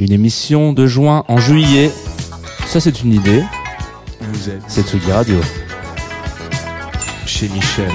Une émission de juin en juillet. Ça, c'est une idée. Vous êtes C'est Tsugi Radio. chez Michel.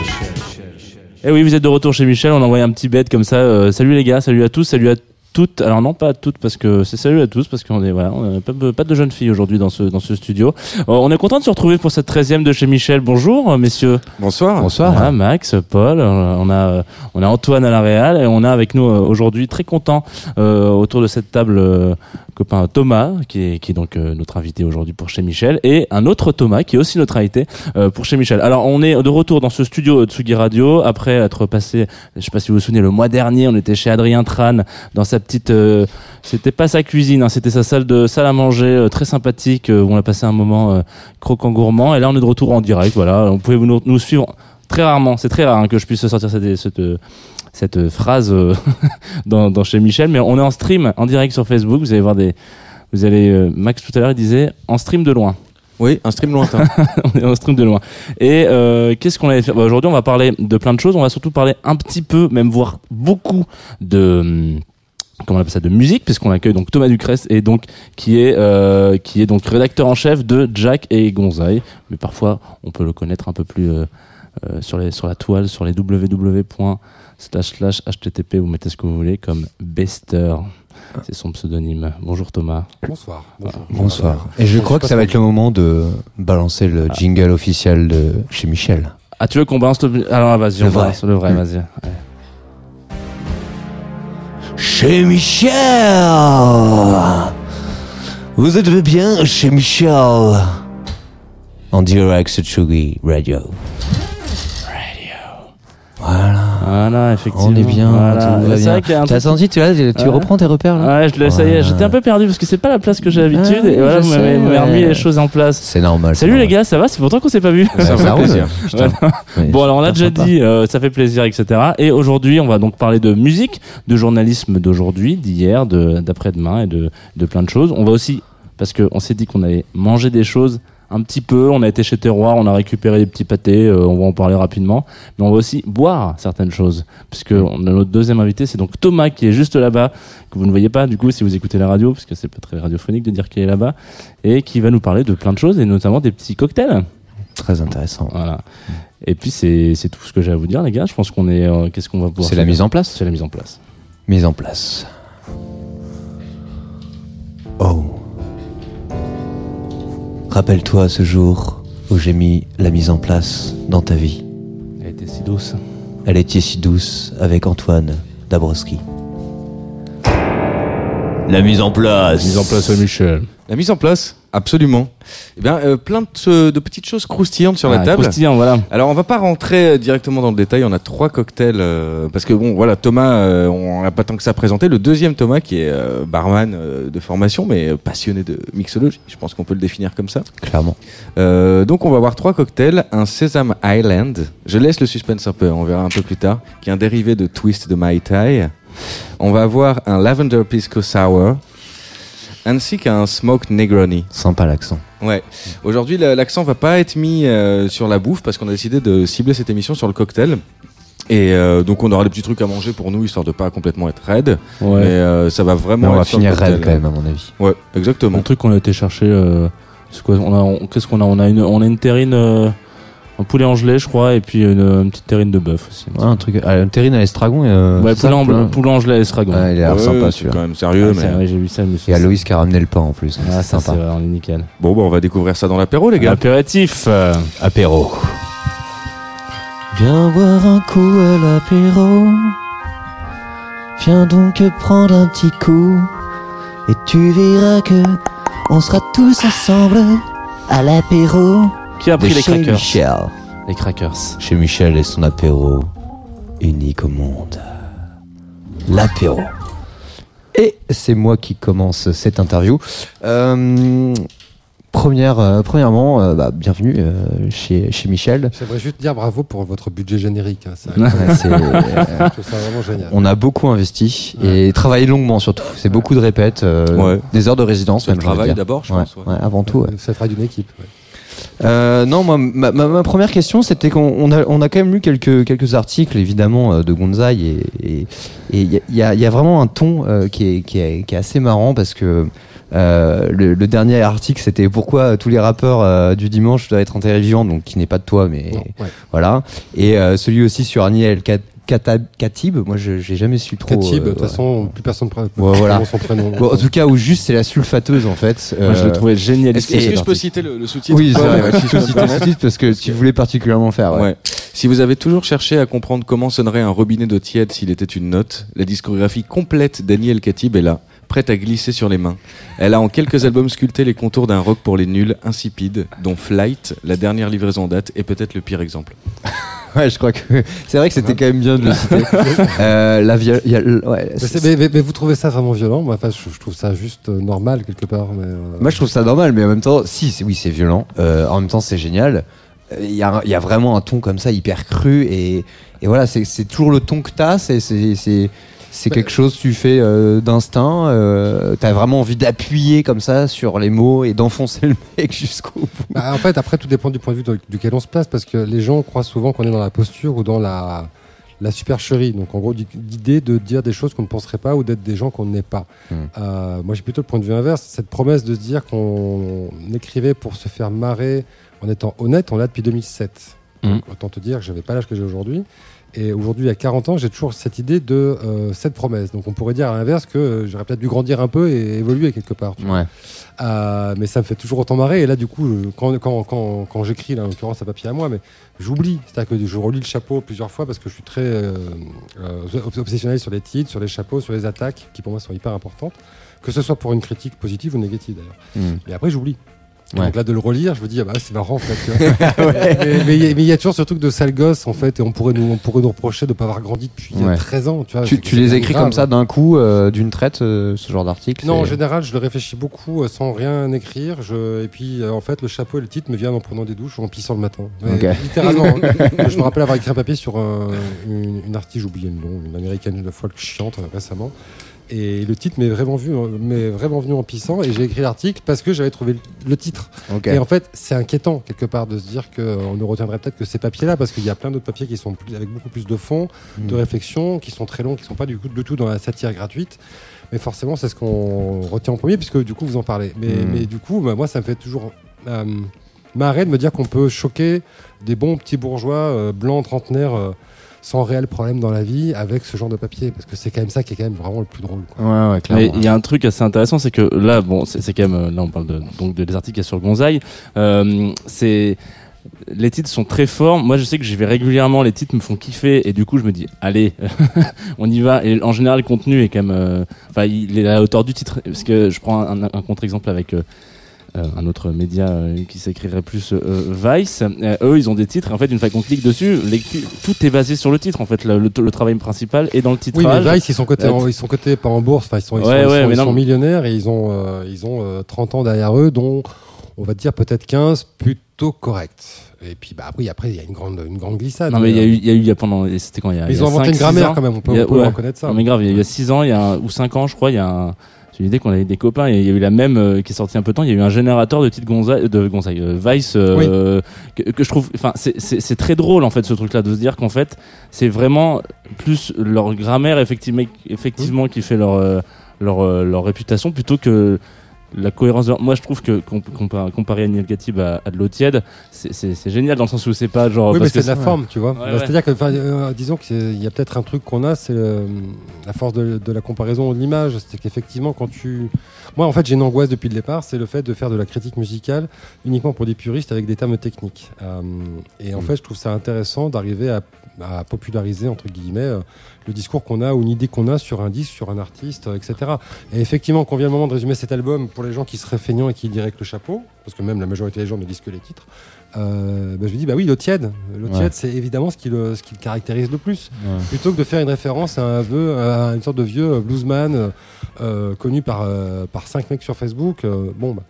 Eh oui, vous êtes de retour chez Michel. On a envoyé un petit bête comme ça. Euh, salut les gars, salut à tous, salut à toutes. Alors non, pas toutes parce que c'est salut à tous parce qu'on est voilà, on a pas, pas de jeunes filles aujourd'hui dans ce dans ce studio. Euh, on est content de se retrouver pour cette 13e de chez Michel. Bonjour euh, messieurs. Bonsoir. Voilà, Max, Paul, euh, on a on a Antoine à la Réal et on a avec nous euh, aujourd'hui très content euh, autour de cette table euh, copain Thomas qui est qui est donc euh, notre invité aujourd'hui pour chez Michel et un autre Thomas qui est aussi notre invité euh, pour chez Michel. Alors on est de retour dans ce studio Tsugi Radio après être passé je sais pas si vous vous souvenez le mois dernier, on était chez Adrien Tran dans sa petite euh, c'était pas sa cuisine, hein, c'était sa salle de salle à manger euh, très sympathique euh, où on a passé un moment croquant gourmand et là on est de retour en direct voilà, vous pouvez vous nous, nous suivre très rarement, c'est très rare hein, que je puisse sortir cette cette cette phrase euh, dans, dans chez Michel, mais on est en stream en direct sur Facebook. Vous allez voir des, vous allez euh, Max tout à l'heure il disait en stream de loin. Oui, un stream lointain. on est en stream de loin. Et euh, qu'est-ce qu'on allait faire? Bah, Aujourd'hui, on va parler de plein de choses. On va surtout parler un petit peu, même voire beaucoup de hum, comment on appelle ça de musique puisqu'on accueille donc Thomas Ducrest et donc qui est euh, qui est donc rédacteur en chef de Jack et Gonzaï mais parfois on peut le connaître un peu plus euh, euh, sur les sur la toile sur les www.http vous mettez ce que vous voulez comme Bester c'est son pseudonyme bonjour Thomas Bonsoir. Bonjour. Bonsoir. Et je crois que ça va être le moment de balancer le jingle officiel de chez Michel. ah tu veux qu'on balance le alors vas-y on Le vrai. balance le vrai vas-y Ouais. Chez Michel Vous êtes bien chez Michel En direct sur Tsugi Radio. Voilà. Voilà, effectivement. On est bien, Voilà. tout va C'est bien. vrai qu'il y a un T'as truc- senti, tu, là, tu Ouais. reprends tes repères là Ouais, je le, ça y est, j'étais un peu perdu parce que c'est pas la place que j'ai l'habitude Ah, et voilà, je vous m'avez remis les choses en place. C'est normal. Salut les gars, ça va? C'est longtemps qu'on s'est pas vu. Ça fait plaisir. Bon, alors on l'a déjà dit, euh, ça fait plaisir, etc. Et aujourd'hui, on va donc parler de musique, de journalisme d'aujourd'hui, d'hier, de d'après-demain et de, de plein de choses. On va aussi, parce qu'on s'est dit qu'on allait manger des choses un petit peu, on a été chez Terroir, on a récupéré des petits pâtés, euh, on va en parler rapidement, mais on va aussi boire certaines choses, puisque on a notre deuxième invité, c'est donc Thomas qui est juste là-bas, que vous ne voyez pas du coup si vous écoutez la radio, parce que c'est pas très radiophonique de dire qu'il est là-bas, et qui va nous parler de plein de choses, et notamment des petits cocktails. Très intéressant. Voilà. Et puis c'est tout ce que j'ai à vous dire les gars. Je pense qu'on est euh, qu'est-ce qu'on va pouvoir C'est la mise en place C'est la mise en place. Mise en place. Oh. Rappelle-toi ce jour où j'ai mis la mise en place dans ta vie. Elle était si douce. Elle était si douce avec Antoine Dabrowski. La mise en place. Mise en place à Michel. La mise en place, absolument. Eh bien, euh, plein de, de petites choses croustillantes sur la Ah, table. croustillant, voilà. Alors, on va pas rentrer euh, directement dans le détail. On a trois cocktails euh, parce que bon, voilà, Thomas, euh, on n'a pas tant que ça présenté. Le deuxième Thomas, qui est euh, barman euh, de formation, mais passionné de mixologie. Je pense qu'on peut le définir comme ça. Clairement. Euh, donc on va voir trois cocktails, un Sesame Island, je laisse le suspense un peu, on verra un peu plus tard, qui est un dérivé de Twist de Mai Tai. On va avoir un Lavender Pisco Sour, ainsi qu'un Smoked Negroni. Sympa l'accent. Ouais. Aujourd'hui, la- l'accent va pas être mis euh, sur la bouffe parce qu'on a décidé de cibler cette émission sur le cocktail. Et euh, donc on aura des petits trucs à manger pour nous histoire de pas complètement être raide. Ouais. Mais euh, ça va Mais vraiment. on va finir raide quand même, à mon avis. Ouais, exactement. Un truc qu'on a été chercher. Euh, c'est quoi On a on- qu'est-ce qu'on a On a une on a une terrine, euh, un poulet en gelée, je crois, et puis une, une petite terrine de bœuf aussi. Ouais, un truc. Ah, une terrine à l'estragon. euh, ouais, c'est ça, poulet, en, poulet en gelée, estragon. Ouais, il a l'air Ouais, sympa c'est celui-là. quand même sérieux, Ah, mais. ouais, j'ai vu ça, Il y a Loïs qui a ramené le pain en plus. Ah, c'est sympa. vrai, on est nickel. Bon, bah, on va découvrir ça dans l'apéro, les gars. Apéritif. euh, Apéro. Viens boire un coup à l'apéro. Viens donc prendre un petit coup. Et tu verras que on sera tous ensemble à l'apéro. Qui a pris de les chez crackers Michel. Les crackers. Chez Michel et son apéro unique au monde. L'apéro. Et c'est moi qui commence cette interview. Euh, première, euh, premièrement, euh, bah, bienvenue euh, chez, chez Michel. J'aimerais juste dire bravo pour votre budget générique. hein, ça- Ouais, c'est- je trouve ça vraiment génial. on a beaucoup investi et travaillé longuement surtout. C'est beaucoup de répètes, euh, Ouais. des heures de résidence C'est le même. travail dire. d'abord, je Ouais, pense. ouais. ouais, avant tout. ouais. Ça fera d'une équipe. ouais. Euh, non, moi, ma, ma- ma première question, c'était qu'on on a, on a quand même lu quelques, quelques articles, évidemment, euh, de Gonzai, et il y, a- il y a, il y a vraiment un ton euh, qui, est, qui, est, qui est assez marrant parce que euh, le, le dernier article, c'était pourquoi tous les rappeurs euh, du dimanche doivent être intelligents, donc qui n'est pas de toi, mais Non, ouais. voilà. Et euh, celui aussi sur Kat- Kata- Katib, moi, je j'ai jamais su trop. Katib, euh, de toute ouais. façon, plus personne ne voilà. son prénom. Bon, en tout cas, ou juste c'est la sulfateuse en fait. Moi, je Euh, le trouvais génial. Est-ce que, est-ce que je peux citer le, le sous-titre Oui, c'est vrai, ouais, Si tu je peux citer le sous-titre parce que tu voulais particulièrement faire. Ouais. Ouais. Si vous avez toujours cherché à comprendre comment sonnerait un robinet d'eau tiède s'il était une note, la discographie complète d'Annie El Khatib est là, prête à glisser sur les mains. Elle a en quelques albums sculpté les contours d'un rock pour les nuls, insipide, dont Flight, la dernière livraison en date, est peut-être le pire exemple. Ouais, je crois que c'est vrai que c'était quand même bien de le citer. euh, la viol- y a ouais, Mais, vous trouvez ça vraiment violent? Moi, enfin, je, je trouve ça juste euh, normal quelque part. Mais, euh, Moi, je trouve ça normal, mais en même temps, si, c'est- oui, c'est violent. Euh, en même temps, c'est génial. Euh, Il y, a, il y a vraiment un ton comme ça hyper cru et, et voilà, c'est c'est toujours le ton que t'as. C'est c'est quelque chose que tu fais euh, d'instinct. Euh, T'as vraiment envie d'appuyer comme ça sur les mots et d'enfoncer le mec jusqu'au bout. Bah, en fait, après, tout dépend du point de vue de- duquel on se place, parce que les gens croient souvent qu'on est dans la posture ou dans la, la supercherie. Donc, en gros, l'idée de dire des choses qu'on ne penserait pas ou d'être des gens qu'on n'est pas. Mm. Euh, moi, j'ai plutôt le point de vue inverse. Cette promesse de se dire qu'on écrivait pour se faire marrer en étant honnête, on l'a depuis 2007. Mm. Donc, autant te dire que j'avais pas l'âge que j'ai aujourd'hui. Et aujourd'hui, à 40 ans, j'ai toujours cette idée de euh, cette promesse. Donc, on pourrait dire à l'inverse que euh, j'aurais peut-être dû grandir un peu et évoluer quelque part. Ouais. Euh, mais ça me fait toujours autant marrer. Et là, du coup, quand, quand, quand, quand j'écris, là, en l'occurrence, à papier à moi, mais j'oublie. C'est-à-dire que je relis le chapeau plusieurs fois parce que je suis très euh, obs- obsessionnel sur les titres, sur les chapeaux, sur les attaques, qui pour moi sont hyper importantes. Que ce soit pour une critique positive ou négative d'ailleurs. Mm. Et après, j'oublie. Et Ouais. Donc là, de le relire, je me dis, ah bah, c'est marrant en fait. mais il y a- y, toujours ce truc de sale gosse en fait, et on pourrait nous, on pourrait nous reprocher de ne pas avoir grandi depuis Ouais. 13 ans. Tu, vois, Tu, C'est- tu c'est les écris grave. comme ça d'un coup, euh, d'une traite, euh, ce genre d'article Non, en général, je le réfléchis beaucoup euh, sans rien écrire. Je... Et puis, en fait, le chapeau et le titre me viennent en prenant des douches ou en pissant le matin. Littéralement. hein. je me rappelle avoir écrit un papier sur un- une, une artiste, j'ai oublié le nom, une américaine de folk chiante récemment. Et le titre m'est vraiment, vu, euh, vraiment venu en pissant. Et j'ai écrit l'article parce que j'avais trouvé le- titre. Et en fait, c'est inquiétant quelque part de se dire qu'on ne retiendrait peut-être que ces papiers-là, parce qu'il y a plein d'autres papiers qui sont plus, avec beaucoup plus de fond, Mm. de réflexion, qui sont très longs, qui ne sont pas du, coup, du tout dans la satire gratuite. Mais forcément, c'est ce qu'on retient en premier, puisque du coup, vous en parlez. Mais, Mm. mais du coup, bah, moi, ça me fait toujours euh, marrer de me dire qu'on peut choquer des bons petits bourgeois euh, blancs, trentenaires, euh, sans réel problème dans la vie, avec ce genre de papier. Parce que c'est quand même ça qui est quand même vraiment le plus drôle. quoi. Ouais, ouais, Mais clairement. il y a un truc assez intéressant, c'est que là, bon, c'est quand même, euh, là on parle de, donc de des articles qu'il y a sur Gonzaï, euh, c'est, les titres sont très forts. Moi, je sais que j'y vais régulièrement, les titres me font kiffer, et du coup, je me dis, allez, on y va. Et en général, le contenu est quand même, euh, enfin, il est à la hauteur du titre. Parce que je prends un, un contre-exemple avec euh, un autre média euh, qui s'écrirait plus euh, Vice. Euh, eux, ils ont des titres. Et en fait, une fois qu'on clique dessus, les- tout est basé sur le titre. En fait, le, le- le travail principal est dans le Oui, titrage. mais Vice, ils sont cotés, Euh, en- ils sont cotés pas en bourse, enfin, ils sont, ils Ouais, sont, ils sont- ils millionnaires et ils ont, euh, ils ont euh, 30 ans derrière eux, dont on va dire peut-être 15 plutôt corrects. Et puis, bah, oui, après, il y a une grande, une grande glissade. Non mais il y a Euh, eu, il y a eu, il y a pendant, c'était quand il y a. mais il y ils a ont inventé une grammaire quand même, on peut, Il y a- on peut ouais. reconnaître ça. Non mais grave, il y a, il y a 6 ans, il y a ou 5 ans, je crois, il y a un, j'ai une idée qu'on avait des copains et il y a eu la même euh, qui est sortie un peu de temps. Il y a eu un générateur de titres Gonzaï, de Gonzaï, euh, Vice, euh, que, que je trouve, enfin, c'est- c'est c'est très drôle en fait ce truc-là de se dire qu'en fait, c'est vraiment plus leur grammaire effectivement, effectivement qui fait leur euh, leur euh, leur réputation plutôt que la cohérence de... moi je trouve que comp- compa- comparer Anil Khatib à, à de l'eau tiède c'est- génial dans le sens où c'est pas genre Oui, mais c'est de la forme, tu vois. Ouais, Bah, ouais. C'est-à-dire que, euh, disons qu'il y a peut-être un truc qu'on a, c'est la force de, de la comparaison de l'image. C'est qu'effectivement, quand tu. Moi, en fait, j'ai une angoisse depuis le départ, c'est le fait de faire de la critique musicale uniquement pour des puristes avec des termes techniques. Euh, et en Mm. fait, je trouve ça intéressant d'arriver à, à populariser, entre guillemets, euh, le discours qu'on a ou une idée qu'on a sur un disque, sur un artiste, euh, etc. Et effectivement, quand vient le moment de résumer cet album, pour les gens qui seraient feignants et qui liraient que le chapeau, parce que même la majorité des gens ne lisent que les titres, euh, bah, je me dis, bah oui, l'eau tiède. L'eau Ouais. tiède, c'est évidemment ce qui, le, ce qui le caractérise le plus. Ouais. Plutôt que de faire une référence à un vœu, à une sorte de vieux bluesman euh, euh, connu par, euh, par cinq mecs sur Facebook. bon, bah,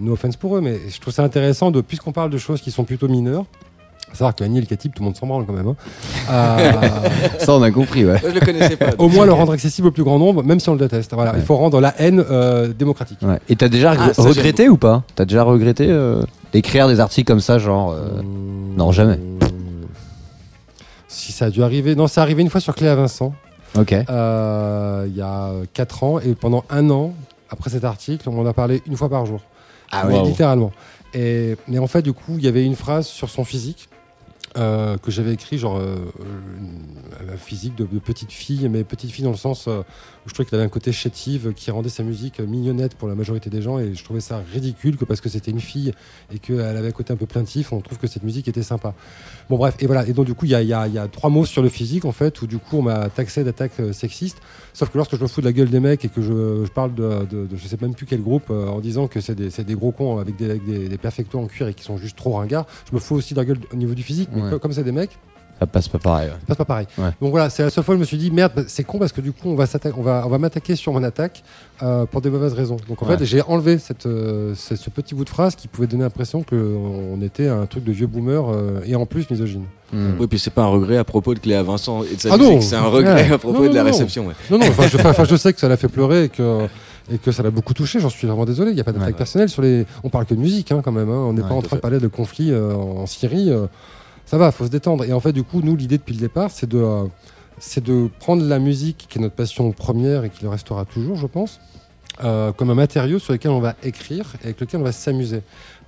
no offense pour eux, mais je trouve ça intéressant, de, puisqu'on parle de choses qui sont plutôt mineures, savoir que Annie El Khatib, tout le monde s'en branle quand même. hein, Ça, on a compris, ouais. Je le connaissais pas. au moins le rendre accessible au plus grand nombre, même si on le déteste. Voilà, Ouais. il faut rendre la haine euh, démocratique. Ouais. Et t'as déjà Ah, regretté ou pas? T'as déjà regretté euh, d'écrire des articles comme ça, genre. euh, non, jamais. Si ça a dû arriver. Non, c'est arrivé une fois sur Clé à Vincent, Ok. euh, il y a 4 ans, et pendant un an, après cet article, on en a parlé une fois par jour. Ah Oui, Waouh. littéralement. Et, mais en fait, du coup, il y avait une phrase sur son physique euh, que j'avais écrit, genre euh, un physique de, de petite fille, mais petite fille dans le sens euh, où je trouvais qu'elle avait un côté chétive qui rendait sa musique mignonnette pour la majorité des gens, et je trouvais ça ridicule que parce que c'était une fille et qu'elle avait un côté un peu plaintif, on trouve que cette musique était sympa. Bon bref, et voilà. Et donc du coup, il y a, il y a- il y a trois mots sur le physique en fait, où du coup on m'a taxé d'attaque euh, sexiste. Sauf que lorsque je me fous de la gueule des mecs et que je, je parle de, de, de je sais même plus quel groupe euh, en disant que c'est des, gros cons avec des, avec des, des perfectos en cuir et qui sont juste trop ringards, je me fous aussi de la gueule au niveau du physique. Mais Ouais. comme c'est des mecs, Ça passe pas pareil. ouais. c'est pas pareil. Ouais. Donc voilà, c'est la seule fois où je me suis dit merde, bah, c'est con parce que du coup on va on va, on va m'attaquer sur mon attaque euh, pour des mauvaises raisons. Donc en Ouais. fait j'ai enlevé cette, euh, ce, ce petit bout de phrase qui pouvait donner l'impression qu'on était un truc de vieux boomer euh, et en plus misogyne. Hmm. Oui, puis c'est pas un regret à propos de Cléa Vincent et de sa Ah non. musique, c'est un regret Ouais. à propos Non, de la non, réception. ouais. Non, non, enfin, je, enfin, je sais que ça l'a fait pleurer et que, et que ça l'a beaucoup touché. J'en suis vraiment désolé. Il n'y a pas d'attaque Ouais. personnelle sur les. On parle que de musique hein, quand même. hein. On n'est Ouais, pas en train de parler de conflit euh, en Syrie. euh. Ça va, faut se détendre. Et en fait, du coup, nous, l'idée depuis le départ, c'est de, euh, c'est de prendre la musique, qui est notre passion première et qui le restera toujours, je pense, euh, comme un matériau sur lequel on va écrire et avec lequel on va s'amuser.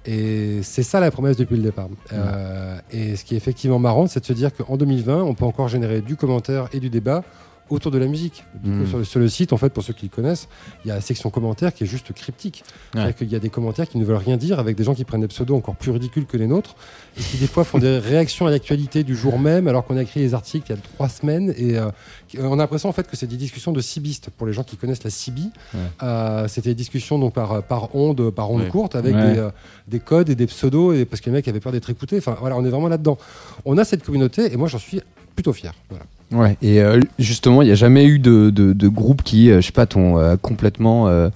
Et c'est ça la promesse depuis le départ. Euh, et ce qui est effectivement marrant, c'est de se dire qu'en 2020, on peut encore générer du commentaire et du débat autour de la musique. Du coup, Mm. sur, le, sur le site, en fait, pour ceux qui le connaissent, il y a la section commentaires qui est juste cryptique. Ouais. Qu'il y a des commentaires qui ne veulent rien dire avec des gens qui prennent des pseudos encore plus ridicules que les nôtres et qui des fois font des réactions à l'actualité du jour même alors qu'on a écrit les articles il y a trois semaines et euh, qui- on a l'impression en fait que c'est des discussions de cibistes pour les gens qui connaissent la CIBI. Ouais. Euh, C'était des discussions donc par, par onde, par onde Ouais. courte avec euh, des codes et des pseudos et parce que les mecs avaient peur d'être écoutés. Enfin voilà, on est vraiment là-dedans. On a cette communauté et moi j'en suis plutôt fier. Voilà. Ouais, et euh, justement, il n'y a jamais eu de, de, de groupe qui, euh, je sais pas, t'ont euh, complètement euh,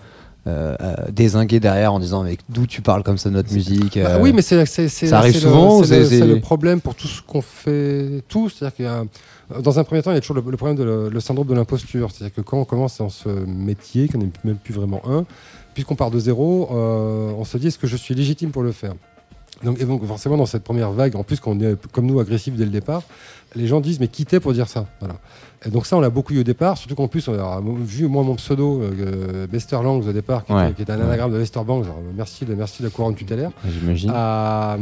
dézingué derrière en disant, mais d'où tu parles comme ça de notre musique Bah oui, mais c'est, c'est, c'est- ça arrive souvent c'est, le, problème pour tout ce qu'on fait, tout. C'est-à-dire qu'il y a, dans un premier temps, il y a toujours le, le problème de le, le syndrome de l'imposture. C'est-à-dire que quand on commence dans ce métier, qu'on n'est même plus vraiment un, puisqu'on part de zéro, on se dit est-ce que je suis légitime pour le faire? Donc, et donc forcément dans cette première vague, en plus qu'on est comme nous agressif dès le départ, les gens disent mais qui t'es pour dire ça? Voilà. Et donc ça on l'a beaucoup eu au départ, surtout qu'en plus on a vu moi mon pseudo euh, Bester Langs au départ, qui, Ouais. était, qui était un anagramme de Lester Banks, alors, merci, de, merci de la couronne tutélaire. J'imagine. Euh,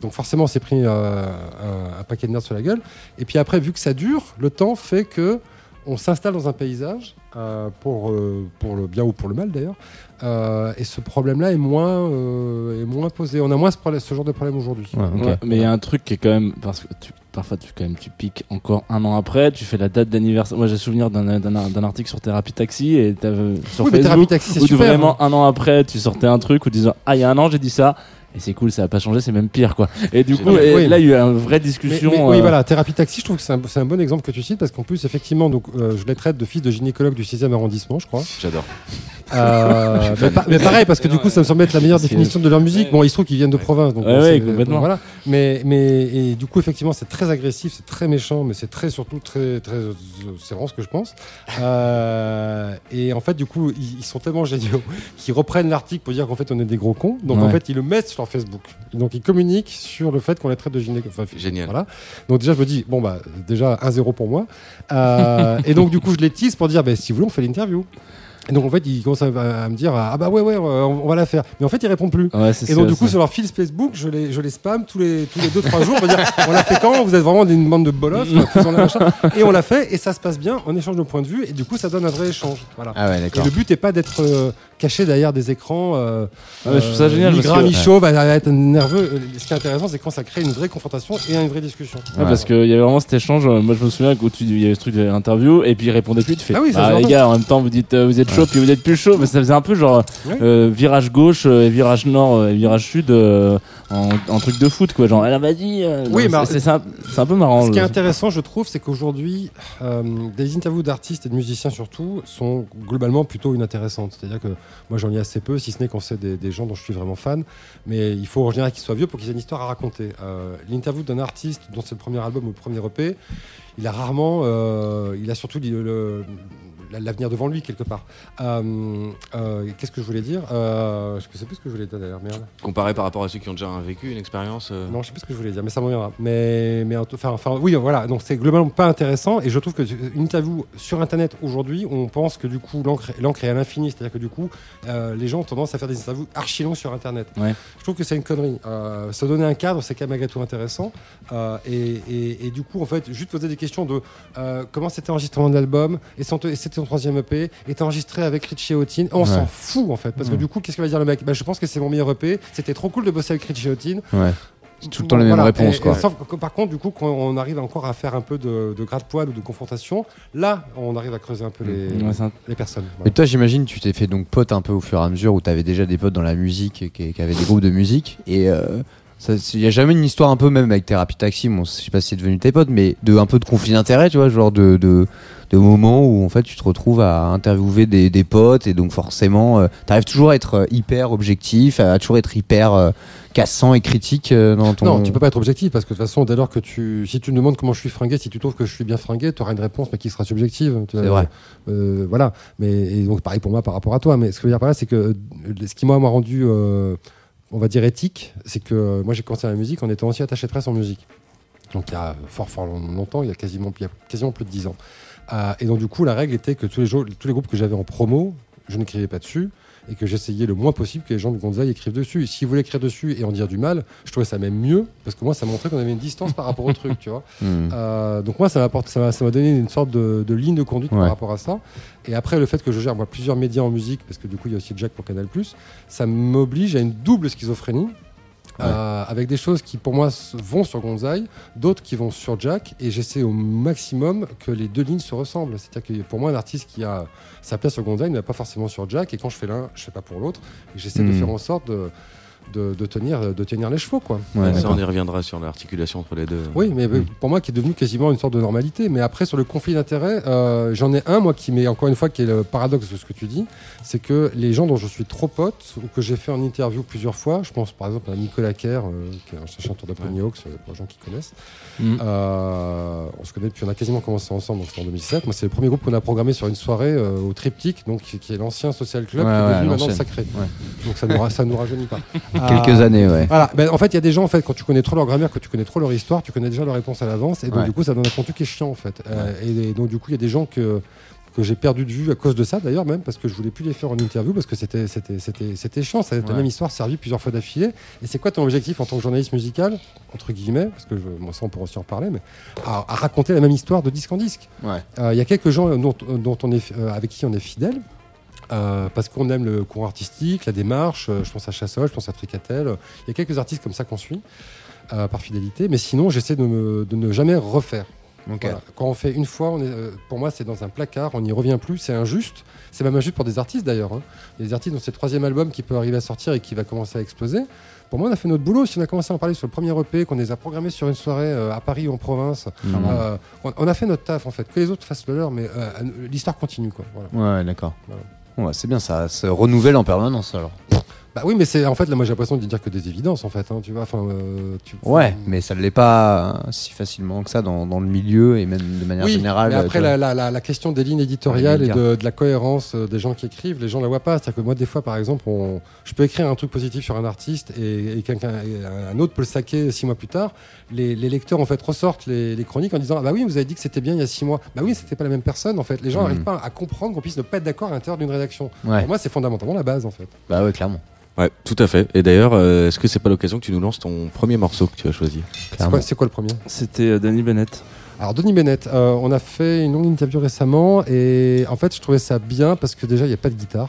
donc forcément, on s'est pris euh, un, un paquet de nerfs sur la gueule. Et puis après, vu que ça dure, le temps fait que on s'installe dans un paysage euh, pour, euh, pour le bien ou pour le mal d'ailleurs. Euh, et ce problème-là est moins euh, est moins posé. On a moins ce, problème- ce genre de problème aujourd'hui. Ouais, ok. Ouais, mais il y a un truc qui est quand même parce que tu, parfois tu quand même tu piques encore un an après, tu fais la date d'anniversaire. Moi j'ai souvenir d'un article sur Thérapie Taxi et sur Oui, mais Thérapie Facebook Taxi, c'est où tu- super. hein. vraiment un an après tu sortais un truc ou disant ah il y a un an j'ai dit ça et c'est cool ça a pas changé c'est même pire quoi. Et du coup Génial. et Oui. là il y a eu une vraie discussion. mais oui, euh, voilà, thérapie taxi, je trouve que c'est un, c'est un bon exemple que tu cites parce qu'en plus, effectivement, donc, euh, je les traite de fils de gynécologue du 6e arrondissement, je crois. J'adore. Euh, mais, pa- mais pareil, parce que du coup, ça me semble être la meilleure C'est- définition de leur musique. Bon, il se trouve qu'ils viennent de province, donc Ouais, bon, ouais, c'est- complètement. donc voilà. Mais, mais et du coup, effectivement, c'est très agressif, c'est très méchant, mais c'est très surtout très, très, c'est vraiment ce que je pense. Euh, et en fait, du coup, ils, ils sont tellement géniaux qu'ils reprennent l'article pour dire qu'en fait, on est des gros cons. Donc en fait, ils le mettent sur leur Facebook. Donc ils communiquent sur le fait qu'on les traite de gynéco. enfin, Génial. voilà. Donc déjà, je me dis, bon, bah, déjà 1-0 pour moi. Euh, et donc, du coup, je les tease pour dire, bah, si vous voulez, on fait l'interview. Et donc, en fait, ils commencent à, à me dire, ah bah ouais, ouais, on, on va la faire. Mais en fait, ils répondent plus. ouais, Et donc, du coup, sur leur fil Facebook, je les, je les spam tous les, tous les 2-3 jours. On va dire, on l'a fait quand? Vous êtes vraiment une bande de bolos. Et on l'a fait, et ça se passe bien. On échange nos points de vue, et du coup, ça donne un vrai échange. Voilà. Ah ouais, Et le but n'est pas d'être euh, caché derrière des écrans. Euh, Ah ouais, je trouve ça génial, mi-chauve, à à être nerveux. Ce qui est intéressant, c'est quand ça crée une vraie confrontation et une vraie discussion. Ouais, parce qu'il y avait vraiment cet échange. euh, Moi, je me souviens qu'au il y avait ce truc de l'interview, et puis il répondait plus. Tu fais, Ah oui, ça, bah, les gars, en même temps, vous dites, euh, vous êtes chaud, puis vous êtes plus chaud. Mais ça faisait un peu genre euh, virage gauche, euh, et virage nord, euh, et virage sud euh, en, en truc de foot, quoi. Genre, elle m'a dit. euh, Oui, c'est- mais un, peu marrant. Ce qui est intéressant, je trouve, c'est qu'aujourd'hui, des interviews d'artistes et de musiciens surtout sont globalement plutôt inintéressantes. C'est-à-dire que moi, j'en lis assez peu, si ce n'est qu'on sait des, des gens dont je suis vraiment fan. Mais il faut en général qu'ils soient vieux pour qu'ils aient une histoire à raconter. L'interview d'un artiste dont c'est le premier album ou le premier EP, il a rarement, il a surtout le- le- l'avenir devant lui quelque part. Euh, euh, Qu'est-ce que je voulais dire? Euh, Je ne sais plus ce que je voulais dire d'ailleurs. Merde. Comparé par rapport à ceux qui ont déjà vécu, une expérience. euh, Non, je sais plus ce que je voulais dire, mais ça m'en reviendra. Mais, mais enfin, enfin, oui, voilà. Donc c'est globalement pas intéressant, et je trouve que une interview sur Internet aujourd'hui, on pense que du coup l'encre, l'encre est à l'infini, c'est-à-dire que du coup, euh, les gens ont tendance à faire des interviews archi longues sur Internet. Ouais. Je trouve que c'est une connerie. Euh, se donner un cadre, c'est quand même malgré tout intéressant. Euh, et, et- et du coup, en fait, juste poser des questions de euh, comment c'était l'enregistrement de l'album, et c'était ton troisième EP, était enregistré avec Richie Houghton. On Ouais. s'en fout en fait, parce que Ouais. du coup, qu'est-ce que va dire le mec? Bah, Je pense que c'est mon meilleur EP. C'était trop cool de bosser avec Richie Houghton. Ouais. C'est tout le temps les mêmes Voilà. réponses, Et- quoi. et sauf que, par contre, du coup, quand on arrive encore à faire un peu de, de gras de poil ou de confrontation, là, on arrive à creuser un peu les, Ouais, c'est un- les personnes. Mais Voilà. toi, j'imagine, tu t'es fait donc pote un peu au fur et à mesure où tu avais déjà des potes dans la musique qui, qui avaient des groupes de musique. Et euh, il n'y a jamais une histoire un peu, même avec Thérapie Taxi, bon, je sais pas si c'est devenu tes potes, mais de un peu de conflit d'intérêt, tu vois, genre de, de, de moments où en fait tu te retrouves à interviewer des, des potes et donc forcément, tu arrives toujours à être euh, hyper objectif, à toujours être hyper euh, cassant et critique euh, dans ton. Non, tu peux pas être objectif parce que de toute façon, dès lors que tu, si tu me demandes comment je suis fringué, si tu trouves que je suis bien fringué, tu auras une réponse, mais qui sera subjective. C'est vrai. Euh, voilà. Mais et donc pareil pour moi par rapport à toi. Mais ce que je veux dire par là, c'est que euh, ce qui moi m'a rendu, euh, on va dire éthique, c'est que euh, moi j'ai commencé la musique en étant aussi attaché de presse en musique. Donc il y a fort fort longtemps, il y a quasiment, plus de 10 ans. Euh, et donc du coup, la règle était que tous les, tous les groupes que j'avais en promo, je n'écrivais pas dessus et que j'essayais le moins possible que les gens de Gonzaï écrivent dessus. S'ils voulaient écrire dessus et en dire du mal, je trouvais ça même mieux parce que moi, ça montrait qu'on avait une distance par rapport au truc, tu vois. Hmm. Euh, donc moi, ça m'a ça m'a- ça m'a donné une sorte de, de ligne de conduite Ouais. par rapport à ça. Et après, le fait que je gère moi plusieurs médias en musique, parce que du coup, il y a aussi Jack pour Canal+, ça m'oblige à une double schizophrénie. Euh, avec des choses qui pour moi vont sur Gonzaï, d'autres qui vont sur Jack, et j'essaie au maximum que les deux lignes se ressemblent. C'est-à-dire que pour moi, un artiste qui a sa place sur Gonzaï ne va pas forcément sur Jack, et quand je fais l'un, je fais pas pour l'autre, et j'essaie de Hmm. faire en sorte de, de, de tenir, de tenir les chevaux, quoi. Ouais, ça, on y reviendra sur l'articulation entre les deux. Oui, mais euh, pour moi, qui est devenu quasiment une sorte de normalité. Mais après, sur le conflit d'intérêts, euh, j'en ai un, moi, qui met encore une fois, qui est le paradoxe de ce que tu dis, c'est que les gens dont je suis trop pote, ou que j'ai fait en interview plusieurs fois, je pense par exemple à Nicolas Kerr, euh, qui est un chanteur de Pony Hawks, pour les gens qui connaissent. Mm. Euh, on se connaît depuis, on a quasiment commencé ensemble, donc c'était en 2007. Moi, c'est le premier groupe qu'on a programmé sur une soirée euh, au Triptyque, donc qui qui est l'ancien Social Club, Ouais, qui est ouais, devenu maintenant. Sacré. Ouais. Donc ça nous, ra- ça nous rajeunit pas. Quelques Euh, années, ouais. voilà, ben, en fait, il y a des gens, en fait, quand tu connais trop leur grammaire, que tu connais trop leur histoire, tu connais déjà leur réponse à l'avance, et donc Ouais. du coup, ça donne un contenu qui est chiant, en fait. Euh, et, et donc, du coup, il y a des gens que, que j'ai perdu de vue à cause de ça, d'ailleurs, même, parce que je voulais plus les faire en interview, parce que c'était, c'était, c'était, c'était chiant, ça la même histoire servie plusieurs fois d'affilée. Et c'est quoi ton objectif en tant que journaliste musical, entre guillemets, parce que je, moi, ça, on pourra aussi en reparler, mais à, à raconter la même histoire de disque en disque. Ouais. Euh, Il y a quelques gens dont, dont on est, euh, avec qui on est fidèle. Euh, parce qu'on aime le courant artistique, la démarche. euh, je pense à Chassol, je pense à Tricatel. Il y a quelques artistes comme ça qu'on suit euh, par fidélité. Mais sinon, j'essaie de, me- de ne jamais refaire. Voilà. Quand on fait une fois, on est, euh, pour moi, c'est dans un placard, on n'y revient plus, c'est injuste. C'est même injuste pour des artistes d'ailleurs. hein. Des artistes dont c'est le troisième album qui peut arriver à sortir et qui va commencer à exploser. Pour moi, on a fait notre boulot. Si on a commencé à en parler sur le premier EP, qu'on les a programmés sur une soirée euh, à Paris ou en province, euh, on, on a fait notre taf en fait. Que les autres fassent le leur, mais euh, l'histoire continue. Quoi. Voilà. Ouais, d'accord. Voilà. Bah, c'est bien, ça se renouvelle en permanence alors. Bah oui, mais c'est en fait là, moi j'ai l'impression de dire que des évidences en fait. hein, tu vois, enfin, euh, tu- Ouais, mais ça ne l'est pas euh, si facilement que ça dans, dans le milieu et même de manière Oui, générale. mais après vois. la, la- la- la question des lignes éditoriales et de, de la cohérence euh, des gens qui écrivent, les gens la voient pas. C'est-à-dire que moi, des fois, par exemple, on- je peux écrire un truc positif sur un artiste et, et quelqu'un, et un autre peut le saquer six mois plus tard. Les, les lecteurs en fait ressortent les, les chroniques en disant ah bah oui, vous avez dit que c'était bien il y a six mois. Bah oui, c'était pas la même personne en fait. Les gens Mhm. n'arrivent pas à comprendre qu'on puisse ne pas être d'accord à l'intérieur d'une rédaction. Ouais. Pour moi, c'est fondamentalement la base en fait. Bah ouais, clairement. Ouais, tout à fait. Et d'ailleurs, euh, est-ce que c'est pas l'occasion que tu nous lances ton premier morceau que tu as choisi C'est clairement. quoi, c'est quoi le premier? C'était euh, Danny Bennett. Alors Denis Bennett, euh, on a fait une longue interview récemment et en fait je trouvais ça bien parce que déjà il n'y a pas de guitare.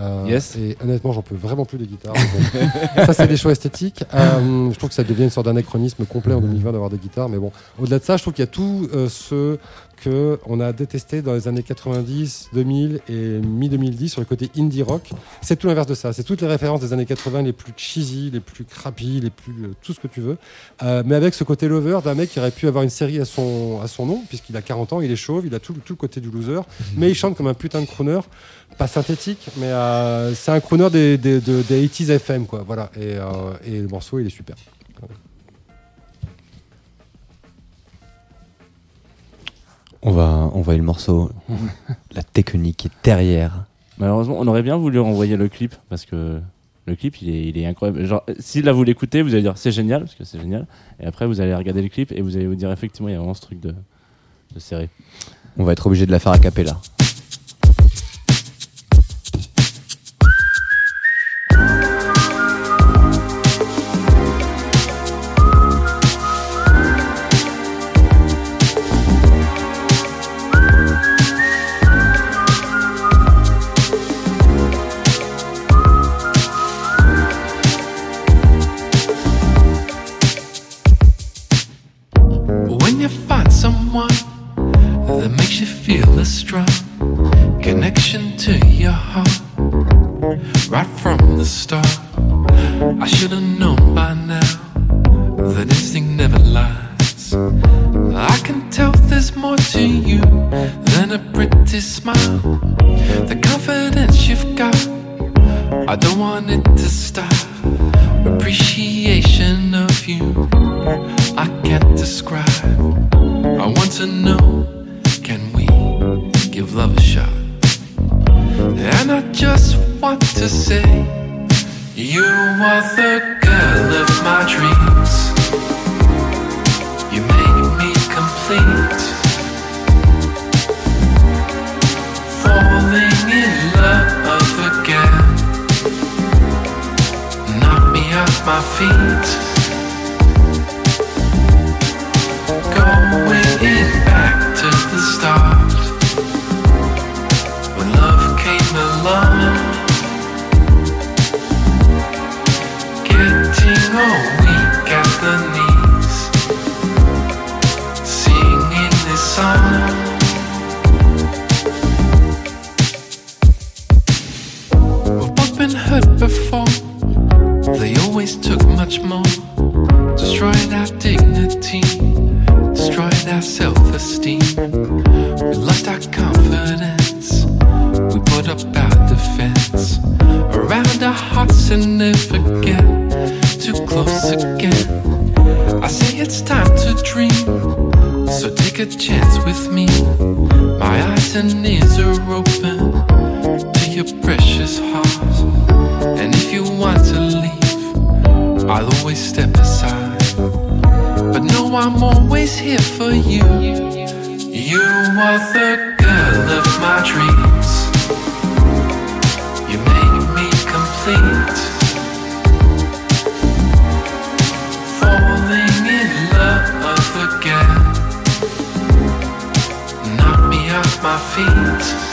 Euh, Yes. Et honnêtement j'en peux vraiment plus de guitare. mais bon. ça c'est des choix esthétiques. Euh, je trouve que ça devient une sorte d'anachronisme complet en 2020 d'avoir des guitares. Mais bon, au-delà de ça, je trouve qu'il y a tout euh, ce que on a détesté dans les années 90, 2000 et mi-2010 sur le côté indie rock. C'est tout l'inverse de ça. C'est toutes les références des années 80 les plus cheesy, les plus crappy, les plus euh, tout ce que tu veux. Euh, mais avec ce côté lover d'un mec qui aurait pu avoir une série à son, à son nom, puisqu'il a 40 ans, il est chauve, il a tout, tout le côté du loser, mais il chante comme un putain de crooner, pas synthétique, mais euh, c'est un crooner des, des, de- des 80s FM, quoi. Voilà. Et, et le morceau, il est super. On va envoyer le morceau. la technique est derrière. Malheureusement, on aurait bien voulu renvoyer le clip parce que Le clip, il est, il est incroyable. Genre, si là vous l'écoutez, vous allez dire c'est génial, parce que c'est génial. Et après, vous allez regarder le clip et vous allez vous dire effectivement, il y a vraiment ce truc de, de serré. On va être obligé de la faire à cappella. My feet.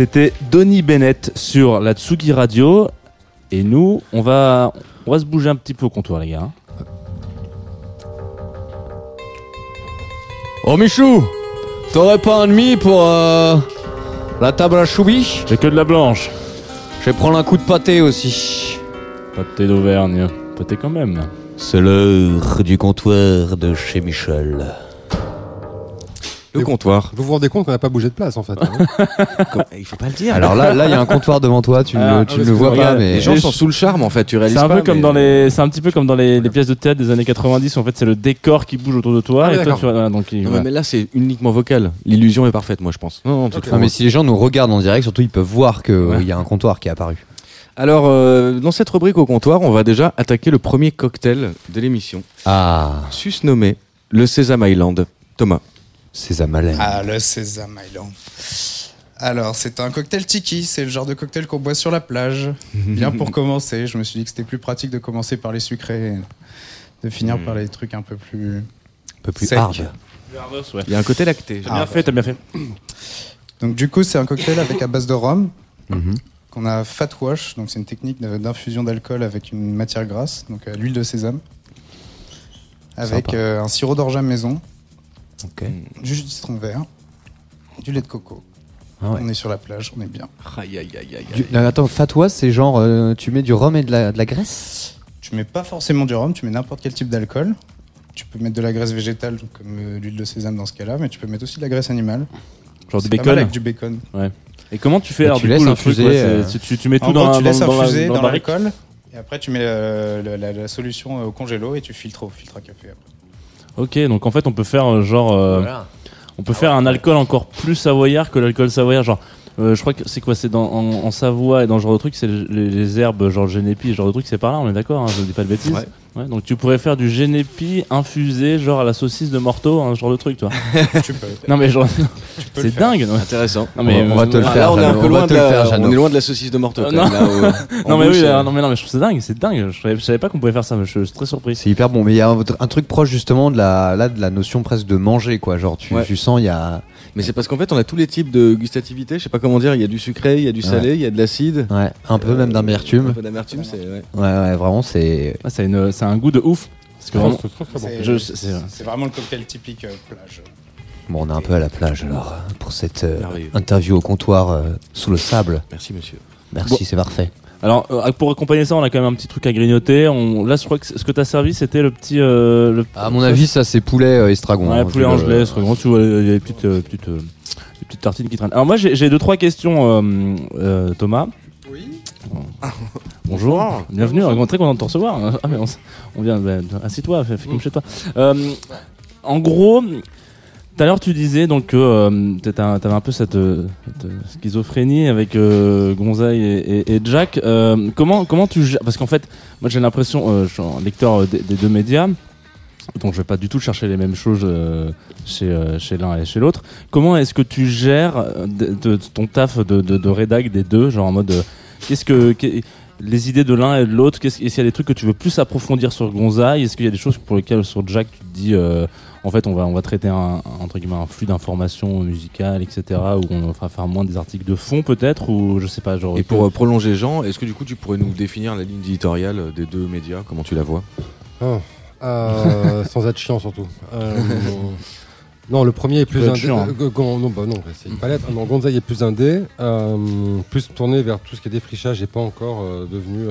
C'était Donny Bennett sur la Tsugi Radio. Et nous, on va, on va se bouger un petit peu au comptoir, les gars. hein. Oh Michou T'aurais pas un demi pour euh, la table à choubi J'ai que de la blanche. Je vais prendre un coup de pâté aussi. Pâté d'Auvergne. Pâté quand même. C'est l'heure du comptoir de chez Michel. Le comptoir. Vous vous rendez compte qu'on n'a pas bougé de place en fait. hein Comme- Il faut pas le dire. Alors là, là, il y a un comptoir devant toi. Tu Ah, ne, tu ah, ne le vois pas, mais les gens sont sous le charme en fait, tu réalises C'est un pas, peu comme mais- dans les, c'est un petit peu comme dans les, les pièces de théâtre des années 90. En fait, c'est le décor qui bouge autour de toi Ah et toi, tu donc il- Non, voilà. mais là c'est uniquement vocal. L'illusion est parfaite, moi je pense. Non, mais si les gens nous regardent en direct, surtout ils peuvent voir qu'il Ouais. y a un comptoir qui est apparu. Alors, euh, dans cette rubrique au comptoir, on va déjà attaquer le premier cocktail de l'émission, Ah, susnommé le Sesame Island. Thomas. Sésame Haleine. Ah, le Sésame Island. Alors, c'est un cocktail tiki, c'est le genre de cocktail qu'on boit sur la plage. Bien pour commencer, je me suis dit que c'était plus pratique de commencer par les sucrés, et de finir par les trucs un peu plus. un peu plus sec. hard. Ouais. Il y a un côté lacté. T'as bien fait, t'as bien fait. Donc, du coup, c'est un cocktail avec à base de rhum, Mhm. qu'on a fat wash, donc c'est une technique d'infusion d'alcool avec une matière grasse, donc euh, l'huile de sésame, avec euh, un sirop d'orge à maison, Ok. du jus de citron vert, du lait de coco. Ah ouais. On est sur la plage, on est bien. Aïe, aïe, aïe, aïe, Du- attends, fatwa, c'est genre euh, tu mets du rhum et de la, de la graisse? Tu mets pas forcément du rhum, tu mets n'importe quel type d'alcool. Tu peux mettre de la graisse végétale, comme euh, l'huile de sésame dans ce cas-là, mais tu peux mettre aussi de la graisse animale. Genre du C'est pas mal bacon. avec du bacon. Et comment tu fais alors tu du laisses coup le truc infuser, ouais, euh, tu, tu mets tout en dans, gros, la- tu dans, laisses dans infuser dans l'alcool, et après tu mets euh, la, la solution au congélo et tu filtres au filtre à café. après. Ok, donc en fait on peut faire euh, genre, euh, on peut faire un alcool encore plus savoyard que l'alcool savoyard, genre. euh, je crois que c'est quoi C'est dans en, en Savoie et dans ce genre de truc, c'est les, les herbes genre le génépi, ce genre de truc, c'est par là, on est d'accord, hein, je dis pas de bêtises. Ouais. Ouais, donc tu pourrais faire du génépi infusé, genre à la saucisse de Morteau, un genre de truc, toi. tu peux. non mais genre, c'est dingue. non Intéressant. Non, mais, on va te le Ah, faire. là, on est un peu loin de la, faire, on Jeannot. est loin de la saucisse de Morteau. quand Non. même, là, au- en Non mais bouche, oui, euh, là, non mais non mais je trouve c'est dingue, c'est dingue. Je savais, je savais pas qu'on pouvait faire ça, mais je, je suis très surpris. C'est hyper bon, mais il y a un, un truc proche justement de la, là, de la notion presque de manger, quoi. Genre, tu, Ouais. tu sens, il y a. Mais c'est parce qu'en fait, on a tous les types de gustativité. Je sais pas comment dire. Il y a du sucré, il y a du salé, il y a de l'acide. Ouais, un peu même Un d'amertume. peu d'amertume, c'est. ouais. Ouais, ouais, vraiment, c'est. Ah, c'est une, c'est un goût de ouf. Parce que Non, vraiment, c'est vraiment le cocktail typique euh, plage. Bon, on est un peu à la plage alors, pour cette euh, interview au comptoir euh, sous le sable. Merci, monsieur. Merci, Bon. c'est parfait. Alors, euh, pour accompagner ça, on a quand même un petit truc à grignoter. On... Là, je crois que ce que t'as servi, c'était le petit. euh, le... À mon avis, ça, c'est poulet euh, estragon. Ouais, hein, poulet c'est vraiment, tu vois, il y a des petites, euh, petites, euh, des petites tartines qui traînent. Alors, moi, j'ai deux, trois questions, euh, euh, Thomas. Oui. Bonjour, bienvenue, on est très content de te recevoir. Ah, mais on, vient, bah, assis-toi, fais, fais comme chez toi. Euh, en gros, tout à l'heure tu disais donc que euh, t'avais un peu cette, euh, cette, euh, schizophrénie avec euh, Gonzaï et, et- Jack. Euh, comment, comment tu gères Parce qu'en fait, moi j'ai l'impression, euh, je suis un lecteur des, deux médias. Donc je vais pas du tout chercher les mêmes choses chez, chez l'un et chez l'autre. Comment est-ce que tu gères ton taf de, de, des deux, genre en mode qu'est-ce que les idées de l'un et de l'autre, qu'est-ce est-ce qu'il y a des trucs que tu veux plus approfondir sur Gonzaï? Est-ce qu'il y a des choses pour lesquelles sur Jack tu te dis en fait on va on va traiter un entre guillemets un flux d'informations musicales etc où on va faire moins des articles de fond peut-être ou je sais pas genre Et pour euh, prolonger Jean, est-ce que du coup tu pourrais nous définir la ligne éditoriale des deux médias Comment tu la vois? Ah, euh, sans être chiant surtout. Euh, non, le premier est plus indé. chiant, hein. non, bah non, c'est une palette. Non, Gonzaï est plus indé, euh, plus tourné vers tout ce qui est défrichage et pas encore euh, devenu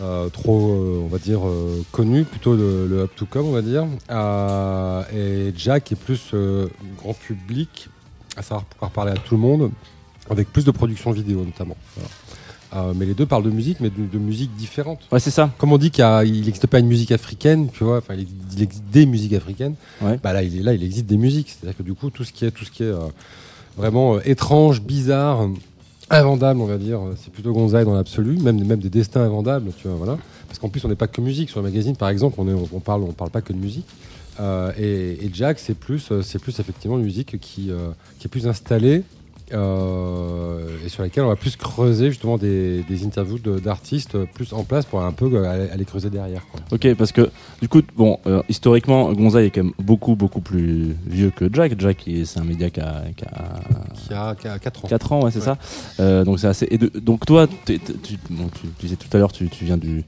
euh, trop, euh, on va dire, euh, connu, plutôt le, le up to come, on va dire. Et Jack est plus grand public, à savoir pouvoir parler à tout le monde, avec plus de production vidéo notamment. Voilà. Mais les deux parlent de musique, mais de, de musique différente ouais c'est ça comme on dit qu'il n'existe pas une musique africaine, tu vois, enfin, il existe- des musiques africaines. Ouais. Bah là, il est là, il existe des musiques. C'est-à-dire que du coup, tout ce qui est, tout ce qui est vraiment étrange, bizarre, invendable, on va dire, euh, c'est plutôt Gonzaï dans l'absolu, même, même des destins invendables, tu vois, voilà. Parce qu'en plus, on n'est pas que musique sur le magazine, par exemple, on, est, on, parle, on parle pas que de musique. Euh, et, Jack, c'est plus, euh, c'est plus effectivement une musique qui, qui est plus installée. Euh, et sur laquelle on va plus creuser justement des, des interviews de- d'artistes plus en place pour un peu euh, aller, aller creuser derrière. quoi. Ok, parce que du coup, bon, euh, historiquement, Gonzaï est quand même beaucoup, beaucoup plus vieux que Jack. Jack, c'est un média qui a, qui a Qui a, qui a 4 ans. 4 ans, ouais, c'est Ouais. ça. Euh, donc c'est assez. et de- donc toi, tu, bon, tu, tu disais tout à l'heure, tu, tu viens du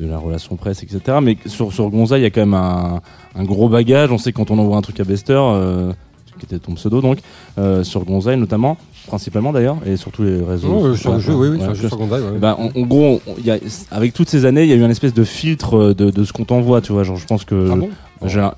de la relation presse, etc. Mais sur sur Gonzaï, il y a quand même un, un gros bagage. On sait que quand on envoie un truc à Bester, euh, qui était ton pseudo, donc euh, sur Gonzaï notamment, principalement d'ailleurs, et sur tous les réseaux. Euh, sur le jeu, oui, oui, ouais, sur le que- jeu sur Gonzaï, ouais. en, en gros, on- il y a, avec toutes ces années, il y a eu une espèce de filtre euh, de, de ce qu'on t'envoie, tu vois. Genre, je pense que ah bon?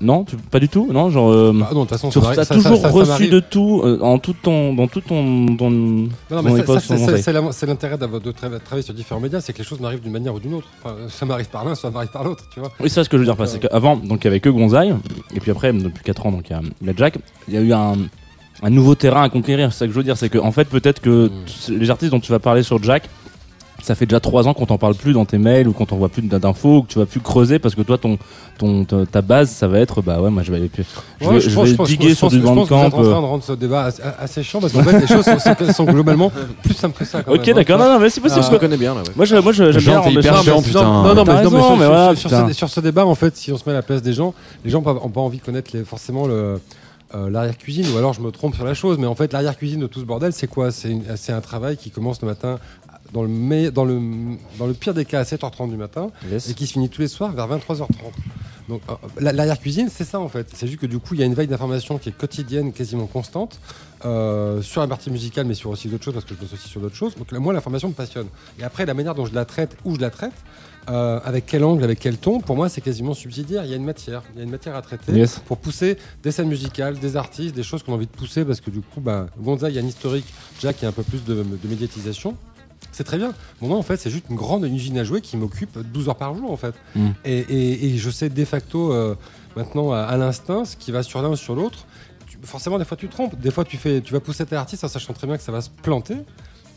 Non, tu- pas du tout. Non, genre. euh, Bah, non, de toute façon, tu as ça- toujours ça- ça reçu de tout euh, en tout ton, dans tout ton, ton- Non, ton mais c'est- c'est c'est l'intérêt d'avoir- de tra- travailler sur différents médias, c'est que les choses m'arrivent d'une manière ou d'une autre. Enfin, ça m'arrive par l'un, ça m'arrive par l'autre, tu vois. Oui, c'est ce que je veux dire. parce que Avant, donc il y avait que Gonzaï, et puis après, depuis 4 ans, donc il y a, il y a Jack. Il y a eu un, un nouveau terrain à conquérir. C'est ça que je veux dire, c'est que en fait, peut-être que t- les artistes dont tu vas parler sur Jack. Ça fait déjà 3 ans qu'on t'en parle plus dans tes mails ou qu'on t'envoie plus d'infos ou que tu vas plus creuser parce que toi ton, ton ta- base ça va être bah ouais moi je vais aller plus je Ouais, vais, je pense- vais pense- diguer je sur pense- du je pense que vous êtes bandcamp en train euh. de rendre ce débat assez, assez chiant parce qu'en fait, les choses sont, globalement plus simples que ça. Quand ok même, hein, d'accord non non mais c'est possible Je que- te connais bien là. ouais. moi je- moi je- j'aime bien rendre hyper chiant, Non, putain. Non, non, mais, T'as non, mais raison, sur, mais sur- voilà, sur putain. ce, sur ce débat, en fait, si on se met à la place des gens, les gens n'ont pas envie de connaître les- forcément le. euh, l'arrière-cuisine, ou alors je me trompe sur la chose, mais en fait, l'arrière-cuisine de tout ce bordel, c'est quoi? C'est une- c'est un travail qui commence le matin, dans le, me- dans, le, dans le pire des cas, à 7h30 du matin, et qui se finit tous les soirs vers 23h30. Donc euh, la- l'arrière-cuisine, c'est ça en fait. C'est juste que du coup, il y a une veille d'information qui est quotidienne, quasiment constante, euh, sur la partie musicale, mais sur aussi d'autres choses, parce que je bosse aussi sur d'autres choses. Donc là, moi, l'information me passionne. Et après, la manière dont je la traite, où je la traite, euh, avec quel angle, avec quel ton, pour moi, c'est quasiment subsidiaire. Il y a une matière, il y a une matière à traiter Yes. pour pousser des scènes musicales, des artistes, des choses qu'on a envie de pousser, parce que du coup, bah, Gonza, il y a un historique, Jack, il y a un peu plus de, de médiatisation. C'est très bien. Bon, moi, en fait, c'est juste une grande usine à jouer qui m'occupe 12 heures par jour, en fait. Mm. Et, et- et je sais de facto, euh, maintenant, à, à l'instinct, ce qui va sur l'un ou sur l'autre. Forcément, des fois, tu te trompes. Des fois, tu, fais, tu vas pousser tes artistes en sachant très bien que ça va se planter.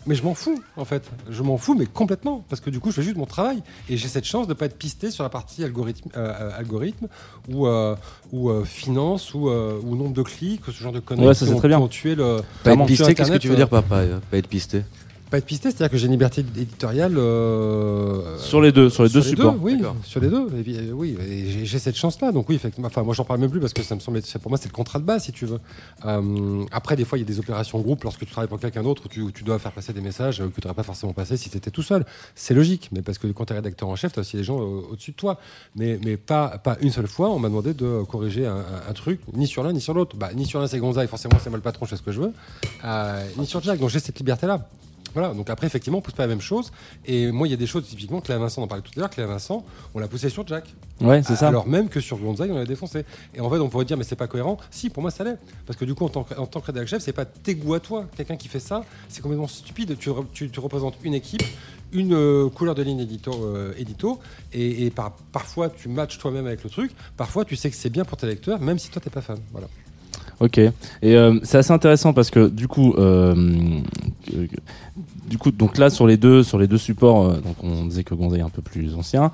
Mais je m'en fous, en fait. Je m'en fous, mais complètement. Parce que du coup, je fais juste mon travail. Et j'ai cette chance de ne pas être pisté sur la partie algorithme, euh, euh, algorithme ou, euh, ou euh, finance ou, ou nombre de clics, ce genre de conneries Ouais, ça, qui ont- très bien. ont tué le. Pas être pisté, qu'est-ce que tu veux dire, papa Pas être pisté? Pas être pisté, c'est-à-dire que j'ai une liberté éditoriale. euh, sur les deux sur les deux supports oui, sur les deux. Et, euh, oui, et j'ai- cette chance-là. Donc oui, effectivement. Enfin, moi, j'en parle même plus parce que ça me semble. Pour moi, c'est le contrat de base, si tu veux. Euh, après, des fois, il y a des opérations groupe lorsque tu travailles pour quelqu'un d'autre où tu, où tu dois faire passer des messages que tu n'aurais pas forcément passé si tu étais tout seul. C'est logique, mais parce que quand tu es rédacteur en chef, tu as aussi des gens au-dessus de toi. Mais, mais pas, pas une seule fois, on m'a demandé de corriger un, un- un truc, ni sur l'un ni sur l'autre. Bah, ni sur l'un, c'est Gonzague, forcément, c'est moi le patron, je fais ce que je veux. Euh, ni sur Jack. Donc j'ai cette liberté-là. Voilà, donc après, effectivement, on pousse pas la même chose. Et moi, il y a des choses, typiquement, Cléa Vincent, on en parlait tout à l'heure, Cléa Vincent, on l'a poussé sur Jack. ouais c'est ça Alors même que sur Gonzague, on l'a défoncé. Et en fait, on pourrait dire, mais c'est pas cohérent. Si, pour moi, ça l'est. Parce que du coup, en tant que, en tant que rédacteur chef, c'est pas tes goûts à toi. Quelqu'un qui fait ça, c'est complètement stupide. Tu, re- tu, tu représentes une équipe, une euh, couleur de ligne édito, euh, édito et, et par, parfois, tu matches toi-même avec le truc. Parfois, tu sais que c'est bien pour tes lecteurs, même si toi, t'es pas fan. Voilà. Ok. Et euh, c'est assez intéressant parce que du coup, euh, du coup, donc là sur les deux, sur les deux supports, euh, donc on disait que Gonzague est un peu plus ancien.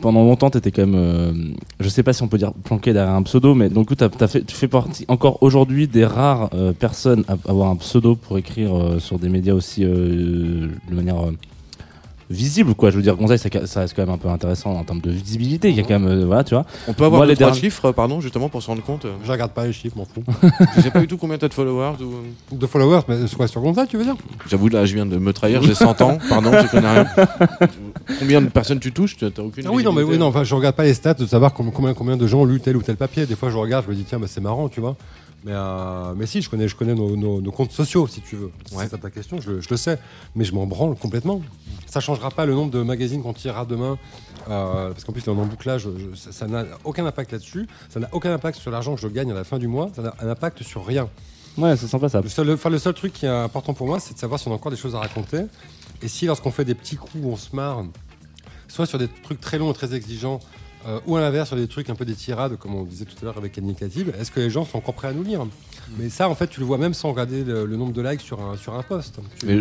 Pendant longtemps, t'étais quand même, euh, je sais pas si on peut dire planqué derrière un pseudo, mais donc t'as, t'as fait, tu fais partie encore aujourd'hui des rares euh, personnes à avoir un pseudo pour écrire sur des médias aussi de manière visible, quoi. Je veux dire, Gonzague, ça, ça reste quand même un peu intéressant en termes de visibilité. Il y a quand même, euh, voilà, tu vois. On peut avoir Moi, les trois derniers- chiffres, pardon, justement, pour se rendre compte. euh, Je regarde pas les chiffres, m'en fous. Je sais pas du tout combien t'as de followers. ou- De followers, mais soit sur Gonzague, tu veux dire? J'avoue, là, je viens de me trahir, j'ai 100 ans, pardon, je connais rien. Combien de personnes tu touches Tu T'as aucune Ah oui, non, mais oui, non, enfin, je regarde pas les stats de savoir com- combien, combien de gens ont lu tel ou tel papier. Des fois, je regarde, je me dis, tiens, bah, c'est marrant, tu vois. Mais, euh, mais si, je connais, je connais nos, nos- nos comptes sociaux, si tu veux. Si Ouais. c'est ça ta question, je, le- je le sais. Mais je m'en branle complètement. Ça changera pas le nombre de magazines qu'on tirera demain. euh, parce qu'en plus, en embouclage, je- ça ça n'a aucun impact là-dessus. Ça n'a aucun impact sur l'argent que je gagne à la fin du mois. Ça n'a un impact sur rien. Ouais, c'est sympa ça. Le seul, enfin, le seul truc qui est important pour moi, c'est de savoir si on a encore des choses à raconter. Et si, lorsqu'on fait des petits coups, on se marre, soit sur des trucs très longs et très exigeants, euh, ou à l'inverse sur des trucs un peu des tirades, comme on disait tout à l'heure avec Annie Catib, est-ce que les gens sont encore prêts à nous lire Mais ça, en fait, tu le vois même sans regarder le, le nombre de likes sur un, sur un post.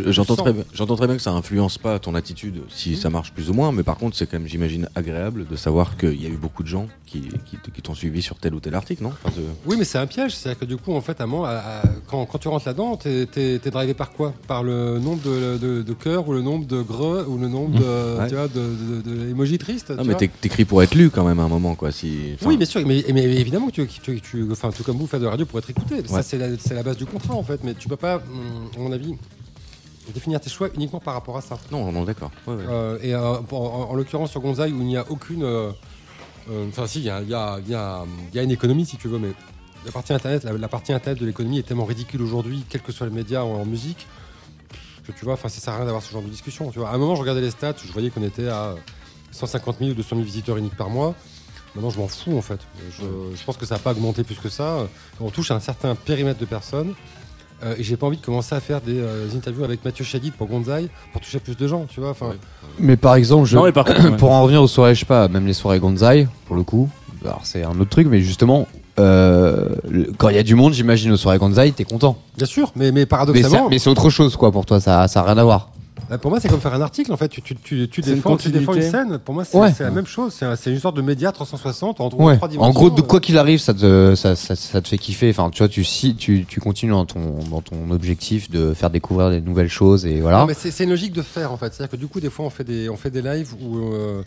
J'entends très, bien- j'entends très bien que ça influence pas ton attitude si ça marche plus ou moins, mais par contre, c'est quand même, j'imagine, agréable de savoir qu'il y a eu beaucoup de gens qui, qui, t'ont suivi sur tel ou tel article, non? Enfin, Oui, mais c'est un piège. C'est-à-dire que du coup, en fait, à moi, à- à- quand, quand tu rentres là-dedans, t'es es, drivé par quoi? Par le nombre de, de, de cœurs ou le nombre de greux ou le nombre de, Ouais. tu vois, de, de, de- de tristes Non, tu mais t'écris pour être lu quand même à un moment, quoi. Si, Oui, bien sûr, mais, mais évidemment que tu, tu, tu- enfin, tout comme vous, faites de la radio pour être écouté. Ça, c'est la, base du contrat, en fait. Mais tu peux pas, hum, à mon avis, définir tes choix uniquement par rapport à ça. Non, non, d'accord. Ouais, ouais. Euh, et euh, pour- en, en l'occurrence, sur Gonzaï, où il n'y a aucune. euh, Enfin, si, il y a, y, a, y, a, y a une économie, si tu veux, mais la partie Internet, la, la partie Internet de l'économie est tellement ridicule aujourd'hui, quels que soient les médias en, en musique, que tu vois, enfin, ça sert à rien d'avoir ce genre de discussion. Tu vois. À un moment, je regardais les stats, je voyais qu'on était à 150 000 ou 200 000 visiteurs uniques par mois. Maintenant, je m'en fous en fait. Je, je pense que ça n'a pas augmenté plus que ça. On touche à un certain périmètre de personnes. euh, et j'ai pas envie de commencer à faire des, euh, interviews avec Mathieu Chadid pour Gonzaï pour toucher plus de gens, tu vois. Enfin, Mais par exemple, je... Non, mais par contre, ouais. pour en revenir aux soirées, je sais pas, même les soirées Gonzai, pour le coup, alors c'est un autre truc, mais justement, euh, quand il y a du monde, j'imagine aux soirées Gonzai, t'es content. bien sûr, mais, paradoxalement, mais c'est autre chose, quoi, pour toi, ça, ça a rien à voir. Euh, Pour moi, c'est comme faire un article. En fait, tu, tu, tu, tu C'est une défends, tu défends une scène. Pour moi, c'est Ouais. la même chose. C'est un- c'est une sorte de média 360 en, en Ouais. trois dimensions. En gros, de Euh, quoi qu'il arrive, ça te, ça, ça, ça te fait kiffer. Enfin, tu vois, tu, si, tu, tu continues dans ton, dans ton objectif de faire découvrir des nouvelles choses et voilà. Non, mais c'est une logique de faire en fait. C'est-à-dire que du coup, des fois, on fait des, on fait des lives où. euh,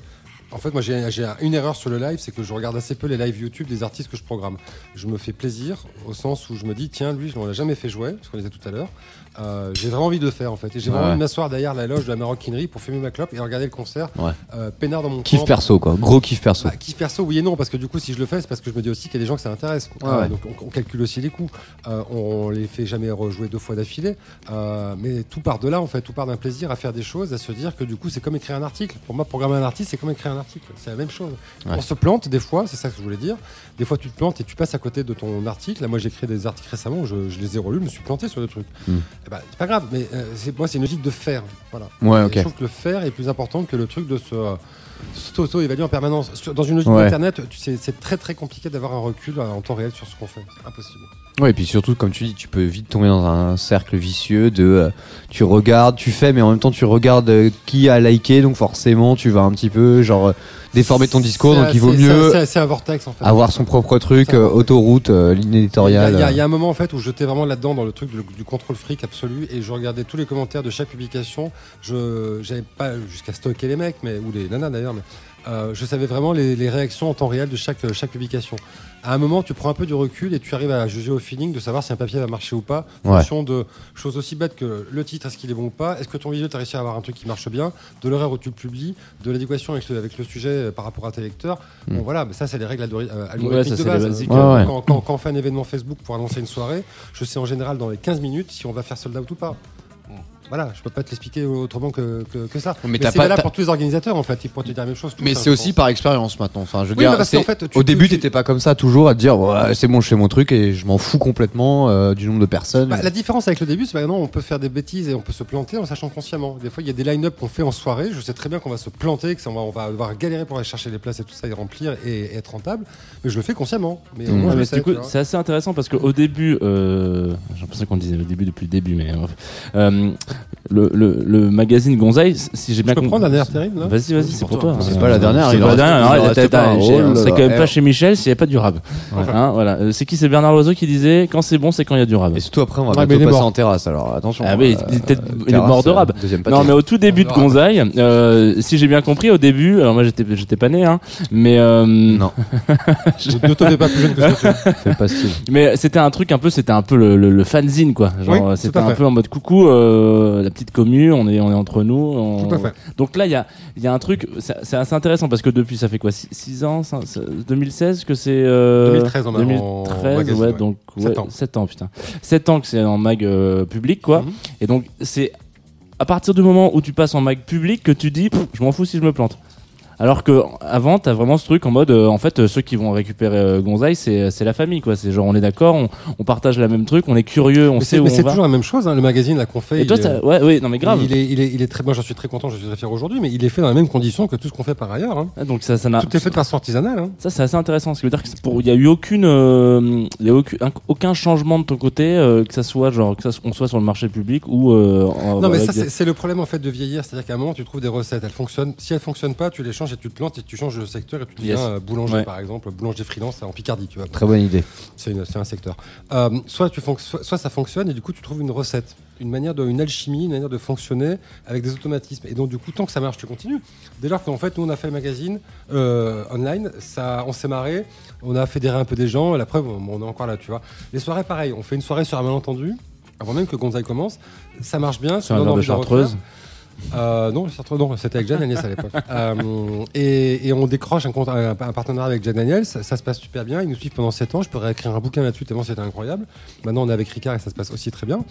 en fait, moi, j'ai j'ai une erreur sur le live, c'est que je regarde assez peu les lives YouTube des artistes que je programme. Je me fais plaisir au sens où je me dis, tiens, lui, je ne l'ai jamais fait jouer, ce qu'on disait tout à l'heure. Euh, j'ai vraiment envie de le faire en fait. Et j'ai vraiment envie de m'asseoir derrière la loge de la maroquinerie pour fumer ma clope et regarder le concert Ouais. euh, peinard dans mon Kiff perso, quoi. Gros kiff perso. Bah, kiff perso, oui et non, parce que du coup, si je le fais, c'est parce que je me dis aussi qu'il y a des gens que ça intéresse. Ouais, Euh, ouais. donc, on, on calcule aussi les coûts. Euh, on les fait jamais rejouer deux fois d'affilée. Mais tout part de là, en fait. Tout part d'un plaisir à faire des choses, à se dire que du coup, c'est comme écrire un article. Pour moi, programmer un artiste, c'est comme écrire un article. C'est la même chose. On se plante des fois, c'est ça que je voulais dire. Des fois, tu te plantes et tu passes à côté de ton article. Là, moi, j'ai écrit des articles récemment, où je, je les ai relus, je me suis planté sur des trucs. Mm. Eh ben, c'est pas grave, mais euh, c'est, moi, c'est une logique de faire. Voilà. Ouais, Et ok. Je trouve que le faire est plus important que le truc de se euh, s'auto-évaluer en permanence. Dans une logique Ouais. d'internet, tu sais, c'est très très compliqué d'avoir un recul euh, en temps réel sur ce qu'on fait. C'est impossible. Ouais, et puis surtout, comme tu dis, tu peux vite tomber dans un cercle vicieux de euh, tu regardes, tu fais, mais en même temps tu regardes euh, qui a liké, donc forcément tu vas un petit peu genre euh, déformer ton discours, donc il vaut mieux c'est- un vortex en fait. avoir son propre truc, autoroute, ligne éditoriale. il y a- il y a un moment en fait où j'étais vraiment là-dedans dans le truc du, du contrôle fric absolu et je regardais tous les commentaires de chaque publication. Je j'avais pas jusqu'à stocker les mecs, mais ou les nanas d'ailleurs, euh, je savais vraiment les, les réactions en temps réel de chaque chaque publication. À un moment, tu prends un peu du recul et tu arrives à juger au feeling de savoir si un papier va marcher ou pas, en Ouais. fonction de choses aussi bêtes que le titre, est-ce qu'il est bon ou pas, est-ce que ton vidéo, tu as réussi à avoir un truc qui marche bien, de l'horaire où tu le publies, de l'adéquation avec le, avec le sujet euh, par rapport à tes lecteurs. Mm. Bon voilà, mais ça c'est les règles euh, Ouais, algorithmiques ça, de base. Ouais, ouais. Quand- quand on fait un événement Facebook pour annoncer une soirée, je sais en général dans les 15 minutes si on va faire sold out ou pas. Voilà, je peux pas te l'expliquer autrement que, que, que ça. Mais Mais, c'est pas- valable pour tous les organisateurs en fait, ils pourraient te dire la même chose. Mais c'est aussi pense. par expérience maintenant. Enfin, je veux Oui, dire, fait, tu- au début, tu- t'étais pas comme ça toujours à te dire ouais, c'est bon, je fais mon truc et je m'en fous complètement euh, du nombre de personnes. Bah, la différence avec le début, c'est que maintenant on peut faire des bêtises et on peut se planter en sachant consciemment. Des fois, il y a des line-up qu'on fait en soirée. Je sais très bien qu'on va se planter, que ça, on, va, on va devoir galérer pour aller chercher les places et tout ça et remplir et, et être rentable. Mais je le fais consciemment. Mais Mmh. Ouais, le c'est assez intéressant parce qu'au début, euh, j'ai l'impression qu'on disait au début depuis le début, mais. Euh, le, le, le magazine Gonzaï, si j'ai bien peux compris. prendre la dernière terrible, là Vas-y, vas-y, c'est pour toi. C'est pas la dernière, C'est pas la dernière. serait là. quand même Eh, pas chez Michel s'il n'y avait pas du rab. Hein, voilà. Euh, C'est qui C'est Bernard Loiseau qui disait quand c'est bon, c'est quand il y a du rab. Et surtout après, on va bientôt passer en terrasse. Alors attention. Ah euh, il est il mort de euh, rab. Deuxième Non, mais au tout début de. Gonzaï, euh, si j'ai bien compris, au début, alors moi j'étais j'étais pas né, hein, mais euh, Non, Ne te fais pas plus jeune que ce que tu es. fais pas style. Mais c'était un truc un peu, c'était un peu le, fanzine quoi. Genre euh, c'était un peu en mode coucou, euh, la petite commu, on est on est entre nous. on- Tout à fait. Donc là il y a y a un truc, c'est assez intéressant parce que depuis ça fait quoi 6 ans, cin- c'est 2016 que c'est euh, 2013 en- en 2013 magazine, ouais ouais. donc Sept ouais, ans. 7 ans putain. 7 ans que c'est en mag euh, public quoi. Mhm. Et donc c'est à partir du moment où tu passes en mag public que tu dis je m'en fous si je me plante. Alors que avant, t'as vraiment ce truc en mode, euh, en fait, euh, ceux qui vont récupérer euh, Gonzaï, c'est c'est la famille, quoi. C'est genre, on est d'accord, on, on partage la même truc, on est curieux, on Mais sait c'est où mais on c'est va. toujours la même chose, hein, le magazine qu'on fait. Et toi, t'as- ouais, ouais, non mais grave. Il est, il, est, il est très, moi j'en suis très content, je suis très fier aujourd'hui, mais il est fait dans les mêmes conditions que tout ce qu'on fait par ailleurs. hein. Ah, Donc ça, ça n'a. Tout est fait de façon artisanale. hein. Ça, c'est assez intéressant. Ce qui veut dire que c'est pour, il y a eu aucune, euh, il y a aucun, aucun changement de ton côté, euh, que ça soit genre, que ça, on soit sur le marché public ou. euh, en- Non, mais avec ça, des- c'est c'est le problème en fait de vieillir. C'est-à-dire qu'à un moment, tu trouves des recettes, elles fonctionnent. Si elles fonctionnent pas, tu les changes et tu te plantes et tu changes de secteur et tu deviens Yes. euh, boulanger, Ouais. par exemple, boulanger freelance en Picardie, tu vois. Très bonne idée. C'est c'est un secteur. Euh, soit, tu fonc- soit, soit ça fonctionne et du coup, tu trouves une recette, une manière de, une alchimie, une manière de fonctionner avec des automatismes. Et donc, du coup, tant que ça marche, tu continues. Dès lors qu'en fait, nous, on a fait le magazine euh, online, ça, on s'est marré, on a fédéré un peu des gens. La preuve, on, on est encore là, tu vois. Les soirées, pareil. On fait une soirée sur un malentendu. Avant même que Gonzaï commence, ça marche bien. Sur ça un de envie chartreuse. refaire. Euh, non, c'était avec Jeanne Agnès à l'époque. Euh, et, et on décroche un, compte- un, un partenariat avec Jeanne Agnès, ça, ça se passe super bien, ils nous suivent pendant 7 ans, je pourrais écrire un bouquin là-dessus tellement c'était incroyable. Maintenant on est avec Ricard et ça se passe aussi très bien.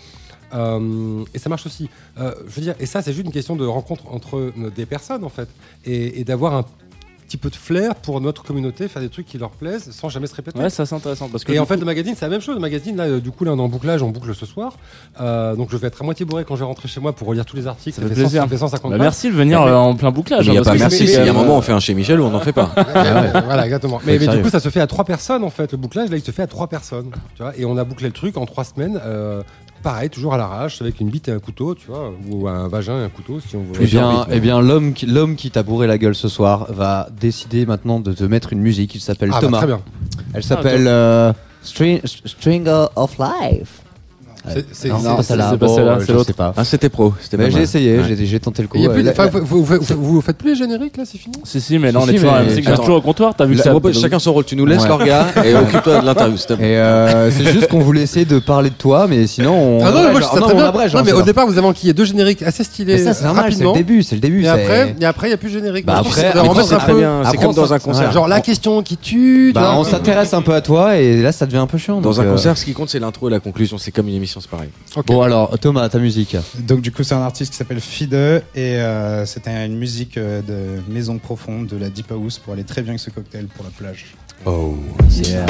Euh, et ça marche aussi. Je veux dire, et ça c'est juste une question de rencontre entre des personnes en fait, et, et d'avoir un petit peu de flair pour notre communauté, faire des trucs qui leur plaisent sans jamais se répéter. Ouais, ça c'est intéressant parce que Et en fait, coup- le magazine, c'est la même chose. Le magazine, là, euh, du coup, là, on est en bouclage, on boucle ce soir. Euh, donc, je vais être à moitié bourré quand je vais rentrer chez moi pour relire tous les articles. Ça fait 100 plaisir. ça fait 150 Bah, merci de venir euh, en plein bouclage. Il n'y hein, pas merci, il y a un quand même, moment on fait un chez Michel ou on n'en fait pas. Voilà, exactement. Mais, mais du coup, ça se fait à trois personnes en fait. Le bouclage, là, il se fait à trois personnes. Tu vois, et on a bouclé le truc en trois semaines. Pareil, toujours à l'arrache, avec une bite et un couteau, tu vois, ou un vagin et un couteau, si on veut. Eh bien, eh bien l'homme qui, l'homme qui t'a bourré la gueule ce soir va décider maintenant de te mettre une musique. Il s'appelle Ah, bah, Thomas. très bien. Elle s'appelle euh, String, Stringer of Life. C'est- pas celle-là. l'autre. Ah, c'était pro. J'ai essayé, j'ai, tenté le coup. Vous, faites plus les génériques là, c'est fini? Si, si, mais là on est toujours au comptoir. T'as vu que chacun son rôle. Tu nous laisses l'orga et occupe-toi de l'interview. s'il te plaît. Et euh, c'est juste qu'on voulait essayer de parler de toi, mais sinon on. Ah non, mais moi je non, hein, mais au départ, vous avez enquillé deux génériques assez stylés. C'est normal, c'est le début, c'est le début. Et après, il n'y a plus de générique. Bah après- c'est très bien. C'est comme dans un concert. Genre la question qui tue. tu Bah, on s'intéresse un peu à toi et là ça devient un peu chiant. Dans un concert, ce qui compte, c'est l'intro et la conclusion. C'est comme une émission, c'est pareil. Bon alors Thomas, ta musique. Donc du coup c'est un artiste qui s'appelle Fide et euh, c'était une musique euh, de maison profonde de la Deep House pour aller très bien avec ce cocktail pour la plage. Oh. Yeah.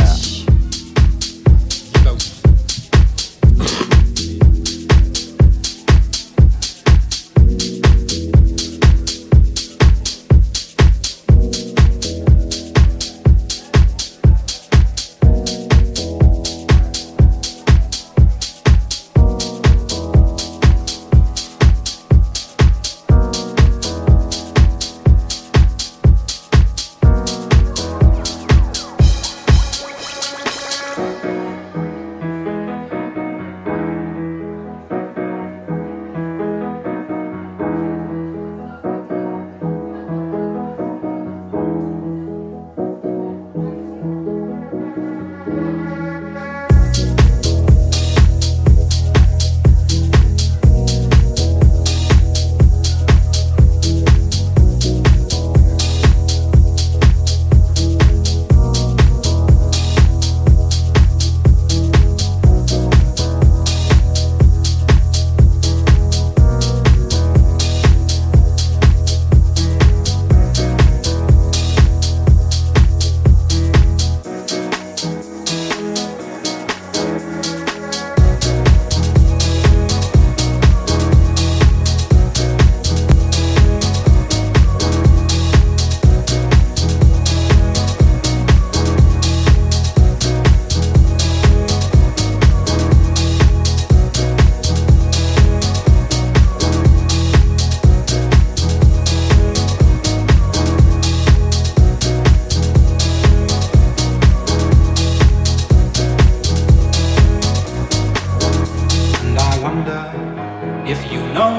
Wonder if you know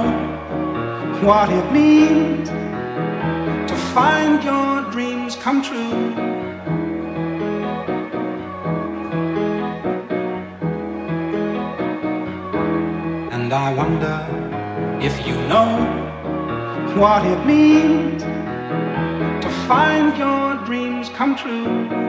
what it means to find your dreams come true. And I wonder if you know what it means to find your dreams come true.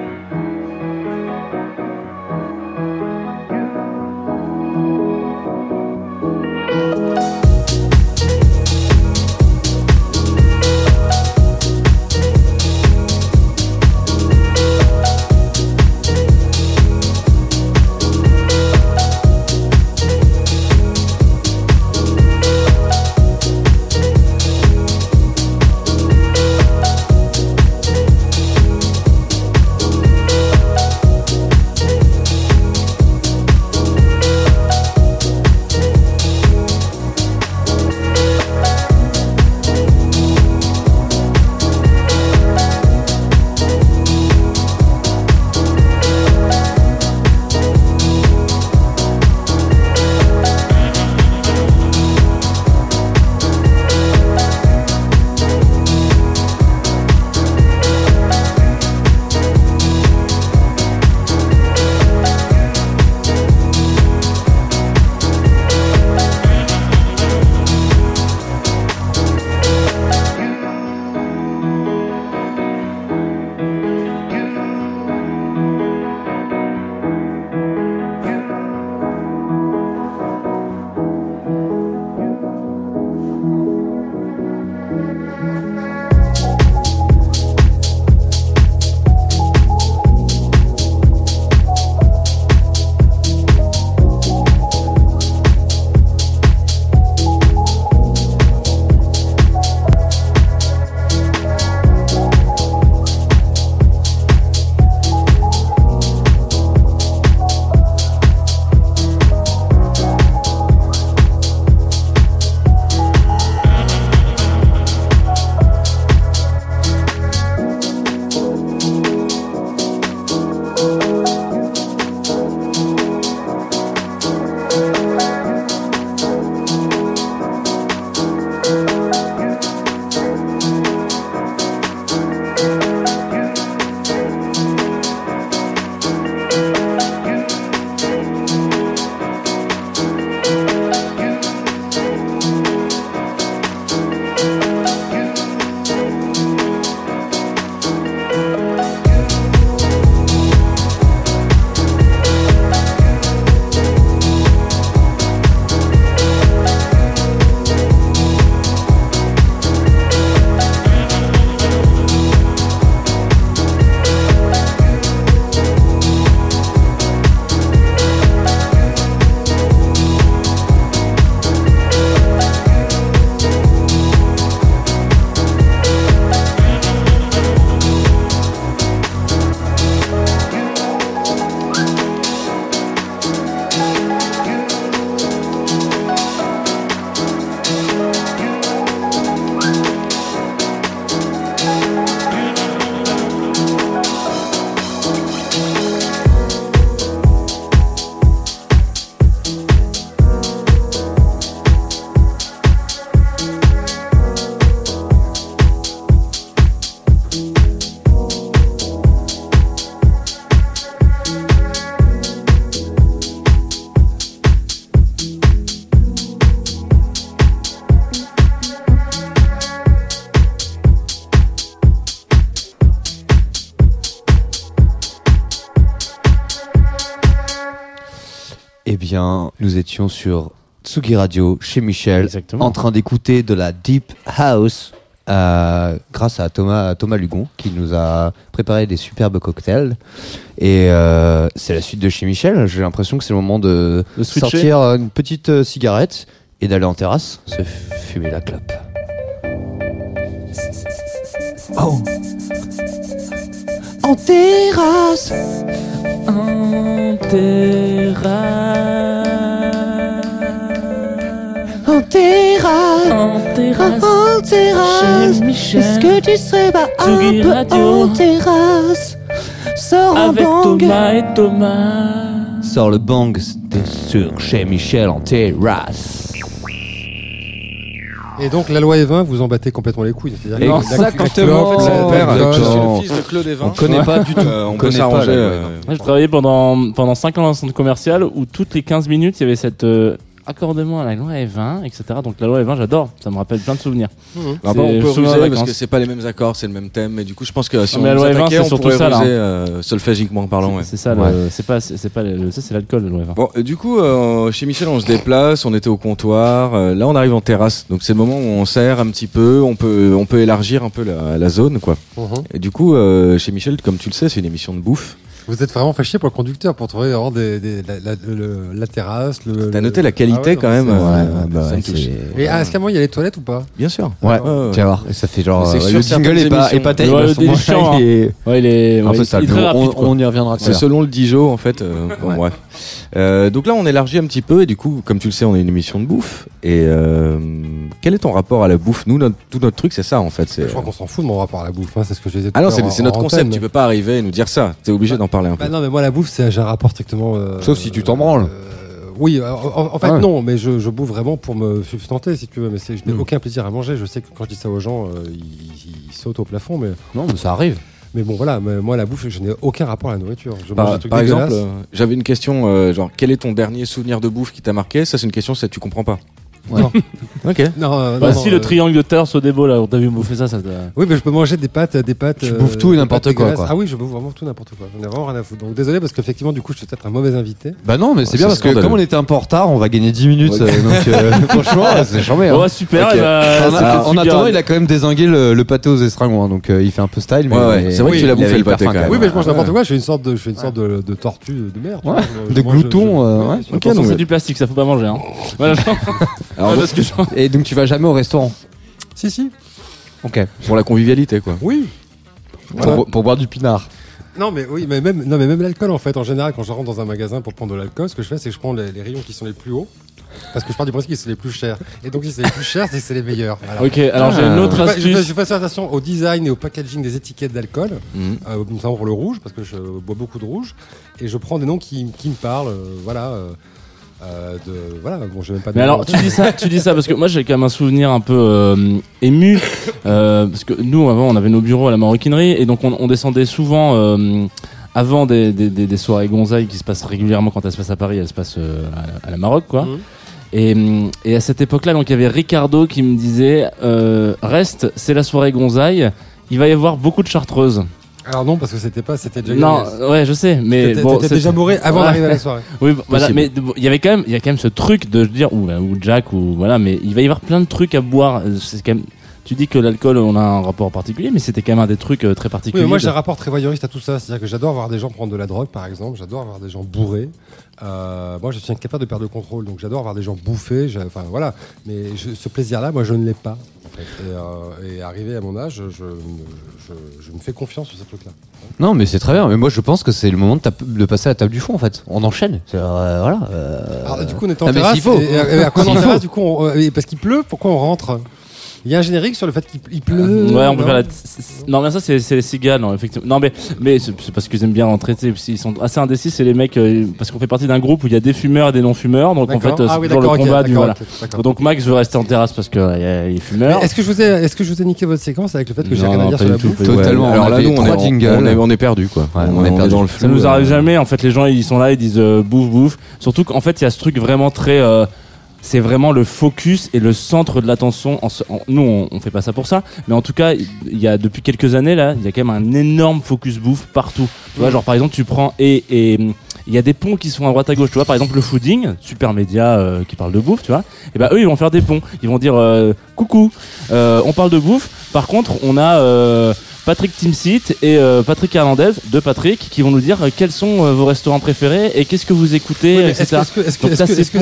Étions sur Tsugi Radio chez Michel, Exactement. en train d'écouter de la Deep House. euh, grâce à Thomas, Thomas Lugon qui nous a préparé des superbes cocktails et euh, c'est la suite de chez Michel j'ai l'impression que c'est le moment de, sortir une petite euh, cigarette et d'aller en terrasse se fumer la clope oh en terrasse En terrasse. Terrasse En terrasse. en terrasse. Est-ce que tu serais pas un peu Radio. en terrasse? Sors un Avec bang Thomas et Thomas. Sors le bang c'était sur chez Michel en terrasse Et donc la loi Evin, vous en battez complètement les couilles. C'est-à-dire que Exactement. En fait, c'est mon père, je suis le fils de Claude Evin. On connaît pas du tout. Euh, on On peut s'arranger. euh, j'ai travaillé pendant, pendant 5 ans dans un centre commercial où toutes les 15 minutes, il y avait cet euh, accordement à la loi E20, etc. Donc la loi E20, j'adore. Ça me rappelle plein de souvenirs. Après, on C'est peut souvent en ruser parce que c'est pas les mêmes accords, c'est le même thème. Mais du coup, je pense que si Ah, on mais la loi Evin, attaquait, c'est on surtout pourrait ça, ruser euh, solfégiquement parlant. ouais. C'est ça, c'est pas, c'est pas, c'est l'alcool, la loi E20. Bon, euh, du coup, euh, chez Michel, on se déplace, on était au comptoir. euh, là, on arrive en terrasse, donc c'est le moment où on sert un petit peu, on peut, on peut élargir un peu la, la zone, quoi. Mhm. Et du coup, euh, chez Michel, comme tu le sais, c'est une émission de bouffe. Vous êtes vraiment fait chier pour le conducteur pour trouver vraiment des, des- la, la- le- la terrasse. Le, T'as noté la Ah qualité ouais, quand même. euh, Ouais, bah ouais, touche. c'est- Et ah, est-ce qu'à moi il y a les toilettes ou pas? Bien sûr. Ouais, tu vas voir. Et ça fait genre. C'est euh, le jingle est pas, est pas terrible. Ouais, délichant, il est Ouais, il est, un ouais, il- est très On- rapide, quoi. On y reviendra C'est selon le Dijon en fait. euh, bon, Ouais. bref. Euh, donc là, on élargit un petit peu et du coup, comme tu le sais, on est une émission de bouffe. Et euh, quel est ton rapport à la bouffe? Nous, notre, tout notre truc, c'est ça en fait. c'est- Je crois qu'on s'en fout de mon rapport à la bouffe. hein, c'est ce que je disais. tout Ah non, c'est notre concept. Tu peux pas arriver et nous dire ça. T'es obligé d'en parler un peu. Bah non, mais moi la bouffe, c'est j'ai un rapport strictement. euh, Sauf si tu t'en branles. euh, oui, euh, en, en fait Ouais. non, mais je, je bouffe vraiment pour me substanter, si tu veux. Mais je n'ai Mm. aucun plaisir à manger. Je sais que quand je dis ça aux gens, euh, ils, ils sautent au plafond. Mais, Non, mais ça arrive. Mais bon, voilà. Moi, la bouffe, je n'ai aucun rapport à la nourriture. Je mange Par, des trucs par exemple, j'avais une question, euh, genre, quel est ton dernier souvenir de bouffe qui t'a marqué? Ça, c'est une question, ça, tu comprends pas. Ouais. Ok. Non, euh, Bah, non, si non, le euh, triangle de terre au débo là, on t'a vu bouffer ça, ça t'a- Oui, mais je peux manger des pâtes, des pâtes. Tu euh, bouffes tout et n'importe quoi. Ah oui, je bouffe vraiment tout n'importe quoi. J'en ai vraiment rien à foutre. Donc désolé parce qu'effectivement, du coup, je suis peut-être un mauvais invité. Bah non, mais c'est c'est bien parce que comme on était un peu en retard, on va gagner 10 minutes. Euh, donc franchement, c'est charmé. hein. Ouais, super. Et bah, En, attendant, il a quand même désingué le, le pâté aux estragons, hein, donc il fait un peu style. Mais. C'est vrai que tu l'as bouffé, le pâté, quand même. Oui, mais je mange n'importe quoi. Je fais une sorte de, je fais une sorte de, de tortue de merde. de glouton, Ok, donc- c'est du plastique, ça faut pas manger. Hein. Voilà, Alors, genre- Et donc tu vas jamais au restaurant Si, si. Ok. pour la convivialité, quoi. Oui. Pour, bo- pour boire du pinard. Non mais oui, mais même, non, mais même l'alcool en fait, en général, quand je rentre dans un magasin pour prendre de l'alcool, ce que je fais, c'est que je prends les, les rayons qui sont les plus hauts, parce que je pars du principe que c'est les plus chers. Et donc si c'est les plus chers, c'est que c'est les meilleurs. Voilà. Ok, alors j'ai une autre Je fais, je, fais, astuce. je fais attention au design et au packaging des étiquettes d'alcool, euh, notamment pour le rouge, parce que je bois beaucoup de rouge, et je prends des noms qui, qui me parlent, euh, voilà. euh, euh, de, voilà, bon, j'ai même pas de Mais alors, tu dis ça, tu dis ça parce que moi j'ai quand même un souvenir un peu euh, ému euh, parce que nous avant on avait nos bureaux à la maroquinerie et donc on, on descendait souvent euh, avant des, des, des, des soirées gonzailles qui se passent régulièrement quand elles se passent à Paris, elles se passent euh, à, la, à la Maroc quoi. Mhm. Et, et à cette époque-là, donc il y avait Ricardo qui me disait euh, reste, c'est la soirée gonzaille, il va y avoir beaucoup de chartreuses. Alors non, parce que c'était pas, c'était déjà. Non, ouais, je sais, mais bon, t'étais c'est- déjà bourré avant Ouais. d'arriver à la soirée. Oui, voilà, mais il y avait quand même, il y a quand même ce truc de dire ou, ou Jack ou voilà, mais il va y avoir plein de trucs à boire. Euh, C'est quand même, tu dis que l'alcool, on a un rapport particulier, mais c'était quand même un des trucs euh, très Oui, particuliers. mais moi j'ai un rapport très voyeuriste à tout ça. C'est-à-dire que j'adore voir des gens prendre de la drogue, par exemple. J'adore voir des gens bourrés. Euh, moi, je suis incapable de perdre le contrôle, donc j'adore voir des gens bouffer. Enfin voilà. Mais je- ce plaisir-là, moi, je ne l'ai pas. En fait. Et, euh, et arrivé à mon âge, je, je, je me fais confiance sur ces trucs-là. Non, mais c'est très bien. Mais moi, je pense que c'est le moment de, passer à la table du fond, en fait. On enchaîne. C'est, euh, voilà. euh, Alors, du coup, on est en ah, mais terrasse. s'il faut. Et, et- et à quoi on en terrasse, faut. du coup, on- euh, et parce qu'il pleut, pourquoi on rentre? Il y a un générique sur le fait qu'il il pleut. Ouais, on peut non faire la. Non, mais ça, c'est les cigales, non, effectivement. Non, mais, mais c'est parce qu'ils aiment bien rentrer, ils sont assez indécis, c'est les mecs, euh, parce qu'on fait partie d'un groupe où il y a des fumeurs et des non-fumeurs, donc en fait, euh, Ah c'est oui, toujours le combat du. Voilà. Donc Max veut rester en terrasse parce qu'il est fumeur. Est-ce que je vous ai, est-ce que je vous ai niqué votre séquence avec le fait que j'ai rien à dire sur la. Totalement. Alors là, nous, on est, est, est perdu, quoi. On, est perdu. dans le Ça flou, nous euh, arrive jamais. En fait, les gens ils sont là, ils disent euh, bouffe bouffe. Surtout qu'en fait, il y a ce truc vraiment très. C'est vraiment le focus et le centre de l'attention. En ce- en- nous, on, on fait pas ça pour ça, mais en tout cas, il y a depuis quelques années là, il y a quand même un énorme focus bouffe partout. Tu vois, genre par exemple, tu prends et et il y a des ponts qui sont à droite à gauche. Tu vois, par exemple, le fooding, super média euh, qui parle de bouffe, tu vois. Et ben eux, ils vont faire des ponts. Ils vont dire euh, coucou, euh, on parle de bouffe. Par contre, on a euh, Patrick Timsit et euh, Patrick Hernandez, deux Patrick, qui vont nous dire euh, quels sont euh, vos restaurants préférés et qu'est-ce que vous écoutez, Oui. Est-ce que, est-ce que, est-ce que,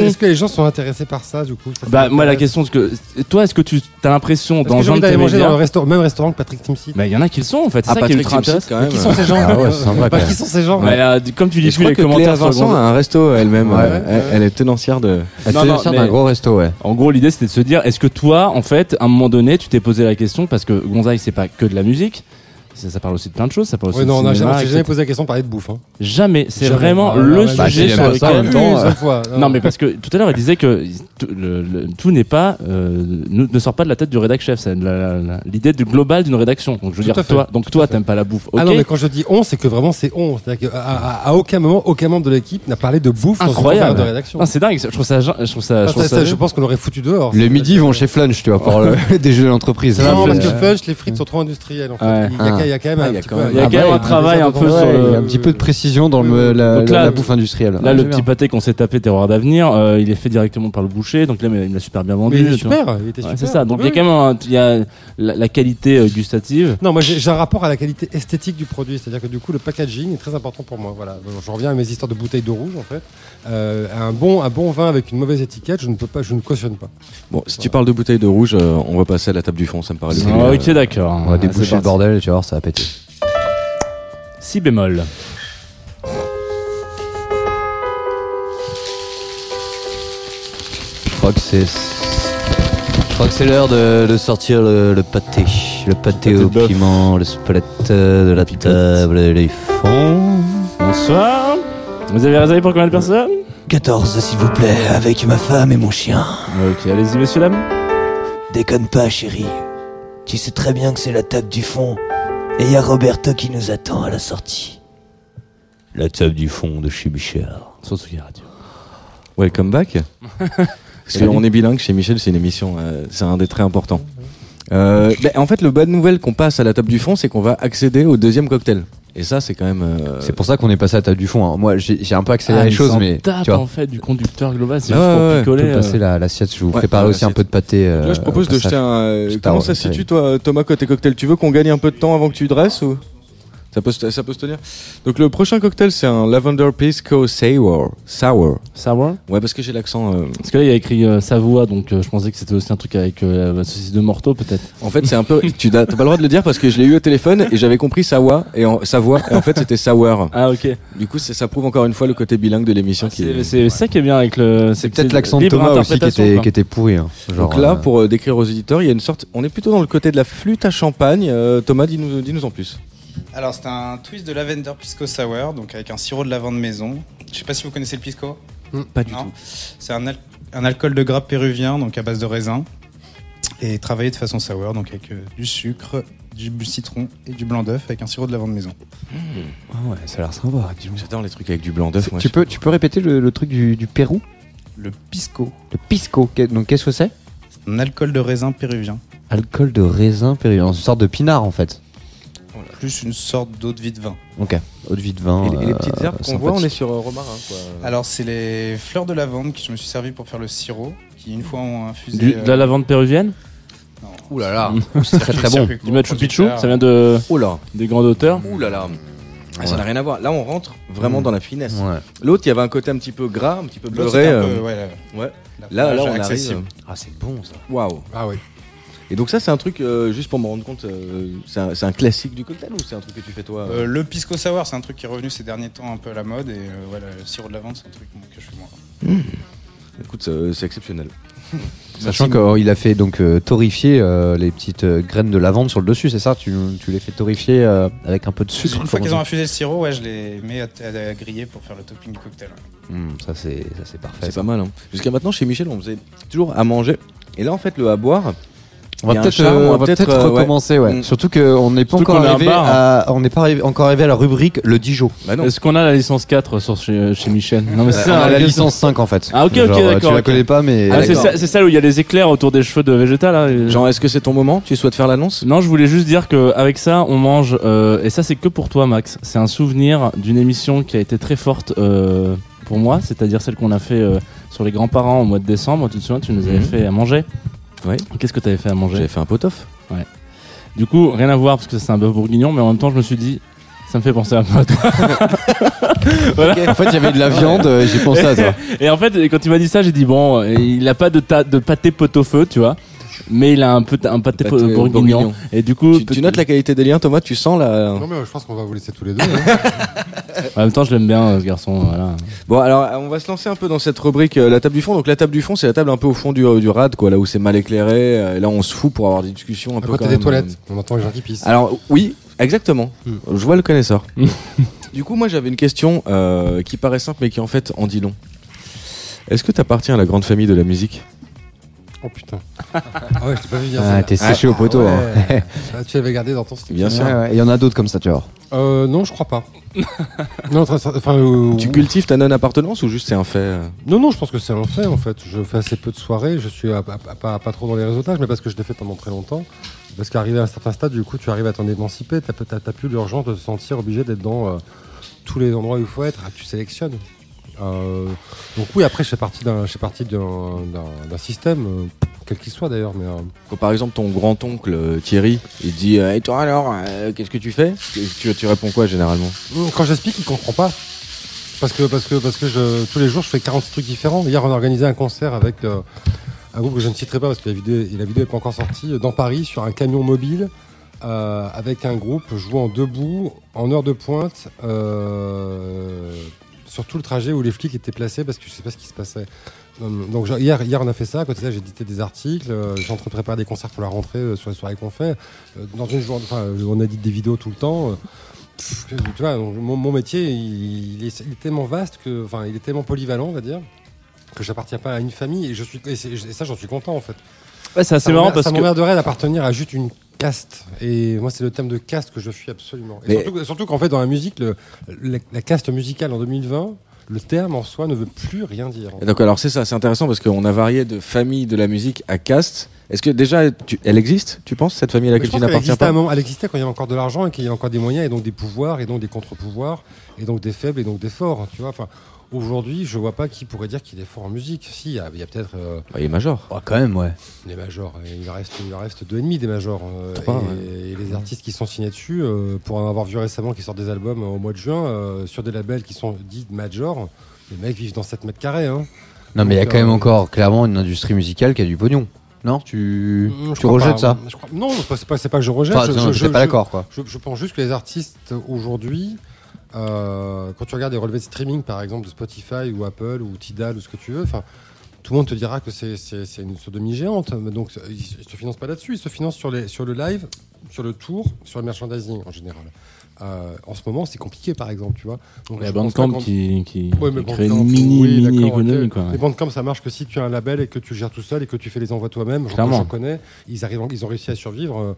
est-ce que- les gens sont intéressés par ça du coup? Ça, Bah moi la question c'est que toi est-ce que tu as l'impression dans un de manger dans le restaurant, même restaurant que Patrick Timsit bah il y en a qui le sont en fait, c'est Ah, ça qui est Patrick ultra Timsit, intéressant. quand même. Qui sont ces gens Ah ouais, c'est sympa, Bah, quoi. Qui sont ces gens Ouais, euh, comme tu je plus les Cléa commentaires le Vincent a un resto elle-même. Ouais. euh, elle, elle est tenancière de. Elle Non, te non, sert mais- d'un gros resto, ouais. En gros, l'idée c'était de se dire, est-ce que toi, en fait, à un moment donné, tu t'es posé la question parce que Gonzague, c'est pas que de la musique, ça, ça parle aussi de plein de choses, ça parle aussi Ouais, de non, on a cinéma, jamais, etc. jamais posé la question de parler de bouffe. Hein. Jamais, c'est vraiment Ah, le ouais, bah, sujet sur lequel. temps, euh, fois. Non, mais parce que tout à l'heure, il disait que tout, le- le- tout n'est pas, euh, ne, sort pas de la tête du rédac chef. C'est l'idée du global d'une rédaction. Donc, je veux Tout dire, toi, donc tout toi, t'aimes pas la bouffe. Ah non, mais quand je dis on, c'est que vraiment c'est on. C'est-à-dire qu'à à, à aucun moment, aucun membre de l'équipe n'a parlé de bouffe Incroyable. de rédaction. Non, c'est dingue. Je trouve ça, je trouve ça, je Ah, trouve ça, ça- ça, je pense qu'on l'aurait foutu dehors. Le midi, ils vont chez Flunch, tu vois, pour le déjeuner d'entreprise. Non, Ouais. parce que. Funch, les frites sont trop industrielles. En fait. Il, y a, Ah. quand même Ah, un quand même- Ah quand même travail un peu sur il y le- a un petit peu de précision dans le, la, Donc la- là- la bouffe industrielle. Là, le j'aime petit pâté qu'on s'est tapé, Terreur d'avenir, euh, il est fait directement par le boucher, donc là, il l'a super bien vendu. Mais il est super. Il était Ouais, super. c'est ça. Donc il y a quand même un- il y a la, la qualité euh, gustative. Non, moi j'ai un rapport à la qualité esthétique du produit, c'est-à-dire que du coup le packaging est très important pour moi. Voilà, je reviens à mes histoires de bouteilles de rouge en fait. Euh, un bon un bon vin avec une mauvaise étiquette, je ne peux pas, je ne cautionne pas. Bon, si tu parles de bouteille de rouge, euh, on va passer à la table du fond, ça me paraît Ah, euh, ok, d'accord. On va Ah, déboucher le bordel, tu vas voir, ça va péter. Si bémol. Je crois que c'est. Je crois que c'est l'heure de, de sortir le, le pâté. Le pâté Pâté au piment, le spelette de la table, les fonds. Bonsoir. Vous avez réservé pour combien de personnes? 14, s'il vous plaît, avec ma femme et mon chien. Ok, allez-y, monsieur dame. Déconne pas, chérie. Tu sais très bien que c'est la table du fond. Et y a Roberto qui nous attend à la sortie. La table du fond de chez Michel. Sur Tsugi Radio. Welcome back. Parce qu'on est bilingue chez Michel, c'est une émission, euh, c'est un des traits importants. Euh, ben, en fait, le bonne nouvelle qu'on passe à la table du fond, c'est qu'on va accéder au deuxième cocktail. Et ça, c'est quand même. euh, C'est pour ça qu'on est passé à la table du fond. hein. Moi, j'ai un peu accéléré Ah, les choses, mais tape, tu vois. en fait du conducteur global, c'est Ah juste ouais, pour ouais, picoler. euh. passer la- l'assiette. Je vous Ouais, prépare aussi un peu de pâté. euh, Là, je propose au de jeter un. Comment ça se situe, toi, Thomas, côté cocktail? Tu veux qu'on gagne un peu de temps avant que tu dresses ou? Ça peut, se- ça peut se tenir Donc, le prochain cocktail, c'est un Lavender Pisco Sour. Sour. Sour? Ouais, parce que j'ai l'accent. euh, Parce que là, il y a écrit euh, Savoie, donc euh, je pensais que c'était aussi un truc avec euh, la saucisse de Morteau, peut-être. En fait, c'est un peu. Tu n'as pas le droit de le dire parce que je l'ai eu au téléphone et j'avais compris Savoie et en, Savoie et en fait c'était Sour. Ah, ok. Du coup, ça prouve encore une fois le côté bilingue de l'émission qui C'est c'est ça qui est bien avec le. C'est peut-être l'accent de Thomas aussi qui interprétation, était, qui était pourri. hein. Genre, Donc là, euh, pour euh, décrire aux auditeurs, il y a une sorte. On est plutôt dans le côté de la flûte à champagne. Euh, Thomas, dis-nous dis-nous en plus. Alors, c'est un twist de lavender pisco sour, donc avec un sirop de lavande maison. Je sais pas si vous connaissez le pisco. Pas du Non. tout. C'est un, al- un alcool de grappe péruvien, donc à base de raisin, et travaillé de façon sour, donc avec euh, du sucre, du citron et du blanc d'œuf avec un sirop de lavande maison. ah ouais, ça a l'air sympa. J'adore les trucs avec du blanc d'œuf. Tu je- peux, tu peux répéter le, le truc du, du Pérou? Le pisco, Le pisco. Donc qu'est-ce que c'est un alcool de raisin péruvien, Alcool de raisin péruvien. Une sorte de pinard en fait. Plus une sorte d'eau de vie de vin. Ok. Eau de vie de vin. Et, les- et les euh, petites herbes qu'on voit, on est sur euh, romarin. Quoi. Alors, c'est les fleurs de lavande que je me suis servi pour faire le sirop, qui une fois ont infusé. Du- euh, De la lavande péruvienne non, Ouh là là. c'est très, très bon. Du Machu Picchu Ça vient de, Oh là, des grandes hauteurs ouh là là. Ah, Ça n'a rien à voir. Là, on rentre vraiment Mm. dans la finesse. Ouais. L'autre, il y avait un côté un petit peu gras, un petit peu beurré. euh, ouais, Là, là, plage on accessible. arrive. Ah c'est bon ça. Waouh. Ah oui. Et donc ça, c'est un truc euh, juste pour me rendre compte. euh, c'est un, c'est un classique du cocktail ou c'est un truc que tu fais toi Euh, le pisco sour, c'est un truc qui est revenu ces derniers temps un peu à la mode, et euh, voilà, le sirop de lavande, c'est un truc moi, que je fais moi. Écoute, c'est c'est exceptionnel. Sachant qu'il a fait donc euh, torréfier euh, les petites euh, graines de lavande sur le dessus, c'est ça? Tu, tu les fais torréfier euh, avec un peu de sucre Une fois qu'ils ont on infusé le sirop, ouais, je les mets à, à- à griller pour faire le topping du cocktail. Hmm, Ça c'est ça c'est parfait. C'est ça. pas mal. hein. Jusqu'à maintenant, chez Michel, on faisait toujours à manger. Et là, en fait, le à boire, On va un peut-être euh, peut-être, peut-être euh, recommencer, ouais. Mm. Surtout qu'on n'est pas Surtout encore arrivé bar, à, on n'est pas arrivé- encore arrivé à la rubrique le Dijon. Bah non. Est-ce qu'on a la licence 4 sur chez, chez Michel Non, mais c'est on ça, a la hein, licence 5 en fait. Ah, ok, ok, Genre, euh, d'accord, Tu la connais pas, mais. Ah, c'est c'est ça où il y a les éclairs autour des cheveux de Vegeta là. Genre, est-ce que c'est ton moment? Tu souhaites faire l'annonce? Non, je voulais juste dire que avec ça, on mange euh, et ça c'est que pour toi, Max. C'est un souvenir d'une émission qui a été très forte euh, pour moi, c'est-à-dire celle qu'on a fait euh, sur les grands-parents au mois de décembre. Tu te souviens, tu nous avais Mhm. fait à manger. Ouais. Qu'est-ce que tu avais fait à manger J'avais fait un pot-off. Du coup, rien à voir parce que c'est un bœuf bourguignon, mais en même temps, je me suis dit, ça me fait penser un peu à toi. En fait, il y avait de la viande, euh, j'ai pensé à toi. Et en fait, quand il m'a dit ça, j'ai dit bon, il a pas de, ta- de pâté pot-au-feu, tu vois, mais il a un peu un pâté, bourguignon. bourguignon. Et du coup, Tu, tu notes la qualité des liens, Thomas Tu sens la. Non, mais euh, je pense qu'on va vous laisser tous les deux. hein. en même temps, je l'aime bien, euh, ce garçon. Voilà. Bon, alors, on va se lancer un peu dans cette rubrique, euh, la table du fond. Donc, la table du fond, c'est la table un peu au fond du, du rad, quoi, là où c'est mal éclairé. euh, Et là, on se fout pour avoir des discussions un À peu. côté quand des même, toilettes, on entend les gens qui pissent. euh. Alors, oui, exactement. Hmm. Je vois le connaisseur. du coup, moi, j'avais une question euh, qui paraît simple, mais qui en fait en dit long. Est-ce que tu appartiens à la grande famille de la musique? Oh putain. Ah ouais, je t'ai pas vu dire Ah, ça. t'es séché au poteau. hein. Ah, tu l'avais gardé dans ton style. Bien sûr. Ouais, ouais, Il y en a d'autres comme ça, tu vois. Euh, non, je crois pas. non, très- enfin, euh, Tu cultives ta non-appartenance ou juste c'est un fait euh non, non, je pense que c'est un fait en fait. Je fais assez peu de soirées. Je suis à- à- à- pas, pas trop dans les réseautages, mais parce que je l'ai fait pendant très longtemps. Parce qu'arrivé à un certain stade, du coup, tu arrives à t'en émanciper. T'as t'as- t'as plus l'urgence de te sentir obligé d'être dans euh, tous les endroits où il faut être. Ah, tu sélectionnes. Euh, donc oui, après, je fais partie d'un, je fais partie d'un, d'un- d'un système, euh, quel qu'il soit d'ailleurs, mais. euh, Quand par exemple ton grand-oncle Thierry, il dit Et toi alors, euh, qu'est-ce que tu fais? Tu, tu réponds quoi généralement? Quand j'explique, il comprend pas. Parce que, parce que, parce que je, tous les jours, je fais 40 trucs différents. Hier, on a organisé un concert avec euh, un groupe que je ne citerai pas parce que la vidéo, la vidéo n'est pas encore sortie, euh, dans Paris, sur un camion mobile, euh, avec un groupe jouant debout, en heure de pointe, euh, sur tout le trajet où les flics étaient placés parce que je sais pas ce qui se passait. Euh, Donc hier, hier on a fait ça, à côté de ça j'ai édité des articles, euh, j'ai en train de préparer des concerts pour la rentrée euh, sur les soirées qu'on fait. Euh, dans une journée, enfin on édite des vidéos tout le temps. pff, tu vois, donc, mon, mon métier il, il est, il est tellement vaste que, enfin il est tellement polyvalent on va dire que j'appartiens pas à une famille et je suis et, ça j'en suis content en fait. Ouais, c'est assez Ça marrant parce ça que m'emmerderait d'appartenir à juste une caste. Et moi, c'est le thème de caste que je fuis absolument. Et surtout, surtout qu'en fait, dans la musique, le- la, la caste musicale en 2020, le terme en soi ne veut plus rien dire. Et donc alors c'est ça, c'est intéressant parce qu'on a varié de famille de la musique à caste. Est-ce que déjà tu- elle existe, tu penses, cette famille à laquelle tu n'appartiens pas moment- elle existait quand il y avait encore de l'argent et qu'il y avait encore des moyens et donc des pouvoirs et donc des contre-pouvoirs et donc des faibles et donc des forts. Tu vois, enfin, aujourd'hui, je vois pas qui pourrait dire qu'il est fort en musique. Si, il y a, il y a peut-être euh, Bah, Il est major. Oh, quand même, ouais. des majors. Et Il reste, il reste deux et demi des majors. euh, Trois, et, ouais. et les artistes qui sont signés dessus, euh, pour en avoir vu récemment qui sortent des albums au mois de juin euh, sur des labels qui sont dits majors, les mecs vivent dans 7 mètres carrés. Hein. Non, mais il y a quand même euh, encore clairement une industrie musicale qui a du pognon. Non Tu, je tu rejettes pas. ça Je crois- Non, c'est pas, c'est pas, que je rejette. Enfin, je, non, je- j'étais je- pas d'accord, quoi. Je, je pense juste que les artistes aujourd'hui, euh, quand tu regardes les relevés de streaming, par exemple, de Spotify ou Apple ou Tidal ou ce que tu veux, enfin, tout le monde te dira que c'est, une sodomie géante. Donc, ils ne se financent pas là-dessus. Ils se financent sur, les, sur le live, sur le tour, sur le merchandising en général. Euh, en ce moment, c'est compliqué, par exemple, tu vois. Donc, il y a je pense pas Bandcamp qui, qui, Ouais, qui crée une mini, oui, mini économie. Quoi, Les Bandcamp, ça marche que si tu as un label et que tu gères tout seul et que tu fais les envois toi-même. J'en- connais. Ils, arrivent, en- ils ont réussi à survivre.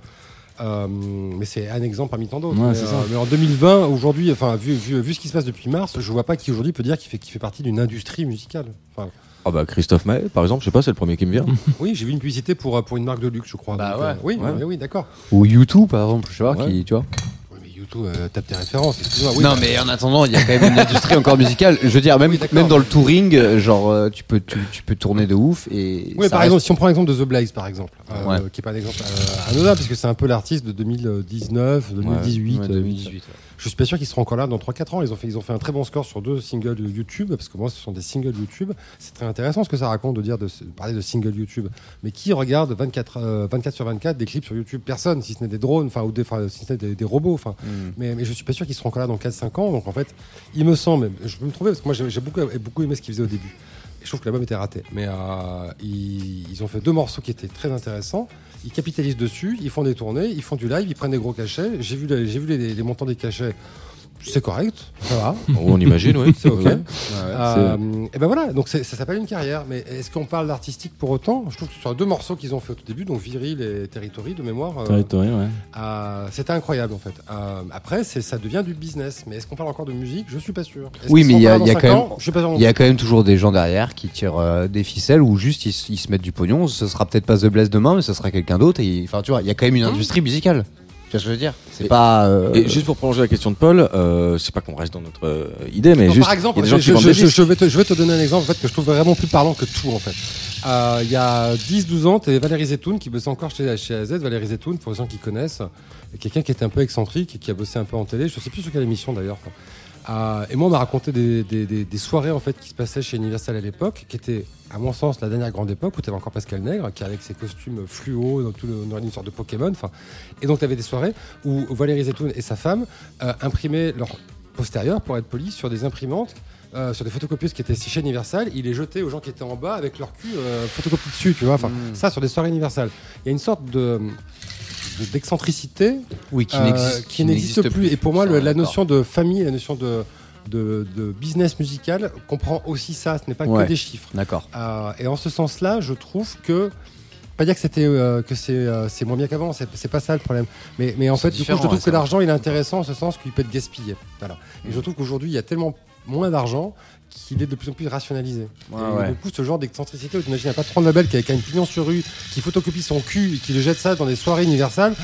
Euh, mais c'est un exemple parmi tant d'autres. Ouais, mais, euh, mais en 2020, aujourd'hui, enfin, vu, vu, vu ce qui se passe depuis mars, je vois pas qui aujourd'hui peut dire qu'il fait, qu'il fait partie d'une industrie musicale. Enfin, Ah bah Christophe Maé, par exemple, je sais pas, c'est le premier qui me vient. oui, j'ai vu une publicité pour, euh, pour une marque de luxe, je crois. Bah Donc, ouais. euh, oui, Ouais. oui, oui, d'accord. Ou YouTube, par exemple, je sais pas, Ouais. qui, tu vois. Euh, tape tes références. oui, non, bah, mais en attendant, il y a quand même une industrie encore musicale. Je veux dire, même, Oui, d'accord. même dans le touring, euh, genre, euh, tu peux, tu, tu peux tourner de ouf et. Oui, par reste- exemple, si on prend l'exemple de The Blaze, par exemple, euh, Ouais. qui est pas un exemple anodin, puisque c'est un peu l'artiste de 2019, 2018. Ouais, euh, 2018. Je suis pas sûr qu'ils seront encore là dans 3-4 ans. Ils ont, fait, ils ont fait un très bon score sur deux singles YouTube, parce que moi, ce sont des singles YouTube. C'est très intéressant ce que ça raconte de dire de, de parler de singles YouTube. Mais qui regarde 24, euh, 24 sur 24 des clips sur YouTube? Personne, si ce n'est des drones, enfin, ou des, si ce n'est des, des robots. Enfin, Mm. mais, mais je suis pas sûr qu'ils seront encore là dans 4-5 ans. Donc en fait, il me semble, je peux me tromper, parce que moi j'ai beaucoup, beaucoup aimé ce qu'ils faisaient au début. Je trouve que l'album était raté. Mais euh, ils, ils ont fait deux morceaux qui étaient très intéressants. Ils capitalisent dessus, ils font des tournées, ils font du live, ils prennent des gros cachets. J'ai vu, les- j'ai vu les, les montants des cachets. C'est correct, ça va. On imagine, oui. C'est ok. Ouais. Euh, et ben voilà, donc ça s'appelle une carrière. Mais est-ce qu'on parle d'artistique pour autant? Je trouve que sur deux morceaux qu'ils ont fait au tout début, donc Viril et Territory de mémoire, euh, Territory, ouais. euh, c'était incroyable en fait. Euh, après, c'est- ça devient du business. Mais est-ce qu'on parle encore de musique? Je suis pas sûr. Oui, mais sont il y a- y quand même- ans Je suis pas sûr. non Il y a quand même toujours des gens derrière qui tirent euh, des ficelles ou juste ils, se mettent du pognon. Ce sera peut-être pas The Bless demain, mais ce sera quelqu'un d'autre. Enfin, tu vois, il y a quand même une industrie musicale. Tu vois ce que je veux dire? C'est pas. euh, Et juste pour prolonger la question de Paul, euh, sais pas qu'on reste dans notre euh, idée, mais Non, juste. par exemple, il y a des gens je, qui vendent je- des je- disques. je vais te, je vais te donner un exemple en fait, que je trouve vraiment plus parlant que tout en fait. Euh, Il y a 10-12 ans, tu Valérie Zetoun qui bossait encore chez, chez AZ. Valérie Zetoun, pour les gens qui connaissent, quelqu'un qui était un peu excentrique et qui a bossé un peu en télé. Je sais plus sur quelle émission d'ailleurs. Et moi, on m'a raconté des, des- des- des soirées en fait qui se passaient chez Universal à l'époque, qui étaient, à mon sens, la dernière grande époque où tu avais encore Pascal Nègre, qui avec ses costumes fluo, dans tout le, dans une sorte de Pokémon. Enfin, et donc, tu avais des soirées où Valérie Zetoun et sa femme euh, imprimaient leur postérieur, pour être poli, sur des imprimantes. euh, sur des photocopieuses qui étaient chez Universal, il les jetait aux gens qui étaient en bas avec leur cul euh, photocopie dessus, tu vois. Enfin, ça sur des soirées Universal. Il y a une sorte de- d'excentricité oui, qui euh, n'existe n'existe plus. Et pour moi, le- la notion de famille, la notion de, de, de business musical comprend aussi ça. Ce n'est pas Ouais. que des chiffres. D'accord. Euh, et en ce sens-là, je trouve que pas dire que c'était euh, que c'est euh, moins bien qu'avant, c'est pas ça le problème. Mais, mais en fait, du coup, je trouve ouais, que l'argent il est intéressant en ce sens qu'il peut être gaspillé. Voilà. Et je trouve qu'aujourd'hui, il y a tellement moins d'argent qu'il est de plus en plus rationalisé. Ouais, et ouais. du coup, ce genre d'excentricité où tu imagines un patron de label qui a, une pignon sur rue, qui photocopie son cul et qui le jette ça dans des soirées universales.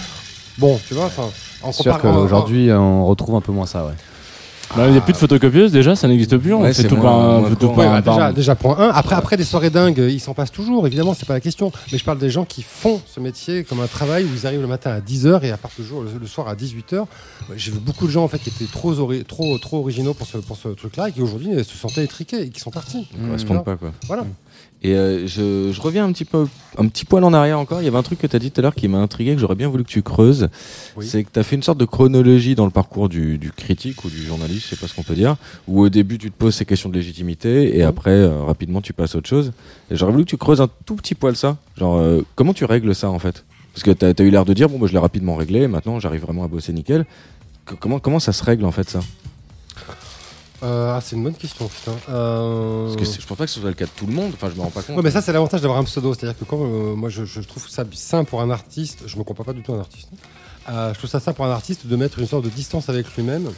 Bon, tu vois, enfin, en C'est sûr qu'aujourd'hui, on retrouve un peu moins ça, ouais. Bah, il n'y a plus de photocopieuse déjà, ça n'existe plus. On Ouais, fait c'est tout moins- par un moins tout courant. par Ouais, un- bah, par déjà, déjà, point 1. Après, après des soirées dingues, ils s'en passent toujours, évidemment, c'est pas la question. Mais je parle des gens qui font ce métier comme un travail où ils arrivent le matin à 10h et à partent le, jour, le, le soir à 18h. J'ai vu beaucoup de gens en fait, qui étaient trop, ori- trop, trop originaux pour ce, pour ce truc-là et qui aujourd'hui euh, se sentaient étriqués et qui sont partis. Ça correspond pas, quoi. Voilà. Et euh, je, je reviens un petit peu, un petit poil en arrière encore. Il y avait un truc que tu as dit tout à l'heure qui m'a intrigué, que j'aurais bien voulu que tu creuses. Oui. C'est que tu as fait une sorte de chronologie dans le parcours du, du critique ou du journaliste, je sais pas ce qu'on peut dire, où au début tu te poses ces questions de légitimité et après euh, rapidement tu passes à autre chose. Et j'aurais voulu que tu creuses un tout petit poil ça. Genre, euh, comment tu règles ça en fait? Parce que tu as, eu l'air de dire, bon, bah, je l'ai rapidement réglé, maintenant j'arrive vraiment à bosser nickel. Que- comment, comment ça se règle en fait ça? Euh, ah, c'est une bonne question, putain. Euh, Parce que c'est- je pense pas que ce soit le cas de tout le monde, enfin je me rends pas compte. Ouais, mais ça, c'est l'avantage d'avoir un pseudo. C'est-à-dire que quand euh, moi, je, je trouve ça sain pour un artiste, je me comprends pas du tout un artiste. Euh, je trouve ça sain pour un artiste de mettre une sorte de distance avec lui-même.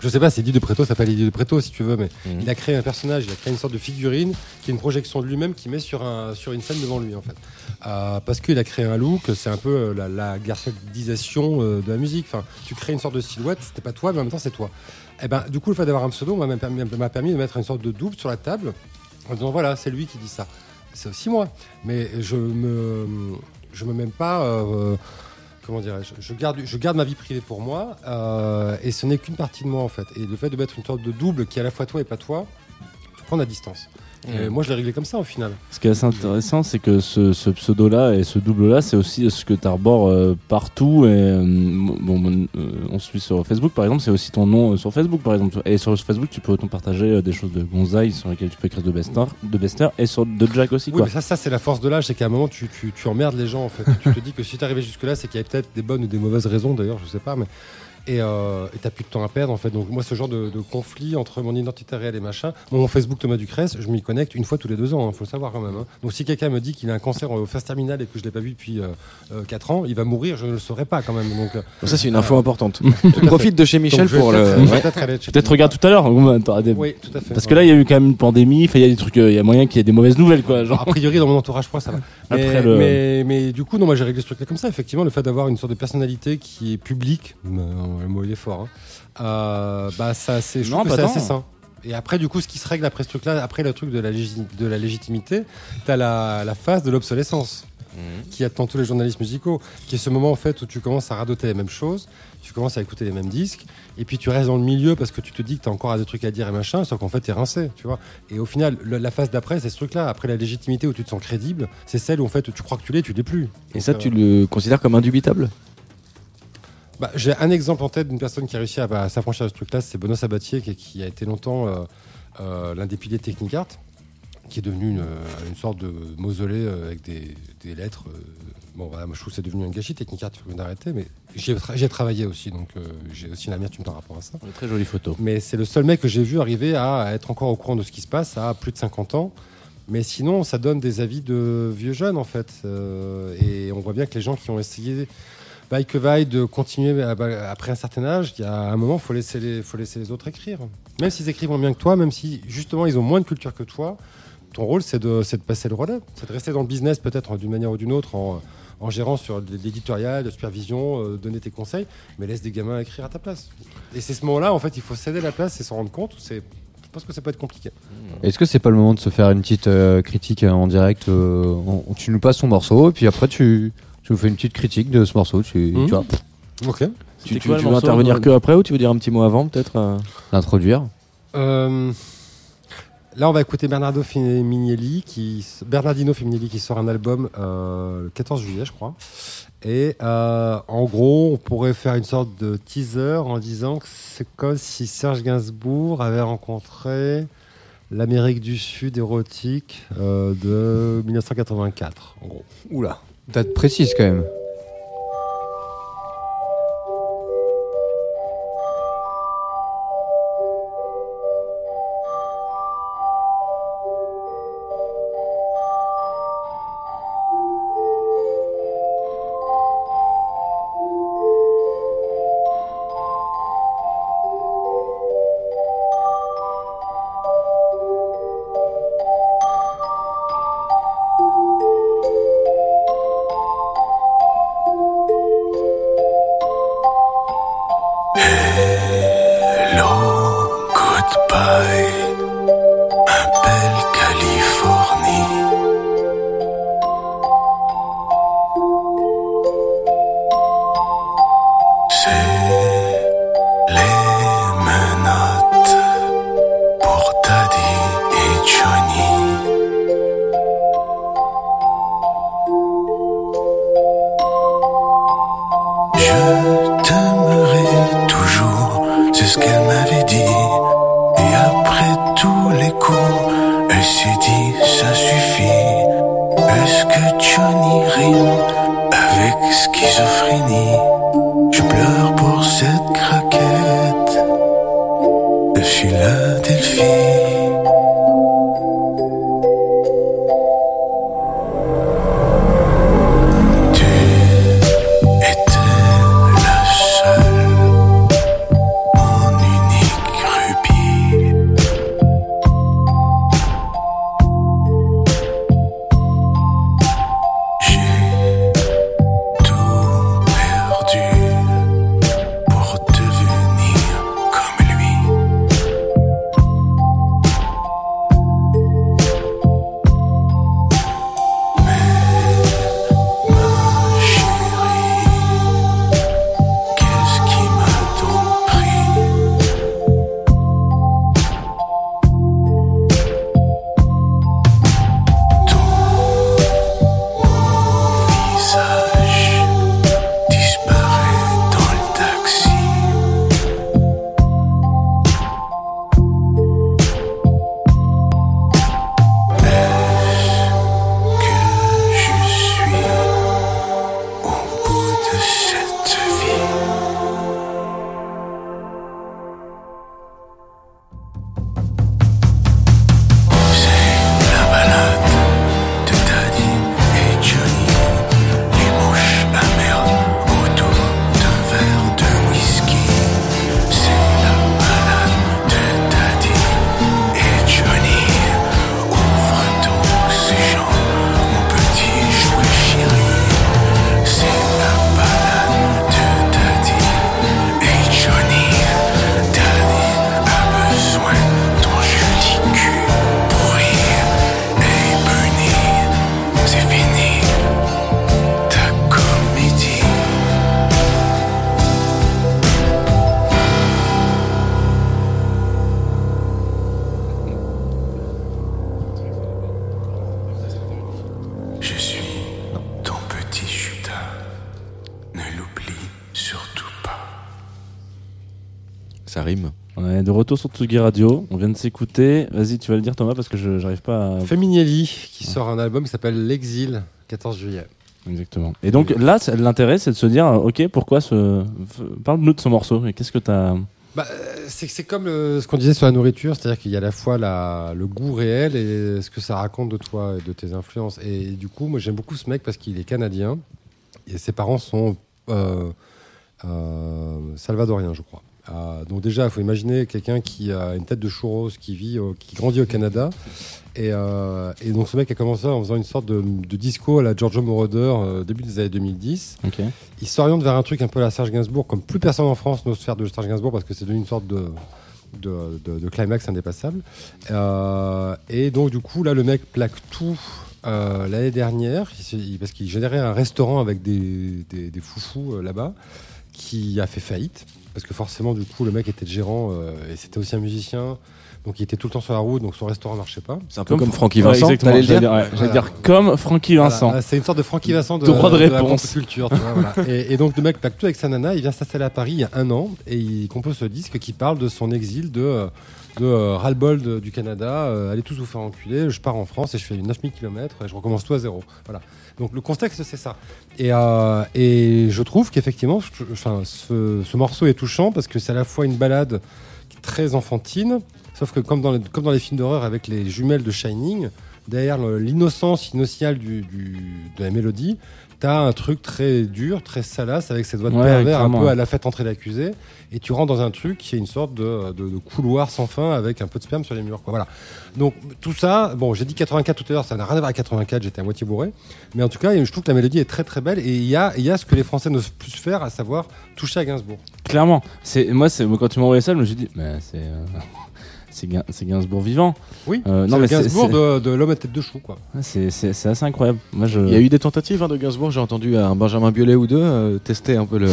Je sais pas si Eddie de Preto s'appelle Eddie de Preto, si tu veux, mais Mhm. il a créé un personnage, il a créé une sorte de figurine qui est une projection de lui-même qu'il met sur, un, sur une scène devant lui, en fait. Euh, parce qu'il a créé un look, c'est un peu euh, la, la euh, de la musique. Enfin, tu crées une sorte de silhouette, c'était pas toi, mais en même temps, c'est toi. Et ben, du coup, le fait d'avoir un pseudo m'a permis, de mettre une sorte de double sur la table en disant voilà, c'est lui qui dit ça. C'est aussi moi. Mais je me, je me mets pas. euh, comment dirais-je je garde, je garde ma vie privée pour moi euh, et ce n'est qu'une partie de moi en fait. Et le fait de mettre une sorte de double qui est à la fois toi et pas toi, tu prends la distance. Et moi, je l'ai réglé comme ça au final. Ce qui est assez intéressant, c'est que ce, ce pseudo-là et ce double-là, c'est aussi ce que tu arbores euh, partout. Et, euh, bon, euh, on suit sur Facebook, par exemple, c'est aussi ton nom euh, sur Facebook, par exemple. Et sur Facebook, tu peux autant partager euh, des choses de Gonzaï sur lesquelles tu peux écrire de Bester, de Bester et sur de Jack aussi. Oui, quoi. mais ça, ça c'est la force de l'âge, c'est qu'à un moment, tu, tu, tu emmerdes les gens en fait. tu te dis que si t'es arrivé jusque-là, c'est qu'il y avait peut-être des bonnes ou des mauvaises raisons d'ailleurs, je sais pas, mais. Et euh, et t'as plus de temps à perdre en fait. Donc, moi, ce genre de, de conflit entre mon identité réelle et machin, mon Facebook Thomas Ducresse, je m'y connecte une fois tous les deux ans, il faut le savoir quand même. hein. Donc, si quelqu'un me dit qu'il a un cancer au phase terminale et que je l'ai pas vu depuis 4 ans, il va mourir, je ne le saurais pas quand même. Donc, euh, Ça, c'est une info importante. tout à Profite de chez Michel Donc, pour le. peut-être- Ouais. regarde tout à l'heure. Des- Oui, tout à fait. Parce que là, il y a eu quand même une pandémie. Il y a des trucs, euh, il y a moyen qu'il y ait des mauvaises nouvelles, quoi. Genre. A priori, dans mon entourage, moi, ça va. Mais, Après le- mais, mais du coup, non, moi, j'ai réglé ce truc-là comme ça. Effectivement, le fait d'avoir une sorte de personnalité qui est publique, euh, le mot il est fort, hein, euh, bah, ça, c'est, tant. assez sain. Et après, du coup, ce qui se règle après ce truc-là, après le truc de la, légi- de la légitimité, t'as la, la phase de l'obsolescence Mhm. qui attend tous les journalistes musicaux, qui est ce moment en fait où tu commences à radoter les mêmes choses, tu commences à écouter les mêmes disques, et puis tu restes dans le milieu parce que tu te dis que tu as encore des trucs à dire et machin, sauf qu'en fait tu es rincé, tu vois. Et au final, le- la phase d'après, c'est ce truc-là. Après la légitimité où tu te sens crédible, c'est celle où en fait tu crois que tu l'es, tu l'es plus. Et Donc, ça, euh, tu le considères comme indubitable? Bah, J'ai un exemple en tête d'une personne qui a réussi à, à s'affranchir de ce truc-là, c'est Benoît Sabatier, qui, qui a été longtemps euh, euh, l'un des piliers de Technicart, qui est devenu une, euh, une sorte de mausolée avec des, des lettres. bon, voilà, moi je trouve que c'est devenu un gâchis, Technicart, il faut bien arrêter, mais J'ai tra- j'ai travaillé aussi, donc euh, j'ai aussi une amertume par rapport à ça. Très jolie photo. Mais c'est le seul mec que j'ai vu arriver à être encore au courant de ce qui se passe à plus de 50 ans. Mais sinon, ça donne des avis de vieux jeunes, en fait. Euh, et on voit bien que les gens qui ont essayé, vaille que vaille, de continuer après un certain âge, il y a un moment, faut laisser, les, faut laisser les autres écrire. Même s'ils écrivent moins bien que toi, même si justement ils ont moins de culture que toi, ton rôle, c'est de, passer le relais. C'est de rester dans le business, peut-être d'une manière ou d'une autre, en, gérant sur l'éditorial, de supervision, euh, donner tes conseils, mais laisse des gamins écrire à ta place. Et c'est ce moment-là, en fait, il faut céder la place et s'en rendre compte. Je pense que ça peut être compliqué. Est-ce que c'est pas le moment de se faire une petite euh, critique euh, en direct Tu nous passes ton morceau et puis après tu, tu nous fais une petite critique de ce morceau. Tu, tu vois, Ok. Tu, C'était tu- quoi, le tu veux intervenir euh, que après ou tu veux dire un petit mot avant peut-être euh l'introduire. Euh, là, on va écouter Bernardo qui, Bernardino Feminielli qui sort un album euh, le 14 juillet, je crois. Et euh, en gros, on pourrait faire une sorte de teaser en disant que c'est comme si Serge Gainsbourg avait rencontré l'Amérique du Sud érotique euh, de 1984. En gros. Oula. Date précise quand même. Retour sur Tsugi Radio. On vient de s'écouter. Vas-y, tu vas le dire Thomas parce que je j'arrive pas à. Feminielli qui sort un album qui s'appelle L'Exil, 14 juillet. Exactement. Et donc là, l'intérêt, c'est de se dire, euh, ok, pourquoi ce. Parle-nous de ce morceau. Et qu'est-ce que t'as. Bah, euh, c'est comme le- ce qu'on disait sur la nourriture, c'est-à-dire qu'il y a à la fois la, le goût réel et ce que ça raconte de toi et de tes influences. Et du coup, moi j'aime beaucoup ce mec parce qu'il est canadien et ses parents sont euh, euh, salvadoriens, je crois. Euh, donc déjà, il faut imaginer quelqu'un qui a une tête de churros, qui vit, au- qui grandit au Canada. Et, euh, et donc ce mec a commencé en faisant une sorte de, de disco à la Giorgio Moroder euh, début des années 2010 Ok. il s'oriente vers un truc un peu à la Serge Gainsbourg, comme plus personne en France n'ose faire de Serge Gainsbourg parce que c'est devenu une sorte de, de, de- de climax indépassable. Et donc, du coup, là, le mec plaque tout l'année dernière il parce qu'il générait un restaurant avec des, des, des foufous là-bas qui a fait faillite. Parce que forcément, du coup, le mec était gérant euh, et c'était aussi un musicien. Donc, il était tout le temps sur la route, donc son restaurant marchait pas. C'est un peu comme Fr- Francky Ouais, Vincent, exactement. J'allais dire dire, ouais, j'allais Voilà. dire comme Francky Vincent. Voilà, c'est une sorte de Francky Vincent de, Droit de la réponse. contre-culture. tu vois, voilà. et, et donc le mec plaque tout avec sa nana, il vient s'installer à Paris il y a un an et il compose ce disque qui parle de son exil de, euh, de euh, ras-le-bol du Canada. euh, allez tous vous faire enculer, je pars en France et je fais 9000 km et je recommence tout à zéro. Voilà. Donc le contexte c'est ça. Et, euh, et je trouve qu'effectivement, ce, ce morceau est touchant parce que c'est à la fois une balade très enfantine, sauf que comme dans les, comme dans les films d'horreur avec les jumelles de Shining, derrière l'innocence initiale de la mélodie, t'as un truc très dur, très salace, avec cette voix de Ouais, pervers un peu à la fête entrée d'accusé, et tu rentres dans un truc qui est une sorte de, de- de couloir sans fin avec un peu de sperme sur les murs. Quoi. Voilà. Donc tout ça, bon, j'ai dit 84 tout à l'heure, ça n'a rien à voir avec 84, j'étais à moitié bourré, mais en tout cas, je trouve que la mélodie est très très belle, et il y a, y a ce que les Français n'osent plus faire, à savoir toucher à Gainsbourg. Clairement. C'est moi, c'est moi, quand tu m'as envoyé ça, je me suis dit, mais c'est euh, c'est Gain- c'est Gainsbourg vivant. Oui, Euh, c'est non, mais Gainsbourg de, de l'homme à tête de chou, quoi. C'est assez incroyable. Moi, je. Il y a eu des tentatives hein, de Gainsbourg, j'ai entendu un Benjamin Biolay ou deux euh, tester un peu le.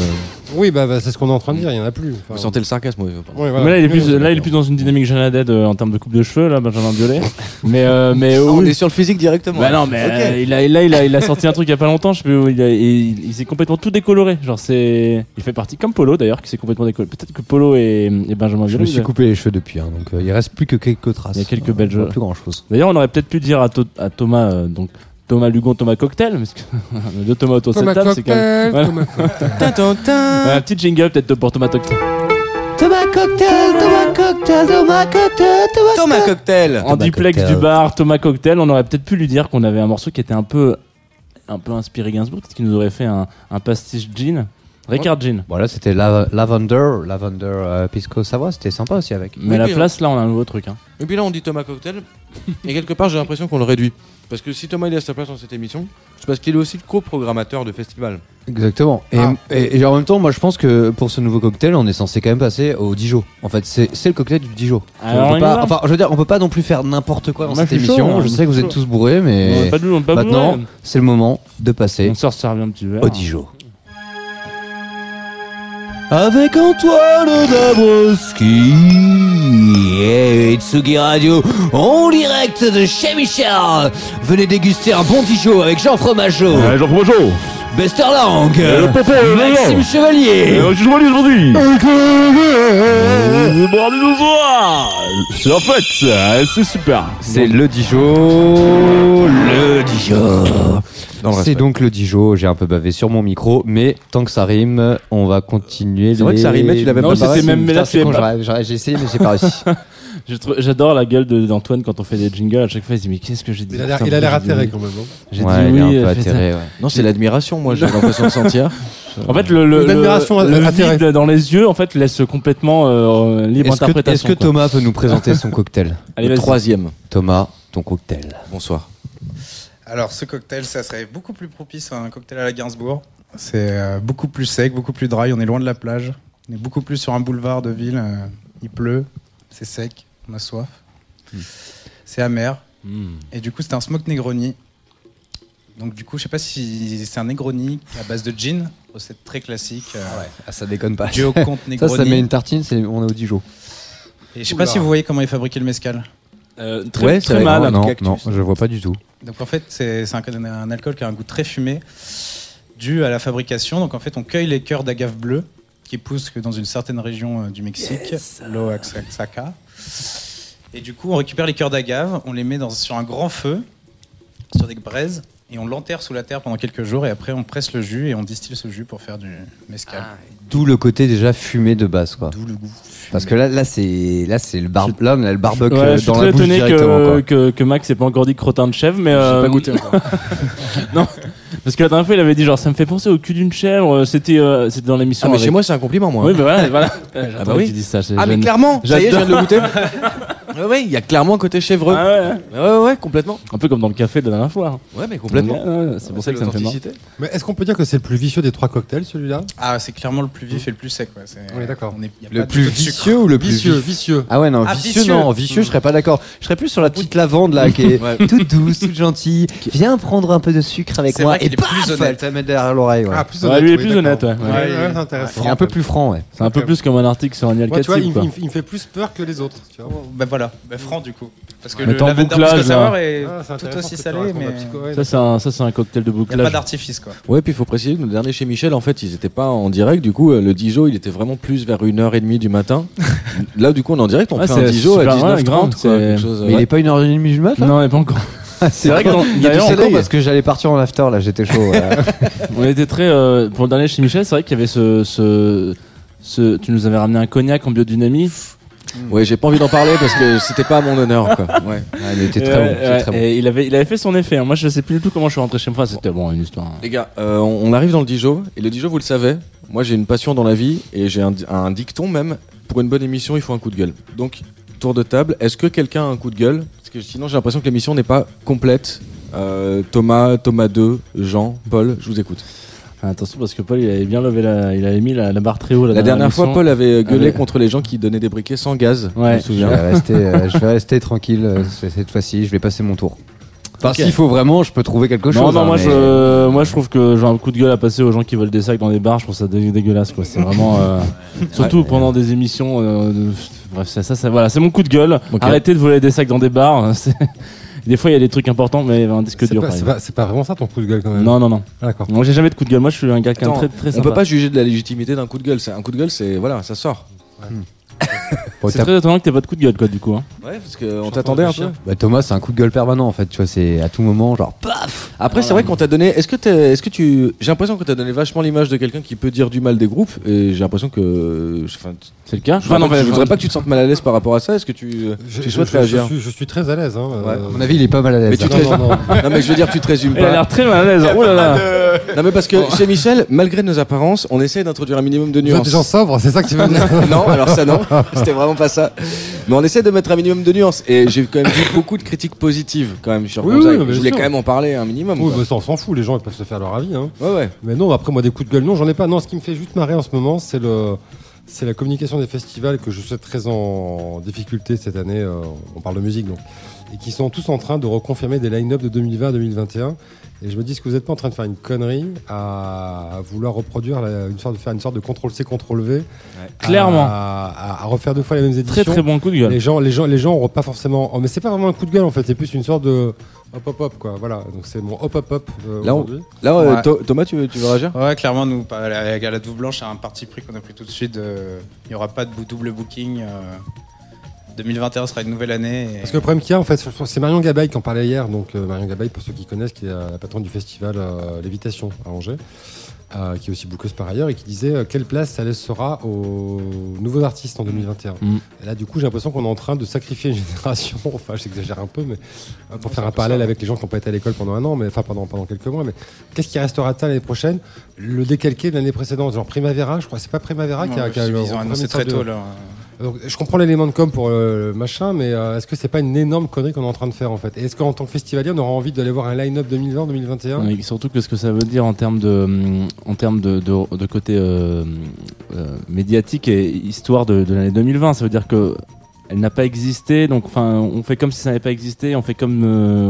Oui, bah, bah, c'est ce qu'on est en train de dire, il y en a plus. Enfin, Vous sentez le sarcasme, oui. voilà. Mais là, il est plus, oui, là, il est plus dans une dynamique Jeanne Haddad euh, en termes de coupe de cheveux, là, Benjamin Biolay. mais, euh, mais Ah, On est sur le physique directement. Bah non, mais euh, il a, là, il a, il a sorti un truc il y a pas longtemps. Je sais plus où, il, a- et il, il s'est complètement tout décoloré. Genre, c'est, il fait partie comme Polo d'ailleurs, qui s'est complètement décoloré. Peut-être que Polo et, et Benjamin Je Biolay. me suis coupé les cheveux depuis, hein, donc euh, il reste plus que quelques traces. Il y a quelques belles jeux. Plus grand chose. D'ailleurs, on aurait peut-être pu dire à, To- à Thomas, euh, donc Thomas Lugon, Thomas Cocktail, parce que on a deux Thomas autour de cette table, c'est quand même. Cocktail, Voilà. Thomas Cocktail. Un petit jingle peut-être pour Thomas Cocktail. Thomas Cocktail, Thomas Cocktail, Thomas Cocktail, Thomas Thomas Cocktail En duplex Cocktail. du bar, Thomas Cocktail, on aurait peut-être pu lui dire qu'on avait un morceau qui était un peu, un peu inspiré Gainsbourg, peut-être qu'il nous aurait fait un, un pastiche jean. Ricard Jean. Bon là c'était la- Lavender, Lavender euh, Pisco Savoie, c'était sympa aussi avec. Mais à la place, là, on a un nouveau truc. Hein. Et puis là, on dit Thomas Cocktail. et quelque part, j'ai l'impression qu'on le réduit. Parce que si Thomas il est à sa place dans cette émission, c'est parce qu'il est aussi le co-programmateur de festival. Exactement. Et, Ah. et- et en même temps, moi je pense que pour ce nouveau cocktail, on est censé quand même passer au Dijon. En fait, c'est le cocktail du Dijon. Alors, on on peut pas, enfin, je veux dire, on peut pas non plus faire n'importe quoi dans Moi, cette je suis chaud, émission. hein, je sais que vous êtes tous bourrés, On mais n'a pas de on pas maintenant, c'est le moment de passer on sort servir un petit verre. au Dijon. Avec Antoine Dabrowski et Tsugi Radio en direct de chez Michel. Venez déguster un bon Dijon avec Jean Fromageau, Jean Projo Besterlang, le popo, le Maxime lion. Chevalier. je suis joyeux aujourd'hui Le bordel du soir C'est la fête, c'est super C'est le Dijon, le Dijon. C'est donc le Dijon. J'ai un peu bavé sur mon micro, mais tant que ça rime, on va continuer. C'est vrai que ça rimait, tu l'avais Non, pas c'était pareil. même- mais là, J'ai essayé, mais j'ai pas réussi. J'adore la gueule d'Antoine quand on fait des jingles. À chaque fois, il se dit Mais qu'est-ce que j'ai dit Il a l'air- Putain, il a l'air atterré quand même. hein. J'ai Ouais, dit il est oui. un peu atterré. ouais. Non, c'est l'admiration, moi, j'ai l'impression de sentir. En fait, le, le, Une admiration le, le atterrée. vide dans les yeux, en fait, laisse complètement euh, libre que, interprétation. est-ce que quoi. Thomas peut nous présenter son cocktail? Allez, le troisième. Thomas, ton cocktail. Bonsoir. Alors, ce cocktail, ça serait beaucoup plus propice à un cocktail à la Gainsbourg. C'est euh, beaucoup plus sec, beaucoup plus dry. On est loin de la plage. On est beaucoup plus sur un boulevard de ville. euh, il pleut, c'est sec, on a soif. C'est amer. Hmm. Et du coup, c'était un smoke Negroni. Donc, du coup, je sais pas si c'est un Negroni à base de gin, recette très classique. euh, Ah, ça déconne pas. Compte Ça, Negroni. ça met une tartine, c'est on est au Dijon. Et je sais pas si vous voyez comment est fabriqué le mescal. Euh, très, Ouais, très mal. non, non, je vois pas du tout. Donc en fait, c'est un, un alcool qui a un goût très fumé, dû à la fabrication. Donc en fait, on cueille les cœurs d'agave bleu qui poussent que dans une certaine région euh, du Mexique, l'Oaxaca. Et du coup, on récupère les cœurs d'agave, on les met dans, sur un grand feu, sur des braises, et on l'enterre sous la terre pendant quelques jours et après on presse le jus et on distille ce jus pour faire du mezcal. D'où le côté déjà fumé de base, quoi. D'où le goût. Parce que là, là c'est là c'est le bar là, on a le barbecue Ouais, je suis dans très la bouche étonné directement. que, quoi. que, que Max ait pas encore dit crottin de chèvre, mais. Euh, pas goûté encore. non, parce que la dernière fois, il avait dit genre, ça me fait penser au cul d'une chèvre. euh, C'était euh, c'était dans l'émission. Ah, mais avec- chez moi, c'est un compliment, moi. Oui, mais voilà. voilà. bah J'attendais oui. ça. Ah, mais je- clairement, ça y est, je viens de le goûter. Ouais, ouais, il y a clairement un côté chèvreux. Ah ouais, ouais. Ouais, complètement. Un peu comme dans le café de la dernière fois. Ouais, mais complètement. Ouais, ouais, c'est pour ça que ça me fait marrer. l'authenticité. Mais est-ce qu'on peut dire que c'est le plus vicieux des trois cocktails, celui-là? Ah, c'est clairement le plus vif et le plus sec. Ouais. D'accord. est- a Le plus vicieux ou le plus Vicieux, vif? vicieux. Ah ouais non Ah, vicieux, vicieux. non vicieux je serais pas d'accord je serais plus sur la petite lavande là qui est Ouais. toute douce toute gentille viens prendre un peu de sucre avec moi et plus honnête. elle met derrière l'oreille ouais. Ah, plus honnête. lui, il est plus d'accord. honnête, ouais. C'est intéressant. un peu plus franc ouais C'est un peu plus comme un article sur un tu vois, il, me fait plus peur que les autres. Tu vois. Voilà, bah, franc du coup. Parce que le en lavender bouclage, Pisco Sour est Ah, c'est tout intéressant aussi ce que tu salé, racontes, mais la psycho, ouais, Ça, c'est un, ça, c'est un cocktail de il n'y a pas d'artifice quoi. Ouais, puis il faut préciser que le dernier chez Michel, en fait, ils étaient pas en direct. Du coup, euh, le Dijon, il était vraiment plus vers 1h30 du matin. Là, du coup, on est en direct, on Ouais, fait c'est un Dijon à super, ouais, 19h30. grave, quoi, c'est- quelque chose, mais il ouais. est pas une heure et demie du mat là? Non, mais pas encore. c'est vrai que dans- il y a du d'ailleurs, soleil encore, parce que j'allais partir en after là j'étais chaud ouais. On était très. euh, pour le dernier chez Michel, c'est vrai qu'il y avait ce, ce, ce. Tu nous avais ramené un cognac en biodynamie. Ouais, j'ai pas envie d'en parler parce que c'était pas à mon honneur, quoi. Ouais. Ah, il était très ouais, bon c'est ouais, très bon Et il avait, il avait fait son effet. hein. Moi, je sais plus du tout comment je suis rentré chez moi. C'était bon, une histoire. Les gars, euh, on, on arrive dans le Dijon, et le Dijon, vous le savez, moi j'ai une passion dans la vie, et j'ai un, un dicton même, pour une bonne émission, il faut un coup de gueule. Donc, tour de table, est-ce que quelqu'un a un coup de gueule? Parce que sinon j'ai l'impression que l'émission n'est pas complète. Euh, Thomas, Thomas 2, Jean, Paul, je vous écoute. Ah, attention parce que Paul, il avait bien levé la, il avait mis la, la barre très haut. La dernière fois, Paul avait gueulé Ouais. contre les gens qui donnaient des briquets sans gaz, je Ouais. me je souviens. vais rester euh, je vais rester tranquille euh, cette fois-ci je vais passer mon tour enfin Ok. s'il faut vraiment je peux trouver quelque chose Non, non, hein, moi, mais- je, moi je trouve que j'ai un coup de gueule à passer aux gens qui veulent des sacs dans des bars. Je trouve ça dé- dégueulasse, quoi. C'est vraiment, euh, surtout pendant des émissions. euh, de- bref, ça, ça, ça- voilà, c'est mon coup de gueule. Ok. Arrêtez de voler des sacs dans des bars. Des fois, il y a des trucs importants, mais un disque dur. c'est pas- vraiment ça ton coup de gueule quand même. Non, non, non. Ah, D'accord. Moi, j'ai jamais de coup de gueule. Moi, je suis un gars qui est très, très on sympa. peut pas juger de la légitimité d'un coup de gueule. C'est un coup de gueule, c'est voilà, ça sort. Bon, C'est très étonnant que t'aies pas de coup de gueule, quoi, du coup. hein. Ouais, parce qu'on t'attendait un peu. Bah, Thomas, c'est un coup de gueule permanent en fait, tu vois, c'est à tout moment, genre paf Après, c'est vrai qu'on t'a donné. Est-ce que, t'es- est-ce que tu. J'ai l'impression que t'as donné vachement l'image de quelqu'un qui peut dire du mal des groupes, et j'ai l'impression que. Enfin, C'est le cas. je, voudrais Enfin, pas, que- je voudrais pas que tu te sentes mal à l'aise par rapport à ça. Est-ce que tu, Je, tu souhaites je- je réagir suis, je suis très à l'aise. Hein, Ouais, euh, À mon avis, il est pas mal à l'aise. Mais tu te- non, non, non. Non, mais je veux dire, tu te résumes Il a pas. l'air très mal à l'aise. Oh là là. Non, mais parce que chez Michel, malgré nos apparences, on essaie d'introduire un minimum de Vous êtes nuances. des gens sobres, c'est ça que tu veux dire non, alors ça non, c'était vraiment pas ça. Mais on essaie de mettre un minimum de nuances. Et j'ai quand même vu beaucoup de critiques positives quand même sur Oui, oui, Je voulais quand même en parler un minimum. Oui, bah, ça, on s'en fout, les gens ils peuvent se faire leur avis. Hein. Ouais, ouais. Mais non, après moi des coups de gueule, non, j'en ai pas. Non, ce qui me fait juste marrer en ce moment, c'est le, c'est la communication des festivals que je suis très en difficulté cette année. euh, on parle de musique donc, et qui sont tous en train de reconfirmer des line-up de 2020-2021. Et je me dis, est-ce que vous n'êtes pas en train de faire une connerie à, à vouloir reproduire la- une sorte de faire une sorte de contrôle C, contrôle V, Clairement. à, à- à refaire deux fois les mêmes éditions. Très très bon coup de gueule. Les gens, les gens, les gens auront pas forcément. oh, mais c'est pas vraiment un coup de gueule en fait. C'est plus une sorte de hop hop hop quoi. Voilà. Donc c'est mon hop hop hop. euh, Là, on- aujourd'hui. Là, euh, Ouais. Thomas, tu veux, tu veux réagir? Ouais, clairement, nous, à la, la Douve Blanche, c'est un parti pris qu'on a pris tout de suite. euh, Il n'y aura pas de double booking. Euh, 2021 sera une nouvelle année. et- Parce que le problème qu'il y a en fait, c'est Marion Gabeil qui en parlait hier. Donc euh, Marion Gabeil, pour ceux qui connaissent, qui est la patronne du festival euh, Lévitation à Angers. euh, qui est aussi bouqueuse par ailleurs et qui disait euh, quelle place ça laissera aux nouveaux artistes en 2021. Mm. Et là, du coup, j'ai l'impression qu'on est en train de sacrifier une génération. Enfin, j'exagère un peu, mais euh, pour faire un parallèle avec les gens qui n'ont pas été à l'école pendant un an, mais enfin pendant, pendant quelques mois. Mais qu'est-ce qui restera de ça l'année prochaine? Le décalqué de l'année précédente, genre Primavera, je crois. C'est pas Primavera qui a, qui a ils ont annoncé très sorte de- tôt. Là. Je comprends l'élément de com pour euh, le machin, mais euh, est-ce que c'est pas une énorme connerie qu'on est en train de faire en fait? Et est-ce qu'en tant que festivalier, on aura envie d'aller voir un line-up 2020-2021 Et surtout que ce que ça veut dire en termes de, hum, en termes de, de, côté euh, médiatique et histoire de, l'année 2020, ça veut dire que elle n'a pas existé, donc enfin on fait comme si ça n'avait pas existé, on fait comme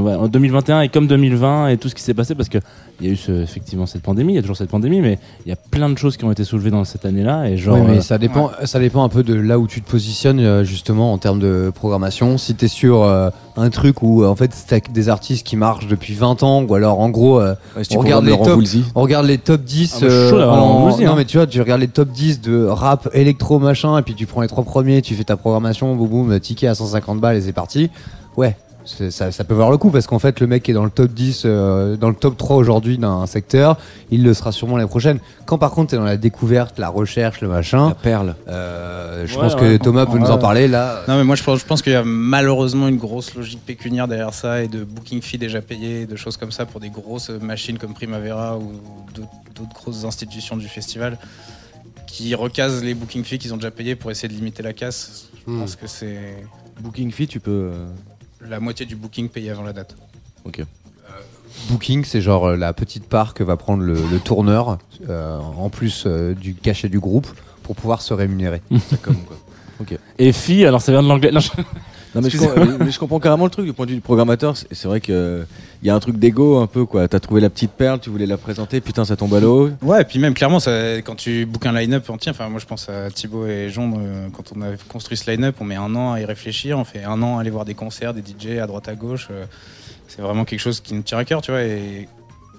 en 2021 et comme 2020 et tout ce qui s'est passé parce que il y a eu ce- effectivement cette pandémie, il y a toujours cette pandémie, mais il y a plein de choses qui ont été soulevées dans cette année-là et genre Oui, mais euh, ça dépend, ça dépend un peu de là où tu te positionnes euh, justement en termes de programmation. Si t'es sur euh, un truc où en fait t'as que des artistes qui marchent depuis 20 ans, ou alors en gros euh, Ouais, si On tu regarde les on regarde top 10 Ah, chaud en- Laurent Voulzy, non hein. mais tu vois tu regardes les top 10 de rap électro machin et puis tu prends les trois premiers tu fais ta programmation boum boum ticket à 150 balles et c'est parti ouais c'est- ça, ça peut voir le coup parce qu'en fait, le mec qui est dans le top 10, euh, dans le top 3 aujourd'hui d'un secteur, il le sera sûrement l'année prochaine. Quand par contre, tu es dans la découverte, la recherche, le machin, La perle. euh, je Ouais, pense ouais. que Thomas peut nous en parler là. Non, mais moi je pense, je pense qu'il y a malheureusement une grosse logique pécuniaire derrière ça et de booking fee déjà payé, de choses comme ça pour des grosses machines comme Primavera ou d'autres grosses institutions du festival qui recasent les booking fees qu'ils ont déjà payés pour essayer de limiter la casse. Je Hmm. pense que c'est Booking fee, tu peux. Euh, la moitié du booking payé avant la date. Ok. Booking, c'est genre euh, la petite part que va prendre le, le tourneur euh, en plus euh, du cachet du groupe pour pouvoir se rémunérer. Ça comme quoi. Et fille, alors ça vient de l'anglais. Non, je- Non, mais je, mais comprends carrément le truc du point de vue du programmateur. C'est c'est vrai que il y a un truc d'ego un peu quoi. T'as trouvé la petite perle, tu voulais la présenter, putain ça tombe à l'eau. Ouais, et puis même clairement, ça, quand tu bookes un line-up entier, enfin moi je pense à Thibaut et Jean, euh, quand on a construit ce line-up, on met un an à y réfléchir, on fait un an à aller voir des concerts, des DJ à droite à gauche. euh, c'est vraiment quelque chose qui nous tient à cœur, tu vois. Et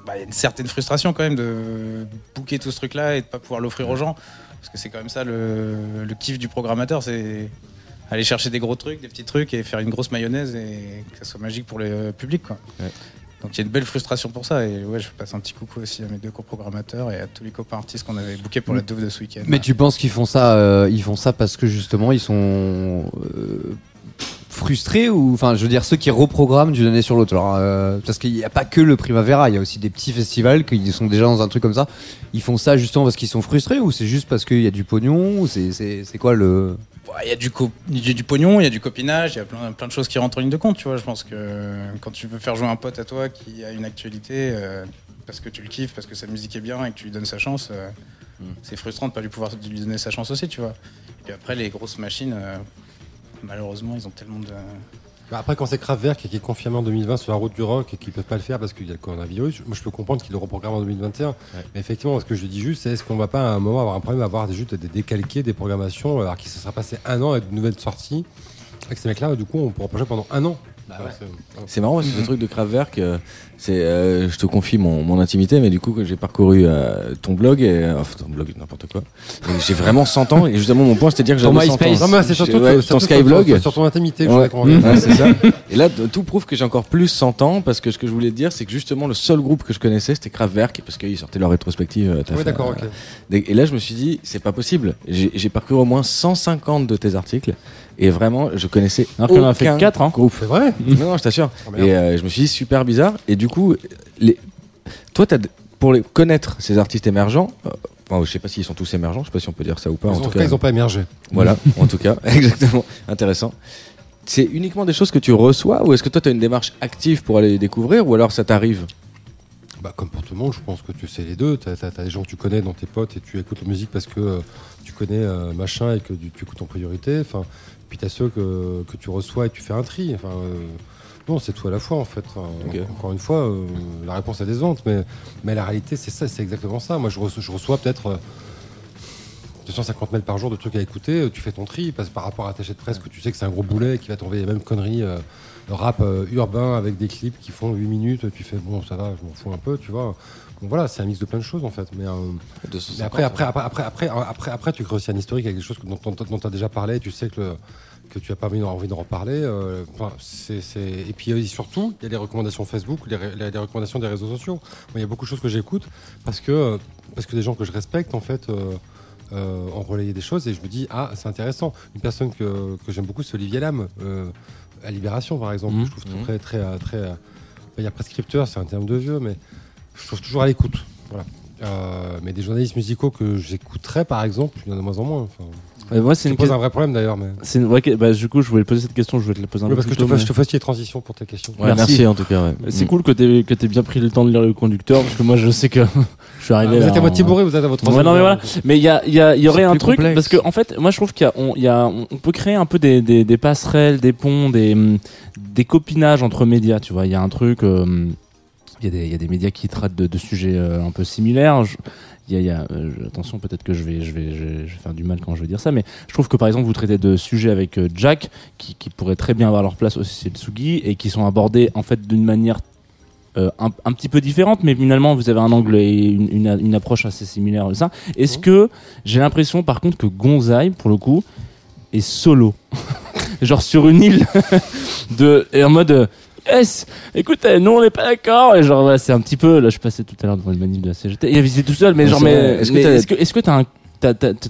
bah, il y a une certaine frustration quand même de booker tout ce truc-là et de pas pouvoir l'offrir aux gens. Parce que c'est quand même ça le, le kiff du programmateur, c'est aller chercher des gros trucs, des petits trucs et faire une grosse mayonnaise et que ça soit magique pour le public. Quoi. Ouais. Donc il y a une belle frustration pour ça. Et ouais, je passe un petit coucou aussi à mes deux coprogrammateurs et à tous les copains artistes qu'on avait bookés pour la Douve de ce week-end. Mais tu penses qu'ils font ça, euh, ils font ça parce que justement ils sont euh, frustrés ou, enfin, je veux dire ceux qui reprogramment d'une année sur l'autre. Alors, euh, parce qu'il n'y a pas que le Primavera, il y a aussi des petits festivals qui sont déjà dans un truc comme ça. Ils font ça justement parce qu'ils sont frustrés ou c'est juste parce qu'il y a du pognon ou c'est quoi le Il y a du, co- il y a du pognon, il y a du copinage, il y a plein, plein de choses qui rentrent en ligne de compte. Tu vois, je pense que quand tu veux faire jouer un pote à toi qui a une actualité, euh, parce que tu le kiffes, parce que sa musique est bien et que tu lui donnes sa chance, euh, c'est frustrant de pas lui pouvoir lui donner sa chance aussi, tu vois. Et puis après, les grosses machines, euh, malheureusement, ils ont tellement de. Bah, après, quand c'est Kraftwerk qui est confirmé en 2020 sur la route du rock et qu'ils peuvent pas le faire parce qu'il y a le coronavirus, moi je peux comprendre qu'ils le reprogramment en 2021. Mais effectivement, ce que je dis juste, c'est est-ce qu'on va pas à un moment avoir un problème à avoir juste des décalqués, des programmations, alors qu'il se sera passé un an avec de nouvelles sorties Avec ces mecs-là, du coup, on pourra projeter pendant un an. Bah Ouais, c'est- C'est marrant parce que ce truc de Kraftwerk, euh, c'est, euh, je te confie mon, mon intimité, mais du coup que j'ai parcouru euh, ton blog et euh, enfin ton blog n'importe quoi. J'ai vraiment 100 ans et justement mon point c'était de dire que j'avais 100 ans. Non, mais c'est surtout, Ouais, surtout Skyblog. sur, sur ton intimité. je Ouais. c'est ça. Et là, tout prouve que j'ai encore plus 100 ans parce que ce que je voulais te dire, c'est que justement le seul groupe que je connaissais, c'était Kraftwerk parce qu'ils sortaient leur rétrospective. euh, fait, d'accord, euh, Et là, je me suis dit, c'est pas possible. J'ai j'ai parcouru au moins 150 de tes articles et vraiment, je connaissais qu'on en a fait aucun quatre, hein. groupe. C'est vrai Non, non, je t'assure. Oh, et euh, je me suis dit, super bizarre. Et du coup, les... toi, as... pour les... connaître ces artistes émergents, euh, enfin, je sais pas s'ils sont tous émergents, je sais pas si on peut dire ça ou pas. Ils en ont- tout cas, cas, ils ont pas émergé. voilà, en tout cas, exactement, intéressant. C'est uniquement des choses que tu reçois ou est-ce que toi tu as une démarche active pour aller les découvrir ou alors ça t'arrive? Bah, comme pour tout le monde, je pense que tu sais les deux. Tu as, des gens que tu connais dans tes potes et tu écoutes la musique parce que euh, tu connais euh, machin et que tu, tu écoutes en priorité. Enfin, puis tu as ceux que, que tu reçois et tu fais un tri. Enfin, euh, non, c'est tout à la fois en fait. Enfin. Encore une fois, euh, la réponse est décevante, mais, mais la réalité c'est ça, c'est exactement ça. Moi je reçois, je reçois peut-être euh, 250 mails par jour de trucs à écouter. euh, Tu fais ton tri parce que par rapport à ta de presse que tu sais que c'est un gros boulet qui va t'envoyer les mêmes conneries. euh, rap euh, urbain avec des clips qui font 8 minutes, tu fais bon ça va, je m'en fous un peu, tu vois. Voilà, c'est un mix de plein de choses en fait. Mais, euh, mais après, après, après, après, après, après, après, tu crées aussi un historique avec des choses dont, dont, tu as déjà parlé, tu sais que, le- que tu n'as pas envie, d'en reparler. euh, enfin, c'est- Et puis euh, surtout, il y a les recommandations Facebook, les, les- les recommandations des réseaux sociaux. Il y a beaucoup de choses que j'écoute parce que, euh, parce que des gens que je respecte en fait. euh, euh, ont relayé des choses et je me dis ah c'est intéressant une personne que, que j'aime beaucoup c'est Olivier Lam euh, à Libération par exemple Mhm. je trouve très très très, très euh, il y a prescripteur c'est un terme de vieux mais je trouve toujours à l'écoute voilà Euh, mais des journalistes musicaux que j'écouterais par exemple il y en a de moins en moins enfin, Ouais, moi, c'est ça une, pose que- un vrai problème d'ailleurs mais c'est une vraie bah, du coup, je voulais poser cette question, je voulais te la poser un Oui, peu parce que plus je te, je les transitions pour tes questions Ouais, Merci. merci. en tout cas. ouais. C'est cool que tu que aies bien pris le temps de lire le conducteur, parce que moi, je sais que je suis Ah, arrivé vous là êtes à moitié bourré vous êtes à votre Ouais, non, mais voilà. Mais il y, a, il y, a- il y aurait un plus truc, complexe. parce que en fait, moi je trouve qu'il y a, on, il y a, on peut créer un peu des, des, des passerelles, des ponts, des, des copinages entre médias, tu vois. Il y a un truc, euh, il y, a des- il y a des médias qui traitent de, de sujets euh, un peu similaires. Je- il y a, il y a, euh, attention, peut-être que je vais, je, vais, je, vais, je vais faire du mal quand je vais dire ça, mais je trouve que par exemple, vous traitez de sujets avec euh, Jack, qui, qui pourraient très bien avoir leur place aussi chez Tsugi, et qui sont abordés en fait d'une manière euh, un, un petit peu différente, mais finalement vous avez un angle et une, une, une approche assez similaire de ça. Est-ce que j'ai l'impression par contre que Gonzaï, pour le coup, est solo? Genre sur une île de et en mode Yes, écoute, euh, nous on n'est pas d'accord. Et genre, voilà, c'est un petit peu. Là, je passais tout à l'heure devant une manif de la CGT. Il a visité tout seul, mais Ouais, genre, mais. Est-ce que t'as- est-ce que t'as un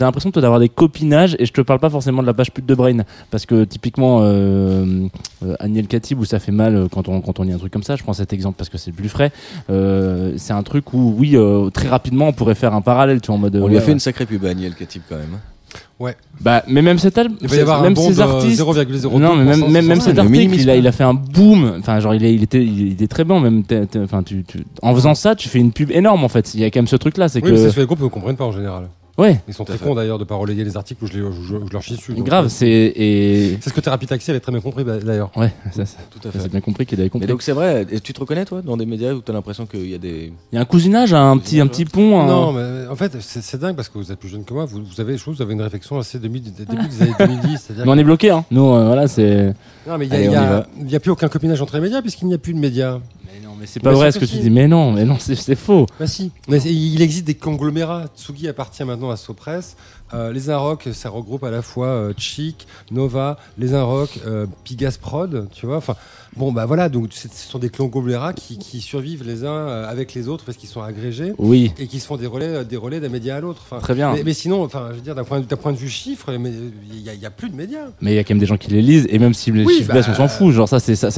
l'impression toi d'avoir des copinages? Et je te parle pas forcément de la page pute de Brain parce que typiquement euh, euh, Agnel Katib où ça fait mal euh, quand on quand on lit un truc comme ça je prends cet exemple parce que c'est le plus frais euh, c'est un truc où oui très rapidement on pourrait faire un parallèle tu vois en mode On lui a ouais, fait une sacrée pub à Agnel Katib quand même. Hein. bah mais même cet album Il va y avoir même un ces artistes 0,02%. non mais même même, cet article il a il a fait un boom enfin genre il est il était il était très bon même enfin tu, tu en faisant ça tu fais une pub énorme en fait il y a quand même ce truc là c'est Oui, mais c'est que ce que les groupes ne comprennent pas en général. Ouais Ils sont très fait. cons d'ailleurs de pas relayer les articles où je, les, où je, où je leur chie dessus. grave euh, c'est et C'est ce que Thérapie Taxi avait très bien compris bah, d'ailleurs. ouais ça, ça, Tout à fait. c'est bien compris qu'il avait compris Mais donc c'est vrai, et tu te reconnais toi dans des médias où tu as l'impression qu'il y a des. Il y a un cousinage, un petit, un petit pont. un- Non, mais en fait, c'est dingue parce que vous êtes plus jeune que moi. Vous, vous avez, je trouve, vous avez une réflexion assez début, début des années 2010. c'est-à-dire Mais on est bloqué, hein. Nous, euh, voilà, c'est. Non, mais il y a- y a plus aucun copinage entre les médias puisqu'il n'y a plus de médias. Mais non, mais c'est pas vrai ce que tu dis. Mais non, mais non, c'est c'est faux. Bah si. Mais il existe des conglomérats. Tsugi appartient maintenant à Sopress. Euh, les Inrock, ça regroupe à la fois euh, Chic, Nova, les Inrock, euh, Pigas Prod, tu vois. Enfin, bon, bah voilà. Donc, ce sont des conglomérats qui, qui survivent les uns euh, avec les autres parce qu'ils sont agrégés Oui, et qui se font des relais, des relais d'un média à l'autre. Enfin, très bien. mais, mais sinon, enfin, je veux dire, d'un point, de vue chiffre, mais il n'y a, il y a plus de médias. Mais il y a quand même des gens qui les lisent, et même si les Oui, chiffres bah, baissent, on s'en fout. Genre, ça, c'est un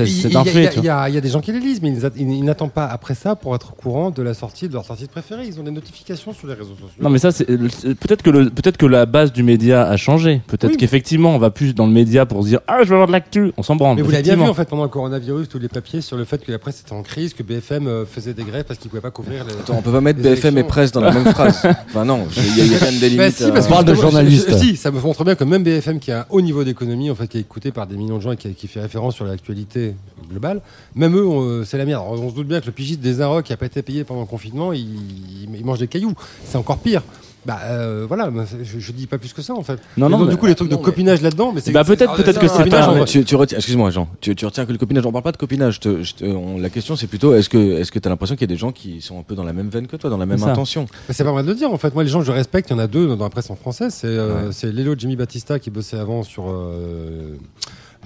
fait. il y a- des gens qui les lisent, mais ils, n'attendent pas après ça pour être au courant de la sortie de leur artiste préféré. Ils ont des notifications sur les réseaux sociaux. Non, mais ça, c'est peut-être que le, que la base du média a changé. Peut-être Oui. qu'effectivement, on va plus dans le média pour se dire, ah, je veux avoir de l'actu. On s'en branle. Mais vous l'avez bien vu en fait pendant le coronavirus, tous les papiers sur le fait que la presse était en crise, que BFM euh, faisait des grèves parce qu'ils pouvaient pas couvrir les. Attends, on peut pas mettre BFM et presse dans la même phrase. Enfin non, il y, a- il y a quand même des Bah limites. si, à- parce que parle de je- Si, ça me montre bien que même BFM, qui a un haut niveau d'économie, en fait, qui est écouté par des millions de gens et qui, qui fait référence sur l'actualité globale, même eux, euh, c'est la merde. Alors, on se doute bien que le pigiste des Inrock qui a pas été payé pendant le confinement, il mange des cailloux. C'est encore pire. Bah euh, voilà, je, je dis pas plus que ça en fait. Non, non, donc, mais- du coup, les trucs non, de mais- copinage là-dedans, mais c'est. Bah, peut-être- peut-être que c'est pas- tu, tu retiens, excuse-moi Jean, tu, tu retiens que le copinage, on parle pas de copinage. te- je te- on- la question c'est plutôt est-ce que est-ce que tu as l'impression qu'il y a des gens qui sont un peu dans la même veine que toi, dans la même intention? C'est pas mal de le dire en fait. Moi, les gens que je respecte, il y en a deux dans la presse en français. C'est euh, c'est Lélo Jimmy Battista qui bossait avant sur euh,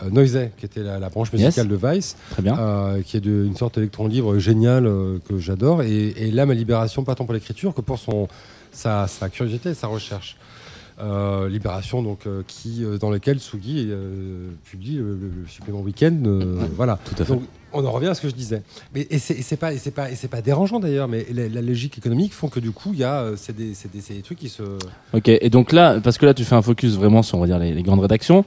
euh, Noisey, qui était la, la branche musicale Yes. de Vice, Très bien. euh, qui est de- une sorte d'électron libre génial euh, que j'adore. Et, et là, ma libération, pas tant pour l'écriture que pour son, sa, sa curiosité et sa recherche. Euh, Libération, donc, euh, qui, euh, dans lequel Sugi publie le, supplément week-end. euh, voilà. Tout à fait. Donc, on en revient à ce que je disais. Mais, et c'est pas, et pas, et pas dérangeant d'ailleurs, mais la, la logique économique font que du coup, il y a, c'est des, c'est des, c'est des trucs qui se. Ok. Et donc là, parce que là, tu fais un focus vraiment sur, on va dire, les, les grandes rédactions.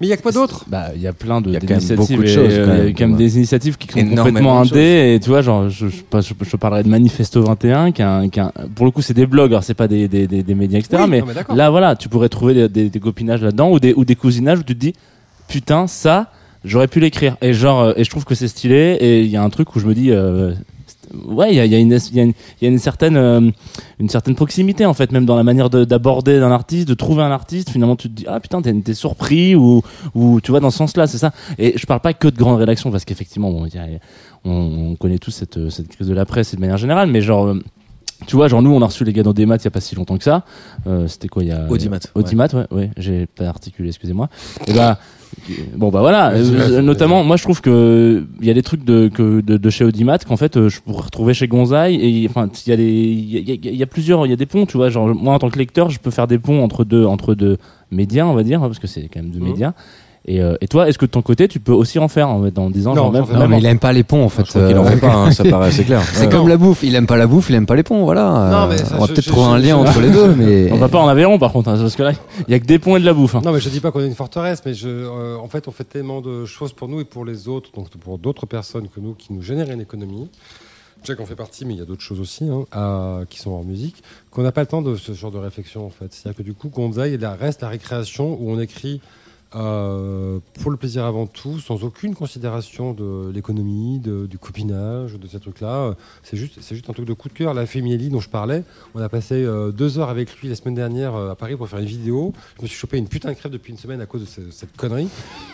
Mais il y a quoi d'autre Bah, il y a plein de Il y a quand même d'initiatives. beaucoup de et, choses, euh, Il y a même. quand même des initiatives qui sont Énormément complètement de choses. indé. Et tu vois, genre, je, je, je, je parlerai de Manifesto 21, qui est un, qui est un- pour le coup, c'est des blogs. Alors, c'est pas des, des, des, des médias, etc. Oui, mais non, mais d'accord. là, voilà, tu pourrais trouver des, des, des copinages là-dedans ou des, ou des cousinages où tu te dis, putain, ça, j'aurais pu l'écrire. Et genre, euh, et je trouve que c'est stylé. Et il y a un truc où je me dis, euh, ouais, il y a, il y, a une- y, y a certaine, euh, une certaine proximité en fait, même dans la manière de- d'aborder d'un artiste, de trouver un artiste. Finalement, tu te dis, ah putain, t'es surpris ou, ou tu vois dans ce sens-là, c'est ça. Et je parle pas que de grandes rédactions parce qu'effectivement, bon, on, on connaît tous cette, cette crise de la presse et de manière générale, mais genre. euh, Tu vois, genre nous, on a reçu les gars dans des maths il y a pas si longtemps que ça. Euh, C'était quoi il y a Audimat, Audimat, ouais, ouais. J'ai pas articulé, excusez-moi. Et bah, bon bah voilà. Notamment, moi je trouve que il y a des trucs de que de, de chez Audimat qu'en fait euh, je pourrais retrouver chez Gonzaï et enfin il y a des il y y y a plusieurs il y a des ponts, tu vois. Genre moi en tant que lecteur, je peux faire des ponts entre deux entre deux médias, on va dire, hein, parce que c'est quand même deux Mhm. médias. Et, euh, et toi, est-ce que de ton côté, tu peux aussi en faire en, fait, en disant Non, genre même, Non, même mais en- il aime pas les ponts en fait. Qu'il en fait pas, hein, ça paraît assez clair. C'est Ouais. comme la bouffe, il aime pas la bouffe, il aime pas les ponts, voilà. Non, mais ça, on va peut-être je- trouver un je- lien je- entre les deux, mais. on va pas en Aveyron par contre, hein, parce que là, il y a que des ponts et de la bouffe. hein. Non, mais je dis pas qu'on est une forteresse, mais je, euh, en fait, on fait tellement de choses pour nous et pour les autres, donc pour d'autres personnes que nous, qui nous génèrent une économie. Déjà qu'on fait partie, mais il y a d'autres choses aussi hein, à- qui sont hors musique, qu'on n'a pas le temps de ce genre de réflexion en fait. C'est-à-dire que du coup, Gonzaï la- reste la récréation où on écrit euh, pour le plaisir avant tout, sans aucune considération de l'économie, du copinage, de ces trucs-là. C'est juste, juste un truc de coup de cœur. La Fémieli dont je parlais, on a passé euh, deux heures avec lui la semaine dernière euh, à Paris pour faire une vidéo. Je me suis chopé une putain de crève depuis une semaine à cause de ce- cette connerie.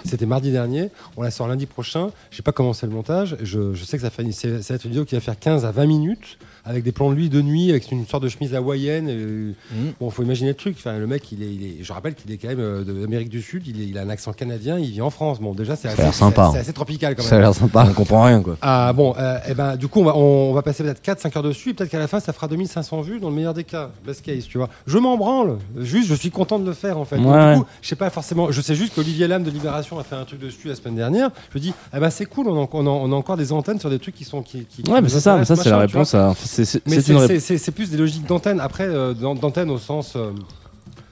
C'était mardi dernier. On la sort lundi prochain. J'ai pas commencé le montage. Je, je sais que ça va être une vidéo qui va faire 15 à 20 minutes avec des plans de lui de nuit, avec une sorte de chemise hawaïenne. euh, Mhm. Bon, faut imaginer le truc. Enfin, le mec, il est, il est- je rappelle qu'il est quand même euh, de l'Amérique du Sud. Il est, il a un accent canadien, il vit en France. Bon, déjà, c'est a assez, l'air sympa, c'est- hein. assez tropical quand même. Ça a l'air sympa. On comprend rien, quoi. Ah bon, euh, eh ben, du coup, on va, on, on va passer peut-être 4-5 heures dessus, et peut-être qu'à la fin, ça fera 2500 vues dans le meilleur des cas. Best case, tu vois. Je m'en branle. Juste, je suis content de le faire, en fait. Donc, Ouais. du coup, je sais pas forcément, je sais juste qu'Olivier Lam de Libération a fait un truc dessus la semaine dernière. Je dis, eh ben, c'est cool, on a, on, a, on a encore des antennes sur des trucs qui sont. Qui, Ouais, mais c'est ça, ça c'est la réponse. à- C'est une plus des logiques d'antenne. Après, euh, d'an- d'antenne au sens euh,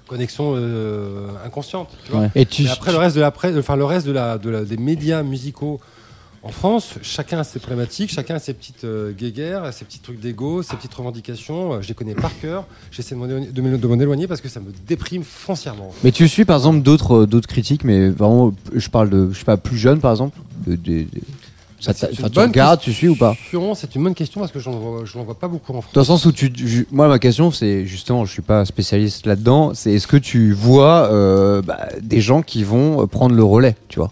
connexion euh, inconsciente. Tu vois. Ouais. Et tu, après le reste de la presse- enfin le reste de la, de la- des médias musicaux en France, chacun a ses problématiques, chacun a ses petites euh, guéguerres, ses petits trucs d'ego, ses petites revendications. Euh, je les connais par cœur. J'essaie de m'en éloigner- parce que ça me déprime foncièrement. Mais tu suis par exemple d'autres d'autres critiques, mais vraiment, je parle de, je sais pas, plus jeune par exemple. De, de- de- une tu regardes, tu suis ou pas C'est une bonne question parce que je n'en vois, pas beaucoup en France. Dans le sens où tu, moi ma question c'est justement, je suis pas spécialiste là-dedans, c'est est-ce que tu vois euh, bah, des gens qui vont euh, prendre le relais, tu vois?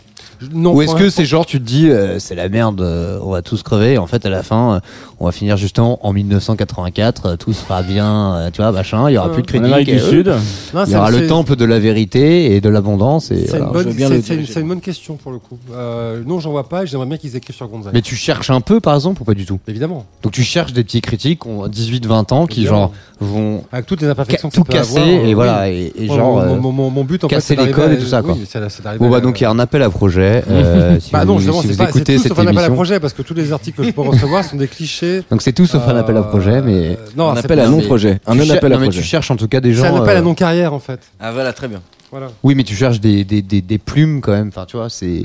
Non, Ou est-ce que c'est genre tu te dis euh, c'est la merde, euh, on va tous crever, et en fait à la fin euh, on va finir justement en 1984, euh, tout sera bien, euh, tu vois, machin, il y aura plus de critiques, du euh, Sud, Non, il y aura le c'est- temple de la vérité et de l'abondance et C'est voilà. une, bonne- je veux bien c'est- le c'est une- diriger. c'est une bonne question pour le coup. Euh, non, j'en vois pas et j'aimerais bien qu'ils écrivent sur Gonzague. Mais tu cherches un peu par exemple ou pas du tout? Évidemment. Donc tu cherches des petits critiques ont 18-20 ans qui Évidemment. genre vont Avec toutes les ca- imperfections que tout ça peut casser avoir, euh, et voilà et, et Moi, genre mon, euh, mon- mon- mon but en fait, casser c'est les d'arriver codes à- et tout ça, quoi. oui, c'est- c'est d'arriver Bon bah à- donc il y a un appel à projet euh, si Bah vous, non, justement, si c'est vous pas, c'est écoutez tout cette sauf un appel à émission. projet parce que tous les articles que je peux recevoir sont des clichés. Donc c'est tout sauf un appel à projet mais Euh, non, un appel à non, non-projet. Un tu cher- non-appel à non, mais tu projet. cherches en tout cas des gens C'est un appel euh, à non carrière en fait. Ah voilà, très bien. Voilà. Oui, mais tu cherches des, des, des, des plumes quand même. Enfin, tu vois, c'est.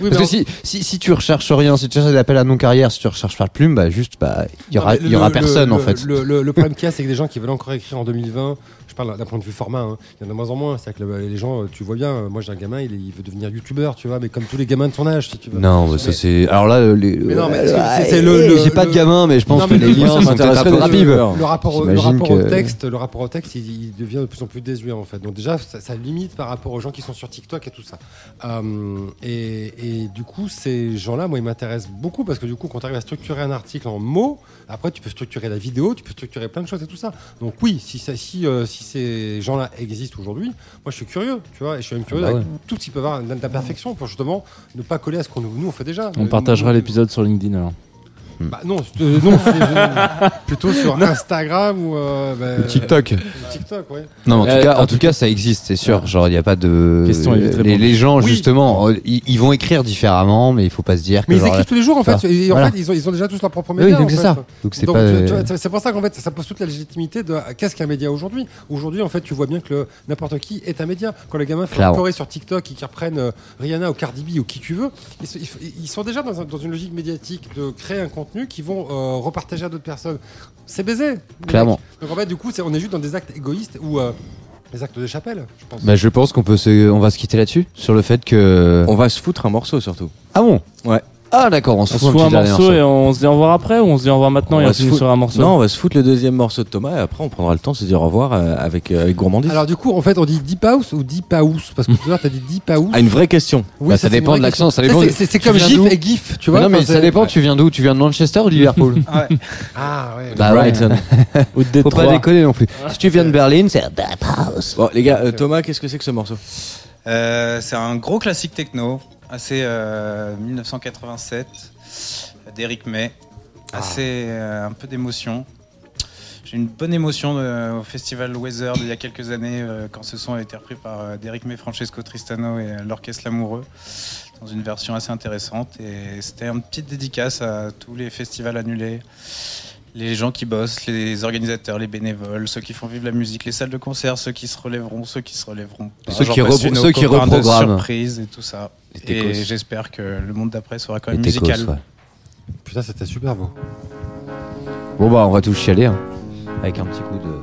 Oui, Parce que si, si, si tu recherches rien, si tu cherches des appels à non-carrière, si tu recherches pas de plumes, bah juste, bah, il y Non, aura, il y aura le- personne le- en fait. Le, le- le problème qu'il y a, c'est que des gens qui veulent encore écrire en 2020, je parle d'un point de vue format, hein, il y en a de moins en moins. C'est-à-dire que le- les gens, euh, tu vois bien, euh, moi j'ai un gamin, il, veut devenir youtubeur, tu vois, mais comme tous les gamins de son âge, si tu veux. Non, ça c'est. Alors là, les... Le- J'ai pas de gamin, mais je pense Non, que les le- liens sont de- rapides. le- rapport, au, le rapport au texte, le rapport au texte, il, il devient de plus en plus désuet en fait. Donc déjà, ça, ça limite par rapport aux gens qui sont sur TikTok et tout ça. Euh, et, et du coup, ces gens-là, moi, ils m'intéressent beaucoup parce que du coup, quand tu arrives à structurer un article en mots, après, tu peux structurer la vidéo, tu peux structurer plein de choses et tout ça. Donc oui, si, ça, si, euh, si ces gens-là existent aujourd'hui, moi, je suis curieux, tu vois, et je suis même curieux Ah bah avec tout ce qui peut avoir d'imperfection pour justement ne pas coller à ce qu'on nous, nous, on fait déjà. on Euh, partagera nous- l'épisode sur LinkedIn alors. Bah, non, euh, non c'est- euh, plutôt sur Instagram ou euh, bah, TikTok. euh, TikTok, ouais. Non, mais en Euh, tout cas, en tout cas, ça existe, c'est sûr. Genre, il n'y a pas de. Question les, les gens, Oui. justement, euh, ils, ils vont écrire différemment, mais il faut pas se dire que. Mais ils genre, écrivent tous les jours en fait. Et en Voilà. fait, ils ont, ils ont déjà tous leur propre Oui, média. donc en c'est ça. Donc c'est Donc, pas. pour ça qu'en fait, ça pose toute la légitimité de qu'est-ce qu'un média aujourd'hui? Aujourd'hui, en fait, tu vois bien que n'importe qui est un média. Quand les gamins font pleurer sur TikTok et qu'ils reprennent euh, Rihanna ou Cardi B ou qui tu veux, ils, sont- ils- ils sont déjà dans, un- dans une logique médiatique de créer un contenu qu'ils vont euh, repartager à d'autres personnes. C'est baisé. Clairement. Donc en fait, du coup, c'est- on est juste dans des actes égoïstes ou euh, des actes de chapelle, je pense. Bah, je pense qu'on peut se, on va se quitter là-dessus sur le fait que. On va se foutre un morceau surtout. Ah bon? Ouais. Ah d'accord, on se On fout un petit dernier morceau et on se dit au revoir après ou on se dit au revoir maintenant On et on se finit sur un morceau? Non, on va se foutre le deuxième morceau de Thomas et après on prendra le temps de se dire au revoir euh, avec, euh, avec gourmandise. Alors du coup, en fait, on dit Deep House ou Deep House? Parce que tout à l'heure, t'as dit Deep House. Ah, une vraie question. Oui, Bah, ça dépend de l'accent, ça dépend C'est- comme GIF et GIF, tu vois. non, mais ça dépend. Tu viens d'où Tu viens de Manchester ou de Liverpool? Ah ouais. Bah. Brighton. Ou de Faut pas déconner non plus. Si tu viens de Berlin, c'est That House. Bon, les gars, euh, Thomas, qu'est-ce que c'est que ce morceau? Euh, c'est un gros classique techno, assez euh, 1987, d'Eric May, assez euh, un peu d'émotion. J'ai une bonne émotion euh, au festival Weather d'il y a quelques années euh, quand ce son a été repris par euh, Derek May, Francesco Tristano et euh, l'Orchestre Lamoureux dans une version assez intéressante. Et c'était une petite dédicace à tous les festivals annulés, les gens qui bossent, les organisateurs, les bénévoles, ceux qui font vivre la musique, les salles de concert, ceux qui se relèveront, ceux qui se relèveront. pas. Ceux qui repro- ceux aux qui reprogramment. surprise et tout ça. Les. Et j'espère que le monde d'après sera quand même musical. ouais. Putain, c'était super beau. Bon bah on va tous chialer hein. avec un petit coup de.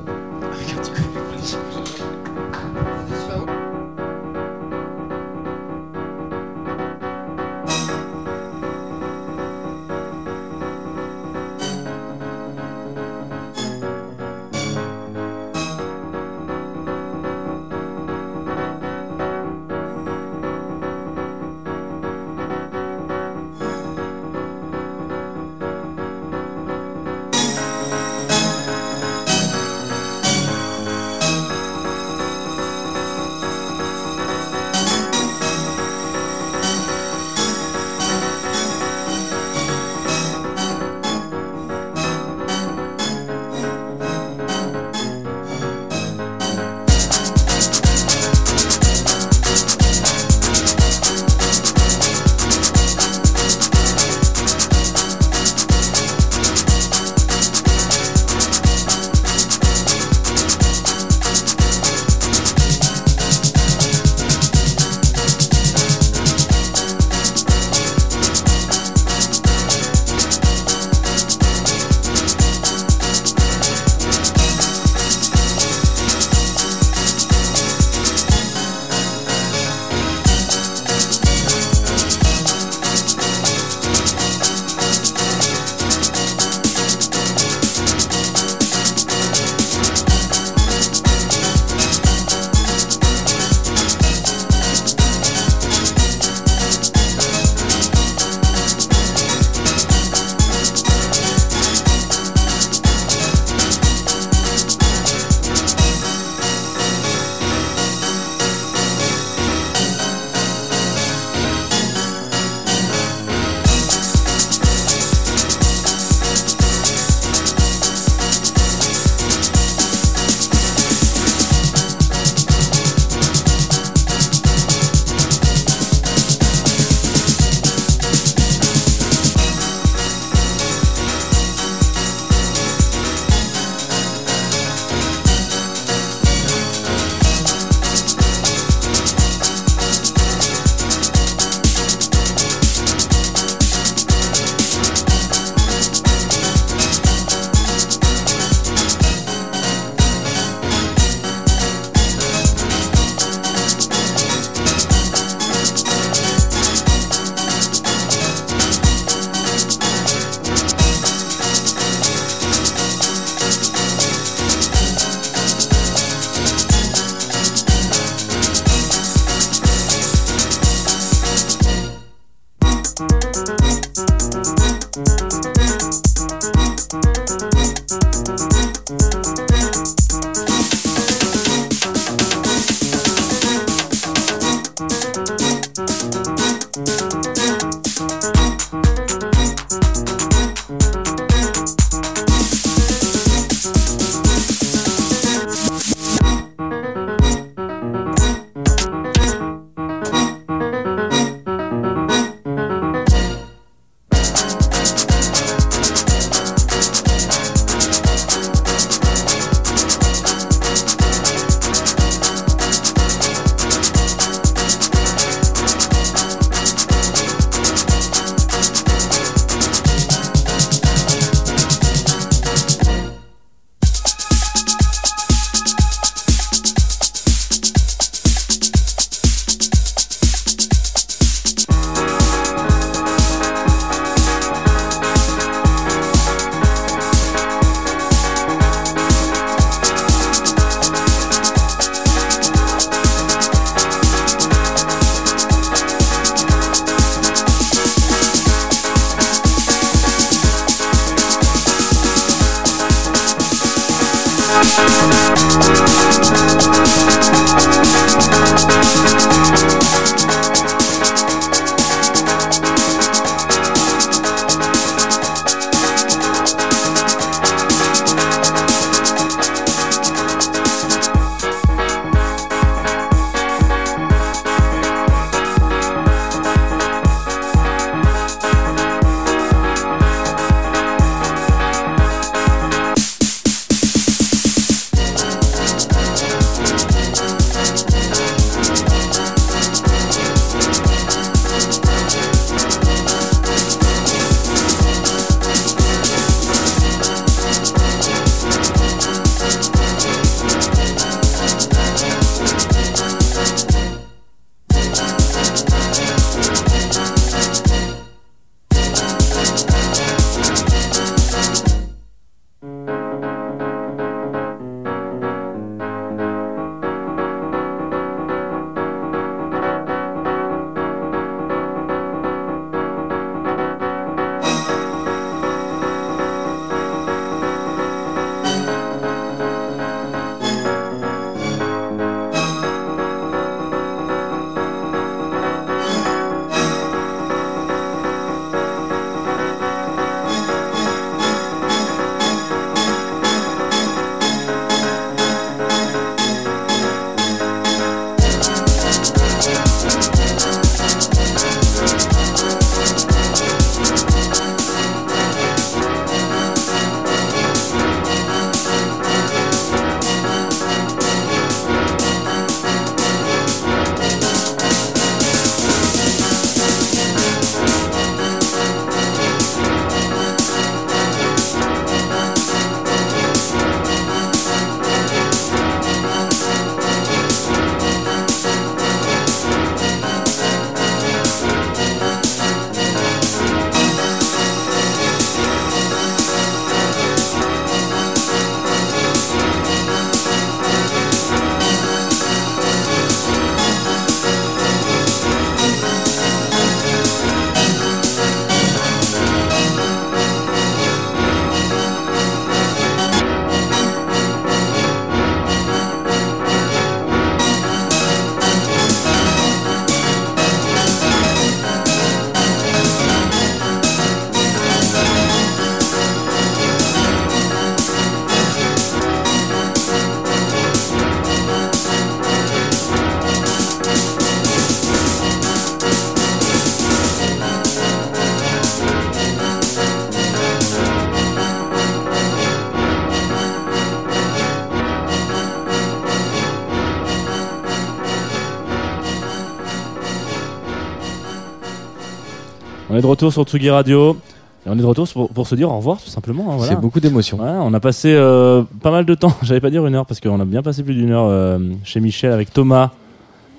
On est de retour sur Tsugi Radio. Et on est de retour pour, pour se dire au revoir, tout simplement. hein, voilà. C'est beaucoup d'émotions. On a passé euh, pas mal de temps, j'allais pas dire une heure parce qu'on a bien passé plus d'une heure euh, chez Michel avec Thomas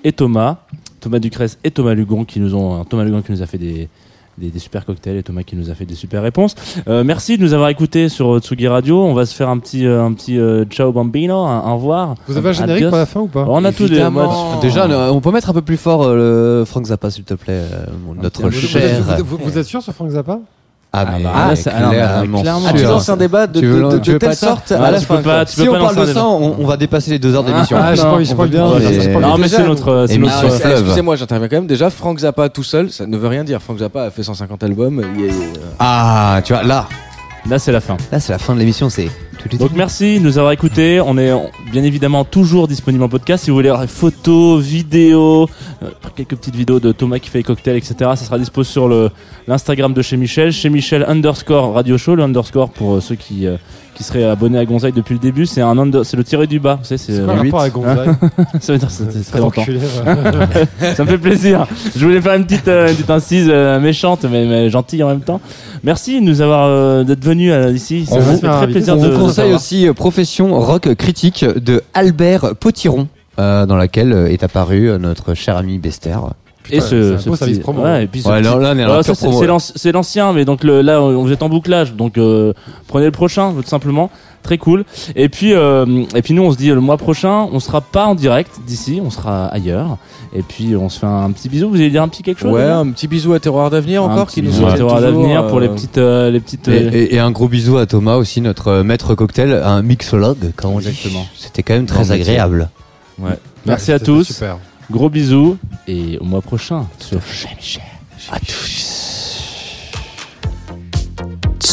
et Thomas, Thomas Ducrest et Thomas Lugon qui nous ont, Thomas Lugon qui nous a fait des, des, des super cocktails et Thomas qui nous a fait des super réponses. Euh, merci de nous avoir écoutés sur euh, Tsugi Radio. On va se faire un petit, euh, un petit euh, ciao bambino, un, un au revoir. Vous avez un générique Adios. pour la fin ou pas On a tout des Évidemment. Déjà, on peut mettre un peu plus fort euh, le Frank Zappa, s'il te plaît, euh, notre vous, cher. êtes, vous- vous êtes sûr sur Frank Zappa? Ah, mais bah, là, c'est- alors, clairement clairement. Ah, tu lances un débat de, veux telle sorte Ah, à la fin. pas, Si on parle de ça, on, on va dépasser les deux heures d'émission. Ah, j'ai non, pas envie, j'ai on pas envie peut de bien, mais- Non, mais c'est notre, Émission Ah, fleuve. Excusez-moi, j'interviens quand même. Déjà, Frank Zappa tout seul, ça ne veut rien dire. Frank Zappa a fait 150 albums. est- Ah, tu vois, là, Là, c'est la fin. là c'est la fin de l'émission, c'est... Donc merci de nous avoir écoutés. On est bien évidemment toujours disponible en podcast. Si vous voulez avoir des photos, vidéos, euh, quelques petites vidéos de Thomas qui fait les cocktails, etc. Ça sera dispo sur le l'Instagram de chez Michel, chez Michel underscore radio show. Le underscore pour euh, ceux qui euh, qui seraient abonnés à Gonzague depuis le début, c'est un c'est le tiré du bas. Vous savez, c'est C'est euh, rapport Gonzague Ça veut dire c'était très longtemps. Ça me fait plaisir. Je voulais faire une petite, euh, une petite incise euh, méchante, mais, mais gentille en même temps. Merci de nous avoir euh, d'être venus euh, ici. Ça me fait très plaisir On de vous de conseille aussi euh, Profession Rock Critique de Albert Potiron, euh, dans laquelle euh, est apparu notre cher ami Bester. Et ce, ce service petit- promo. ouais, et puis ce Ouais, petit- là, là, c'est là. l'ancien, mais donc le, là, on- vous êtes en bouclage, donc euh, prenez le prochain, tout simplement. Très cool. Et puis, euh, et puis nous, on se dit le mois prochain, on sera pas en direct d'ici, on sera ailleurs. Et puis, on se fait un petit bisou. Vous allez dire un petit quelque chose Ouais, un petit bisou à Terroir d'avenir encore qui nous bisou à Terroir d'avenir pour les euh, petites, euh, les petites. Et, euh, et- et un gros bisou à Thomas aussi, notre maître cocktail, un mixologue, comme on dit. Exactement. C'était quand même Grand très métier. agréable. Merci à tous. Super. Gros bisous et au mois prochain sur Chez Michel. À tous.